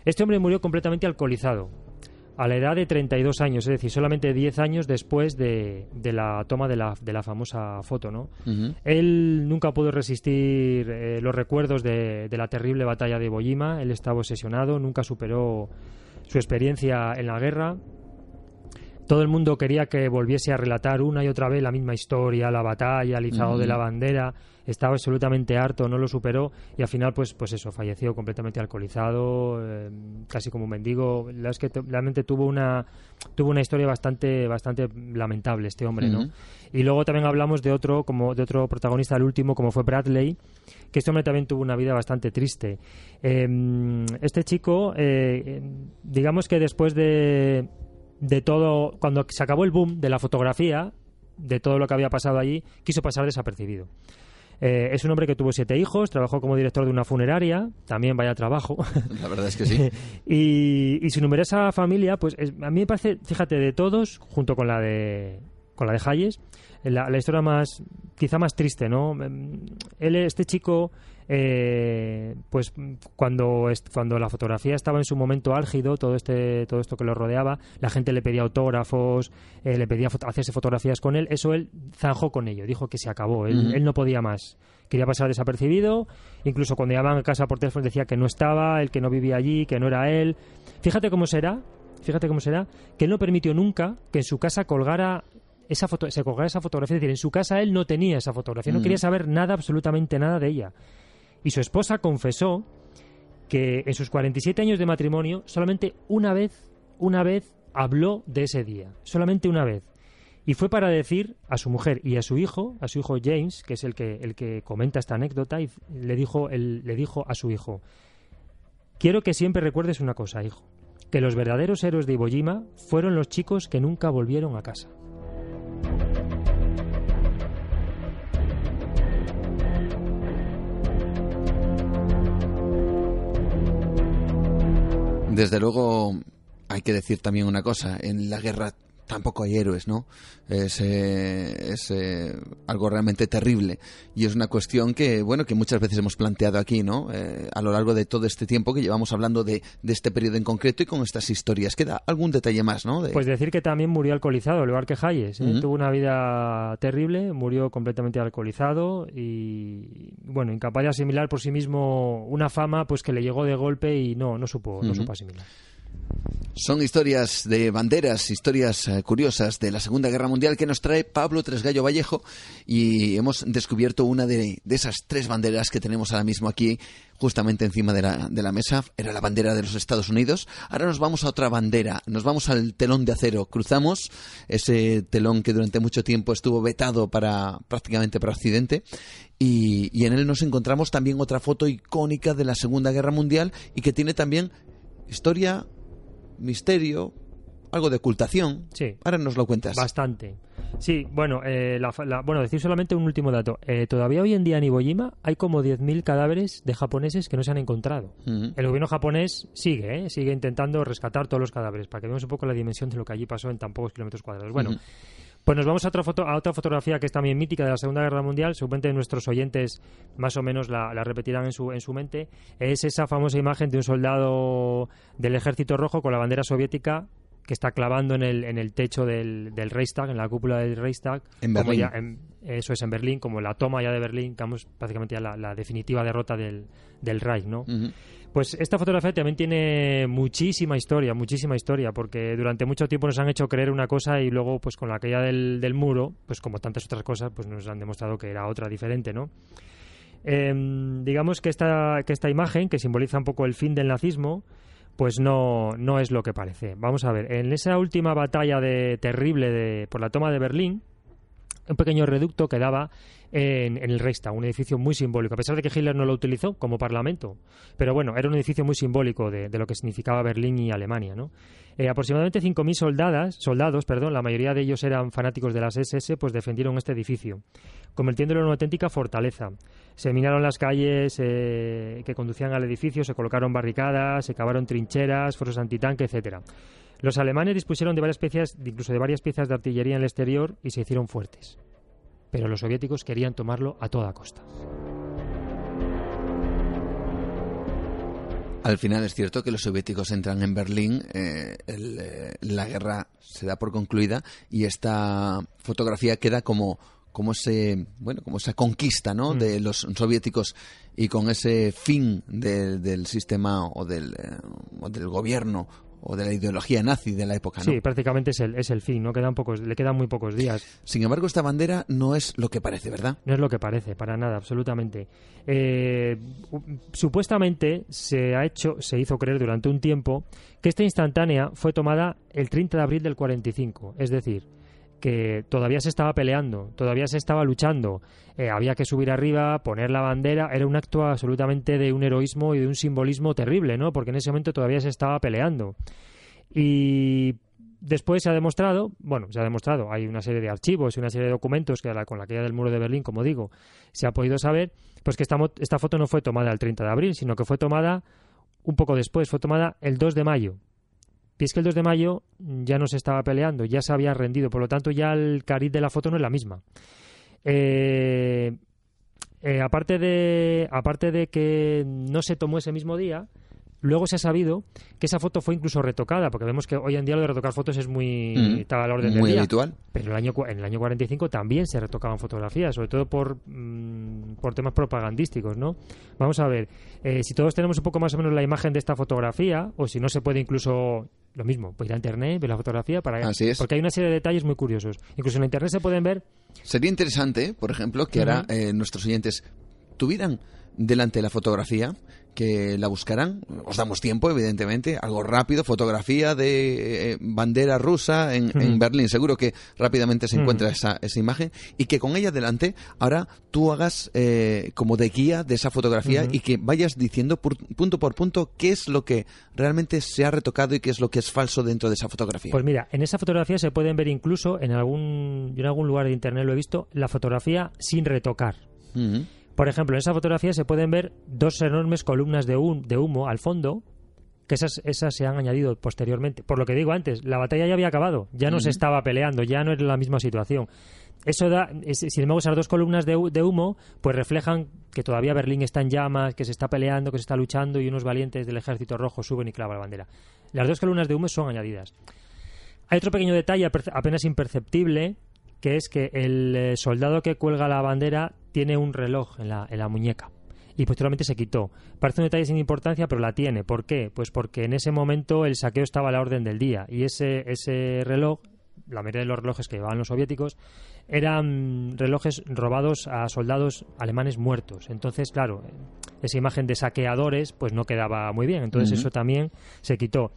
Este hombre murió completamente alcoholizado a la edad de 32 años, es decir, solamente 10 años después de, de la toma de la, de la famosa foto, ¿no? Él nunca pudo resistir eh, los recuerdos de, de, la terrible batalla de Bojima, él estaba obsesionado, nunca superó su experiencia en la guerra. Todo el mundo quería que volviese a relatar una y otra vez la misma historia, la batalla, el izado de la bandera estaba absolutamente harto, no lo superó y al final, pues, pues eso, falleció completamente alcoholizado, eh, casi como un mendigo. La es que realmente tuvo una, tuvo una historia bastante, bastante lamentable este hombre, ¿no? Y luego también hablamos de otro, como de otro protagonista, el último, como fue Bradley, que este hombre también tuvo una vida bastante triste. Em, este chico, eh, digamos que después de, de todo, cuando se acabó el boom de la fotografía, de todo lo que había pasado allí, quiso pasar desapercibido. Eh, es un hombre que tuvo siete hijos, trabajó como director de una funeraria, también vaya trabajo. (laughs) La verdad es que sí. (laughs) y, su numerosa familia, pues a mí me parece, fíjate, de todos, junto con la de con la de Hayes, la, la historia más, quizá más triste, ¿no? Él, este chico, eh, pues cuando, cuando la fotografía estaba en su momento álgido, todo este todo esto que lo rodeaba, la gente le pedía autógrafos, eh, le pedía hacerse fotografías con él, eso él zanjó con ello, dijo que se acabó, él, no podía más, quería pasar desapercibido, incluso cuando llamaban a casa por teléfono decía que no estaba, el que no vivía allí, que no era él. Fíjate cómo será fíjate cómo será, que él no permitió nunca que en su casa colgara esa foto, se colgara esa fotografía. Es decir, en su casa él no tenía esa fotografía, no Mm. quería saber nada, absolutamente nada de ella. Y su esposa confesó que en sus 47 años de matrimonio solamente una vez, una vez habló de ese día, solamente una vez. Y fue para decir a su mujer y a su hijo, a su hijo James, que es el que, el que comenta esta anécdota, y le dijo, él, le dijo a su hijo, quiero que siempre recuerdes una cosa, hijo, que los verdaderos héroes de Iwo Jima fueron los chicos que nunca volvieron a casa. Desde luego, hay que decir también una cosa, en la guerra tampoco hay héroes, ¿no? Es, eh, es eh, algo realmente terrible y es una cuestión que, bueno, que muchas veces hemos planteado aquí, ¿no? Eh, a lo largo de todo este tiempo que llevamos hablando de, de este periodo en concreto y con estas historias. Queda algún detalle más, ¿no? De- Pues decir que también murió alcoholizado, al igual que Hayes. ¿eh? Tuvo una vida terrible, murió completamente alcoholizado y, bueno, incapaz de asimilar por sí mismo una fama pues que le llegó de golpe y no, no supo, no supo asimilar. Son historias de banderas, historias eh, curiosas de la Segunda Guerra Mundial que nos trae Pablo Tresgallo Vallejo y hemos descubierto una de, esas tres banderas que tenemos ahora mismo aquí justamente encima de la, de la mesa. Era la bandera de los Estados Unidos. Ahora nos vamos a otra bandera, nos vamos al telón de acero. Cruzamos ese telón que durante mucho tiempo estuvo vetado para prácticamente para Occidente y en él nos encontramos también otra foto icónica de la Segunda Guerra Mundial y que tiene también historia misterio, algo de ocultación. Sí. Ahora nos lo cuentas. Bastante. Sí, bueno, eh, la la- bueno, decir solamente un último dato. Eh, todavía hoy en día en Iwo Jima hay como 10.000 cadáveres de japoneses que no se han encontrado. El gobierno japonés sigue, ¿eh? sigue intentando rescatar todos los cadáveres para que veamos un poco la dimensión de lo que allí pasó en tan pocos kilómetros cuadrados. Bueno. Pues nos vamos a otra, foto, a otra fotografía que es también mítica de la Segunda Guerra Mundial. Seguramente nuestros oyentes más o menos la, la repetirán en su, en su mente. Es esa famosa imagen de un soldado del Ejército Rojo con la bandera soviética que está clavando en el, en el techo del, del Reichstag, en la cúpula del Reichstag. En Berlín. ya- en- eso es en Berlín, como la toma ya de Berlín, digamos, prácticamente ya la, la definitiva derrota del, del Reich, ¿no? Pues esta fotografía también tiene muchísima historia, muchísima historia, porque durante mucho tiempo nos han hecho creer una cosa y luego, pues con la caída del, del muro, pues como tantas otras cosas, pues nos han demostrado que era otra diferente, ¿no? Em, digamos que esta, que esta imagen, que simboliza un poco el fin del nazismo, pues no, no es lo que parece. Vamos a ver, en esa última batalla de, terrible de, por la toma de Berlín, un pequeño reducto quedaba en, en el Reichstag, un edificio muy simbólico, a pesar de que Hitler no lo utilizó como parlamento. Pero bueno, era un edificio muy simbólico de, lo que significaba Berlín y Alemania. ¿no? Eh, aproximadamente 5.000 soldadas, soldados, perdón, la mayoría de ellos eran fanáticos de las SS, pues defendieron este edificio, convirtiéndolo en una auténtica fortaleza. Se minaron las calles eh, que conducían al edificio, se colocaron barricadas, se cavaron trincheras, foros antitanque, etcétera. Los alemanes dispusieron de varias piezas, incluso de varias piezas de artillería en el exterior y se hicieron fuertes. Pero los soviéticos querían tomarlo a toda costa. Al final es cierto que los soviéticos entran en Berlín, eh, el, eh, la guerra se da por concluida y esta fotografía queda como como ese bueno como esa conquista no Mm. de los soviéticos y con ese fin de- del sistema o del eh, o del gobierno o de la ideología nazi de la época ¿no? Sí, prácticamente es el, es el fin, ¿no? Quedan pocos, le quedan muy pocos días. sin embargo esta bandera no es lo que parece verdad No es lo que parece, para nada, absolutamente. Eh, supuestamente se ha hecho, se hizo creer durante un tiempo que esta instantánea fue tomada el 30 de abril del 45, es decir, que todavía se estaba peleando, todavía se estaba luchando, eh, había que subir arriba, poner la bandera, era un acto absolutamente de un heroísmo y de un simbolismo terrible, ¿no? Porque en ese momento todavía se estaba peleando. Y después se ha demostrado, bueno, se ha demostrado, hay una serie de archivos y una serie de documentos que con la caída del muro de Berlín, como digo, se ha podido saber, pues que esta, esta foto no fue tomada el 30 de abril, sino que fue tomada un poco después, fue tomada el 2 de mayo. Y que el 2 de mayo ya no se estaba peleando, ya se había rendido, por lo tanto ya el cariz de la foto no es la misma. Eh, eh, aparte, de, aparte de que no se tomó ese mismo día, luego se ha sabido que esa foto fue incluso retocada, porque vemos que hoy en día lo de retocar fotos es muy Mm. estaba a la orden del día. habitual. Pero en el año, en el año 45 también se retocaban fotografías, sobre todo por, mm, por temas propagandísticos, ¿no? Vamos a ver, eh, si todos tenemos un poco más o menos la imagen de esta fotografía, o si no se puede incluso, lo mismo, pues ir a internet, ver la fotografía, para Así es. porque hay una serie de detalles muy curiosos. Incluso en internet se pueden ver Sería interesante, por ejemplo, que ahora eh, nuestros oyentes tuvieran delante la fotografía, que la buscaran. Os damos tiempo, evidentemente, algo rápido, fotografía de eh, bandera rusa en. Berlín. Seguro que rápidamente se encuentra esa, esa imagen y que con ella delante ahora tú hagas eh, como de guía de esa fotografía y que vayas diciendo punto por punto qué es lo que realmente se ha retocado y qué es lo que es falso dentro de esa fotografía. Pues mira, en esa fotografía se pueden ver incluso en algún, yo en algún lugar de internet lo he visto, la fotografía sin retocar. Por ejemplo, en esa fotografía se pueden ver dos enormes columnas de, hum- de humo al fondo, que esas, esas se han añadido posteriormente. Por lo que digo antes, la batalla ya había acabado, ya no se estaba peleando, ya no era la misma situación. Eso da, es- sin embargo, esas dos columnas de, de humo, pues reflejan que todavía Berlín está en llamas, que se está peleando, que se está luchando y unos valientes del ejército rojo suben y clavan la bandera. Las dos columnas de humo son añadidas. Hay otro pequeño detalle apenas imperceptible, que es que el eh, soldado que cuelga la bandera tiene un reloj en la, en la muñeca. Y posteriormente se quitó. Parece un detalle sin importancia, pero la tiene. ¿Por qué? Pues porque en ese momento el saqueo estaba a la orden del día. Y ese, ese reloj, la mayoría de los relojes que llevaban los soviéticos, eran relojes robados a soldados alemanes muertos. Entonces, claro, esa imagen de saqueadores pues no quedaba muy bien. Entonces eso también se quitó.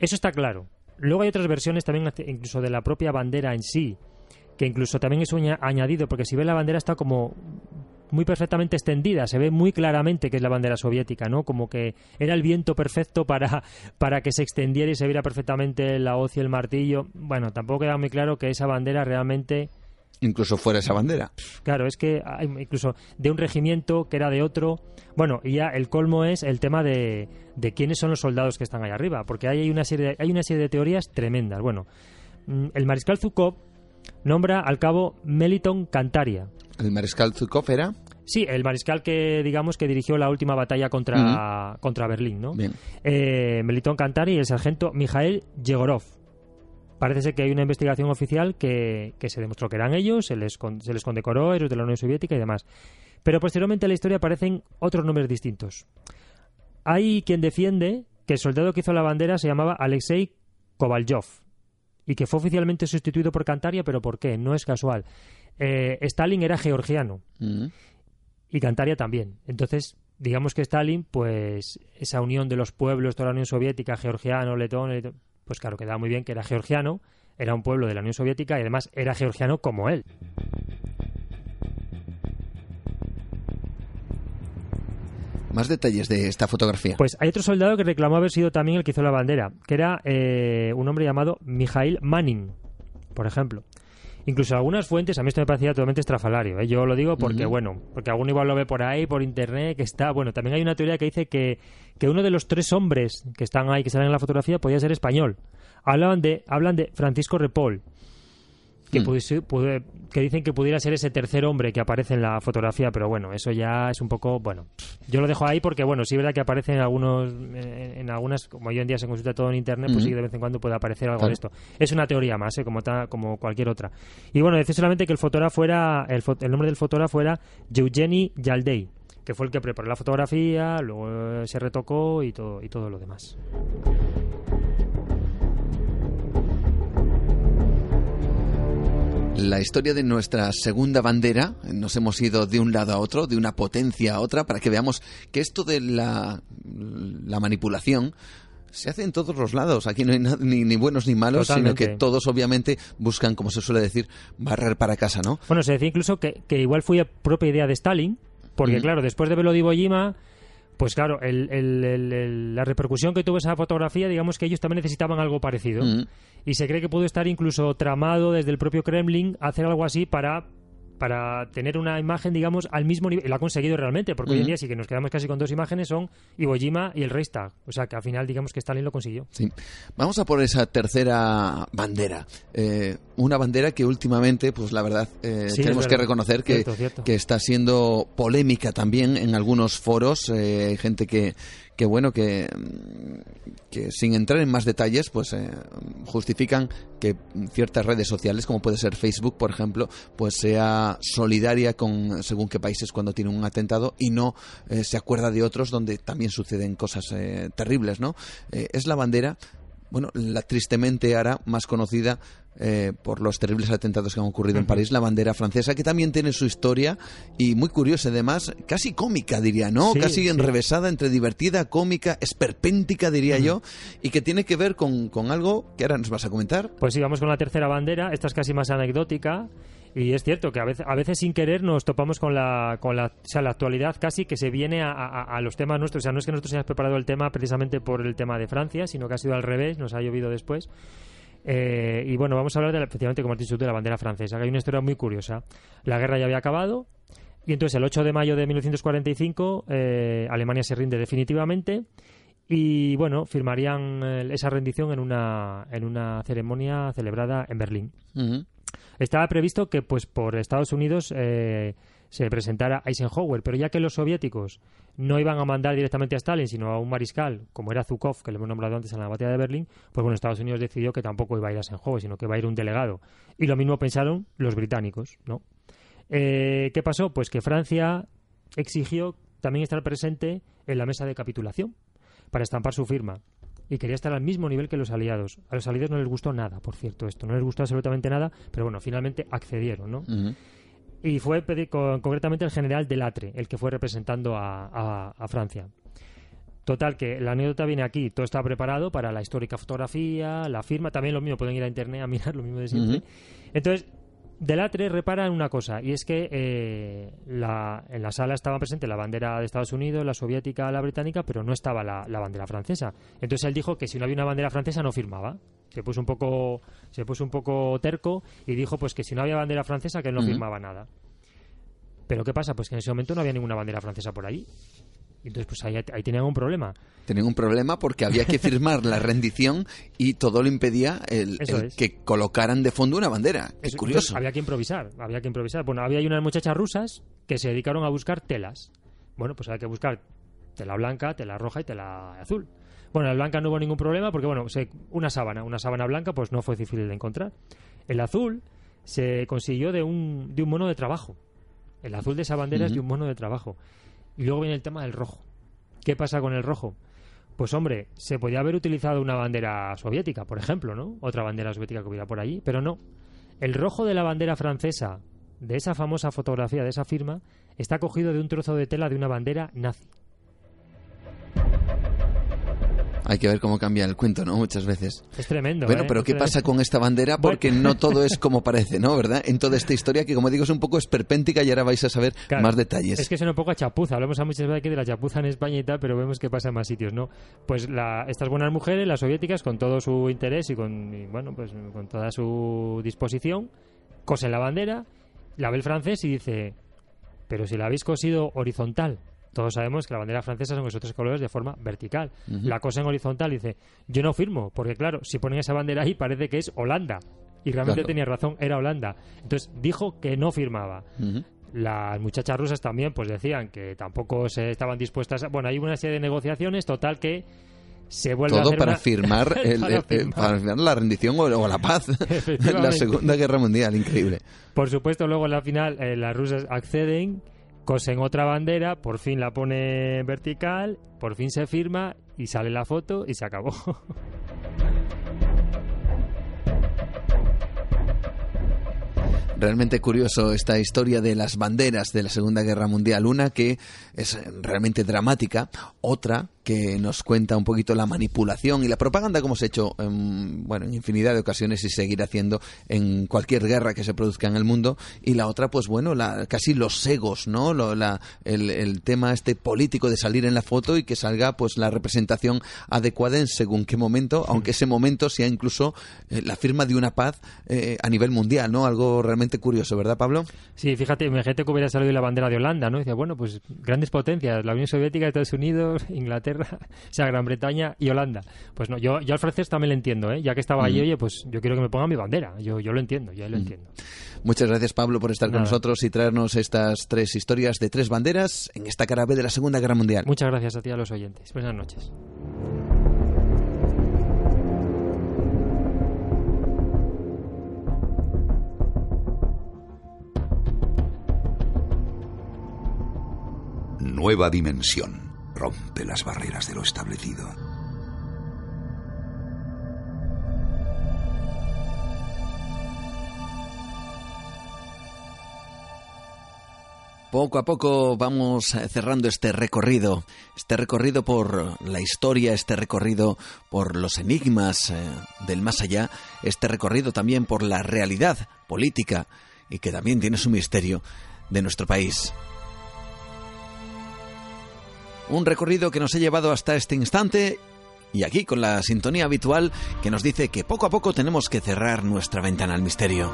Eso está claro. Luego hay otras versiones también, incluso de la propia bandera en sí, que incluso también es aña- añadido, porque si ves la bandera está como muy perfectamente extendida, se ve muy claramente que es la bandera soviética, ¿no? Como que era el viento perfecto para, (laughs) para que se extendiera y se viera perfectamente la hoz y el martillo. Bueno, tampoco queda muy claro que esa bandera realmente Incluso fuera esa bandera. Claro, es que hay incluso de un regimiento que era de otro. Bueno, y ya el colmo es el tema de, de quiénes son los soldados que están ahí arriba, porque hay una serie de, hay una serie de teorías tremendas. Bueno, mm, el mariscal Zukov nombra al cabo Meliton Cantaria. El mariscal Zukov era. Sí, el mariscal que digamos que dirigió la última batalla contra, contra Berlín, ¿no? Bien. eh, Melitón Cantari y el sargento Mikhail Yegorov. Parece ser que hay una investigación oficial que, que se demostró que eran ellos, se les, con- se les condecoró, héroes de la Unión Soviética y demás. Pero posteriormente en la historia aparecen otros nombres distintos. Hay quien defiende que el soldado que hizo la bandera se llamaba Alexei Kovalyov y que fue oficialmente sustituido por Cantaria, pero ¿por qué? No es casual. Eh, Stalin era georgiano Mm. y Cantaria también. Entonces, digamos que Stalin, pues esa unión de los pueblos, toda la Unión Soviética, georgiano, letón, letón, pues claro, quedaba muy bien que era georgiano, era un pueblo de la Unión Soviética y además era georgiano como él. Más detalles de esta fotografía. Pues hay otro soldado que reclamó haber sido también el que hizo la bandera, que era eh, un hombre llamado Mikhail Manning, por ejemplo. Incluso algunas fuentes, a mí esto me parecía totalmente estrafalario. ¿eh? Yo lo digo porque, bueno, porque alguno igual lo ve por ahí, por internet, que está. Bueno, también hay una teoría que dice que, que uno de los tres hombres que están ahí, que salen en la fotografía, podía ser español. Hablan de, hablan de Francisco Repol, que, Mm. pudiese- que dicen que pudiera ser ese tercer hombre que aparece en la fotografía, pero bueno, eso ya es un poco, bueno, yo lo dejo ahí porque, bueno, sí es verdad que aparece en algunos, en, en algunas, como hoy en día se consulta todo en internet, pues Ujú. sí que de vez en cuando puede aparecer algo Claro. de esto. Es una teoría más, ¿eh? como, ta- como cualquier otra. Y bueno, decir solamente que el fotógrafo era, el, fo- el nombre del fotógrafo era Eugeni Yaldei, que fue el que preparó la fotografía, luego se retocó y todo, y todo lo demás. La historia de nuestra segunda bandera, nos hemos ido de un lado a otro, de una potencia a otra, para que veamos que esto de la, la manipulación se hace en todos los lados. Aquí no hay ni, ni buenos ni malos, Totalmente. sino que todos obviamente buscan, como se suele decir, barrer para casa, ¿no? Bueno, se decía incluso que, que igual fue propia idea de Stalin, porque Mm. claro, después de Jima, pues claro, el- el- el- el- la repercusión que tuvo esa fotografía, digamos que ellos también necesitaban algo parecido. Mm. Y se cree que pudo estar incluso tramado desde el propio Kremlin hacer algo así para para tener una imagen, digamos, al mismo nivel. Lo ha conseguido realmente, porque hoy en día sí que nos quedamos casi con dos imágenes, son Iwo Jima y el Reichstag. O sea, que al final, digamos que Stalin lo consiguió. Sí. Vamos a por esa tercera bandera. Eh, una bandera que últimamente, pues la verdad, eh, tenemos que reconocer que, que está siendo polémica también en algunos foros. Eh, hay gente que, que bueno, que, que sin entrar en más detalles, pues eh, justifican que ciertas redes sociales, como puede ser Facebook, por ejemplo, pues sea solidaria con según qué países cuando tiene un atentado y no eh, se acuerda de otros donde también suceden cosas eh, terribles, ¿no? es la bandera bueno, la tristemente ahora más conocida eh, por los terribles atentados que han ocurrido en París, la bandera francesa, que también tiene su historia y muy curiosa, además, casi cómica, diría, ¿no? casi enrevesada entre divertida, cómica, esperpéntica, diría yo, y que tiene que ver con, con algo que ahora nos vas a comentar. Pues sí, vamos con la tercera bandera, esta es casi más anecdótica. Y es cierto que a veces, a veces sin querer nos topamos con la, con la, o sea, la actualidad casi que se viene a, los temas nuestros. O sea, no es que nosotros hayamos preparado el tema precisamente por el tema de Francia, sino que ha sido al revés, nos ha llovido después. Eh, y bueno, vamos a hablar de, efectivamente, como has dicho de la bandera francesa, que hay una historia muy curiosa. La guerra ya había acabado, y entonces el 8 de mayo de 1945 eh, Alemania se rinde definitivamente y bueno, firmarían eh, esa rendición en una, en una ceremonia celebrada en Berlín. Estaba previsto que pues por Estados Unidos eh, se presentara Eisenhower, pero ya que los soviéticos no iban a mandar directamente a Stalin, sino a un mariscal, como era Zukov, que le hemos nombrado antes en la batalla de Berlín, pues bueno, Estados Unidos decidió que tampoco iba a ir a Eisenhower, sino que iba a ir un delegado. Y lo mismo pensaron los británicos, ¿no? Eh, ¿Qué pasó? Pues que Francia exigió también estar presente en la mesa de capitulación para estampar su firma y quería estar al mismo nivel que los aliados. A los aliados no les gustó nada, por cierto, esto. No les gustó absolutamente nada, pero bueno, finalmente accedieron, ¿no? Y fue concretamente el general Delatre el que fue representando a, Francia. Total, que la anécdota viene aquí, todo está preparado para la histórica fotografía, la firma, también lo mismo, pueden ir a internet a mirar lo mismo de siempre. Entonces, Delatre repara en una cosa, y es que eh, en la sala estaba presente la bandera de Estados Unidos, la soviética, la británica, pero no estaba la, bandera francesa. Entonces él dijo que si no había una bandera francesa no firmaba. Se puso un poco, se puso un poco terco y dijo pues que si no había bandera francesa que él no firmaba nada. Pero ¿qué pasa? Pues que en ese momento no había ninguna bandera francesa por ahí. Entonces, pues ahí, ahí, tenían un problema. Tenían un problema porque había que firmar la (laughs) rendición y todo lo impedía el, que colocaran de fondo una bandera. Es curioso. Había que improvisar, había que improvisar. Bueno, había unas muchachas rusas que se dedicaron a buscar telas. Bueno, pues había que buscar tela blanca, tela roja y tela azul. Bueno, la blanca no hubo ningún problema porque, bueno, una sábana, una sábana blanca, pues no fue difícil de encontrar. El azul se consiguió de un, de un mono de trabajo. El azul de esa bandera es de un mono de trabajo. Y luego viene el tema del rojo. ¿Qué pasa con el rojo? Pues hombre, se podía haber utilizado una bandera soviética, por ejemplo, ¿no? Otra bandera soviética que hubiera por allí, pero no. El rojo de la bandera francesa, de esa famosa fotografía, de esa firma, está cogido de un trozo de tela de una bandera nazi. Hay que ver cómo cambia el cuento, ¿no? Muchas veces. Es tremendo. Bueno, ¿eh? pero ¿qué pasa con esta bandera? Porque no todo es (laughs) como parece, ¿no? ¿Verdad? En toda esta historia que, como digo, es un poco esperpéntica y ahora vais a saber más detalles. Es que es un poco a chapuza. Hablamos a muchas veces aquí de la chapuza en España y tal, pero vemos que pasa en más sitios, ¿no? Pues estas buenas mujeres, las soviéticas, con todo su interés y con, bueno, pues con toda su disposición, cosen la bandera, la ve el francés y dice, pero si la habéis cosido horizontal todos sabemos que la bandera francesa son esos tres colores de forma vertical. La cosa en horizontal dice, yo no firmo, porque claro, si ponen esa bandera ahí parece que es Holanda. Y realmente tenía razón, era Holanda. Entonces dijo que no firmaba. Las muchachas rusas también pues decían que tampoco se estaban dispuestas a... Bueno, hay una serie de negociaciones, total que se vuelve Todo a hacer para, (laughs) firmar para, firmar. la rendición o, la paz (laughs) la Segunda Guerra Mundial, increíble. Por supuesto, luego en la final eh, las rusas acceden cosen otra bandera, por fin la pone vertical, por fin se firma y sale la foto y se acabó. (laughs) realmente curioso esta historia de las banderas de la Segunda Guerra Mundial. Una que es realmente dramática, otra que nos cuenta un poquito la manipulación y la propaganda como se ha hecho en, bueno, en infinidad de ocasiones y seguir haciendo en cualquier guerra que se produzca en el mundo. Y la otra, pues bueno, la, casi los egos, ¿no? la, el, el, tema este político de salir en la foto y que salga pues la representación adecuada en según qué momento, aunque ese momento sea incluso eh, la firma de una paz eh, a nivel mundial, ¿no? Algo realmente curioso, ¿verdad, Pablo? Sí, fíjate, imagínate que hubiera salido la bandera de Holanda, ¿no? Dice, bueno, pues grandes potencias, la Unión Soviética, Estados Unidos, (laughs) Inglaterra, o sea, Gran Bretaña y Holanda. Pues no, yo, yo al francés también lo entiendo, ¿eh? Ya que estaba allí, oye, pues yo quiero que me pongan mi bandera. Yo, yo lo entiendo, yo lo entiendo. Muchas gracias, Pablo, por estar con nosotros y traernos estas tres historias de tres banderas en esta cara B de la Segunda Guerra Mundial. Muchas gracias a ti a los oyentes. Buenas noches. Nueva dimensión. Rompe las barreras de lo establecido. Poco a poco vamos cerrando este recorrido, este recorrido por la historia, este recorrido por los enigmas eh, del más allá, este recorrido también por la realidad política y que también tiene su misterio de nuestro país. Un recorrido que nos ha llevado hasta este instante y aquí con la sintonía habitual que nos dice que poco a poco tenemos que cerrar nuestra ventana al misterio.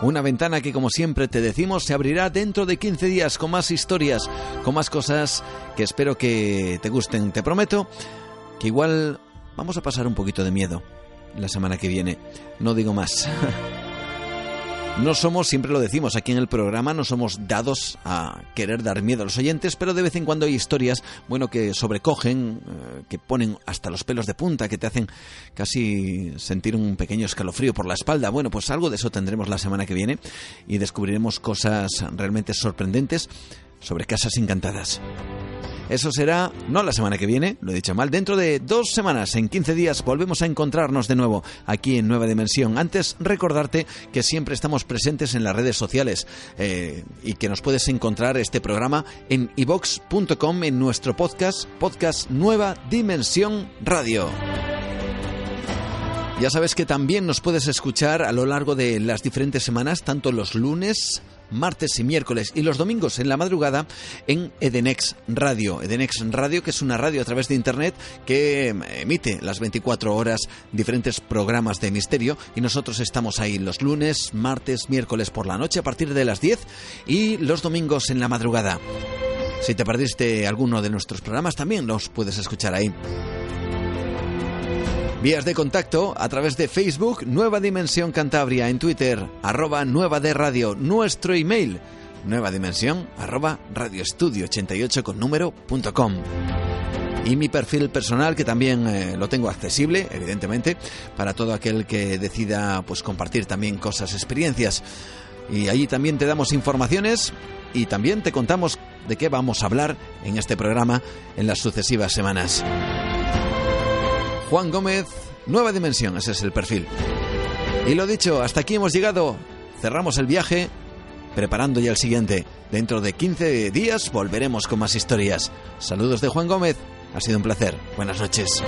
Una ventana que como siempre te decimos se abrirá dentro de 15 días con más historias, con más cosas que espero que te gusten. Te prometo que igual vamos a pasar un poquito de miedo la semana que viene. No digo más. (laughs) No somos, siempre lo decimos aquí en el programa, no somos dados a querer dar miedo a los oyentes, pero de vez en cuando hay historias, bueno, que sobrecogen, eh, que ponen hasta los pelos de punta, que te hacen casi sentir un pequeño escalofrío por la espalda. Bueno, pues algo de eso tendremos la semana que viene y descubriremos cosas realmente sorprendentes sobre casas encantadas. Eso será no la semana que viene, lo he dicho mal, dentro de dos semanas, en 15 días, volvemos a encontrarnos de nuevo aquí en Nueva Dimensión. Antes, recordarte que siempre estamos presentes en las redes sociales eh, y que nos puedes encontrar este programa en ivox.com en nuestro podcast, podcast Nueva Dimensión Radio. Ya sabes que también nos puedes escuchar a lo largo de las diferentes semanas, tanto los lunes, martes y miércoles y los domingos en la madrugada en Edenex Radio. Edenex Radio, que es una radio a través de internet que emite las 24 horas diferentes programas de misterio y nosotros estamos ahí los lunes, martes, miércoles por la noche a partir de las 10 y los domingos en la madrugada. Si te perdiste alguno de nuestros programas también los puedes escuchar ahí. Vías de contacto a través de Facebook, Nueva Dimensión Cantabria, en Twitter, arroba Nueva de Radio, nuestro email, Nueva Dimensión, arroba radioestudio88 con número punto com. Y mi perfil personal, que también eh, lo tengo accesible, evidentemente, para todo aquel que decida pues compartir también cosas, experiencias. Y allí también te damos informaciones y también te contamos de qué vamos a hablar en este programa en las sucesivas semanas. Juan Gómez, Nueva Dimensión, ese es el perfil. Y lo dicho, hasta aquí hemos llegado. Cerramos el viaje, preparando ya el siguiente. Dentro de 15 días volveremos con más historias. Saludos de Juan Gómez, ha sido un placer. Buenas noches.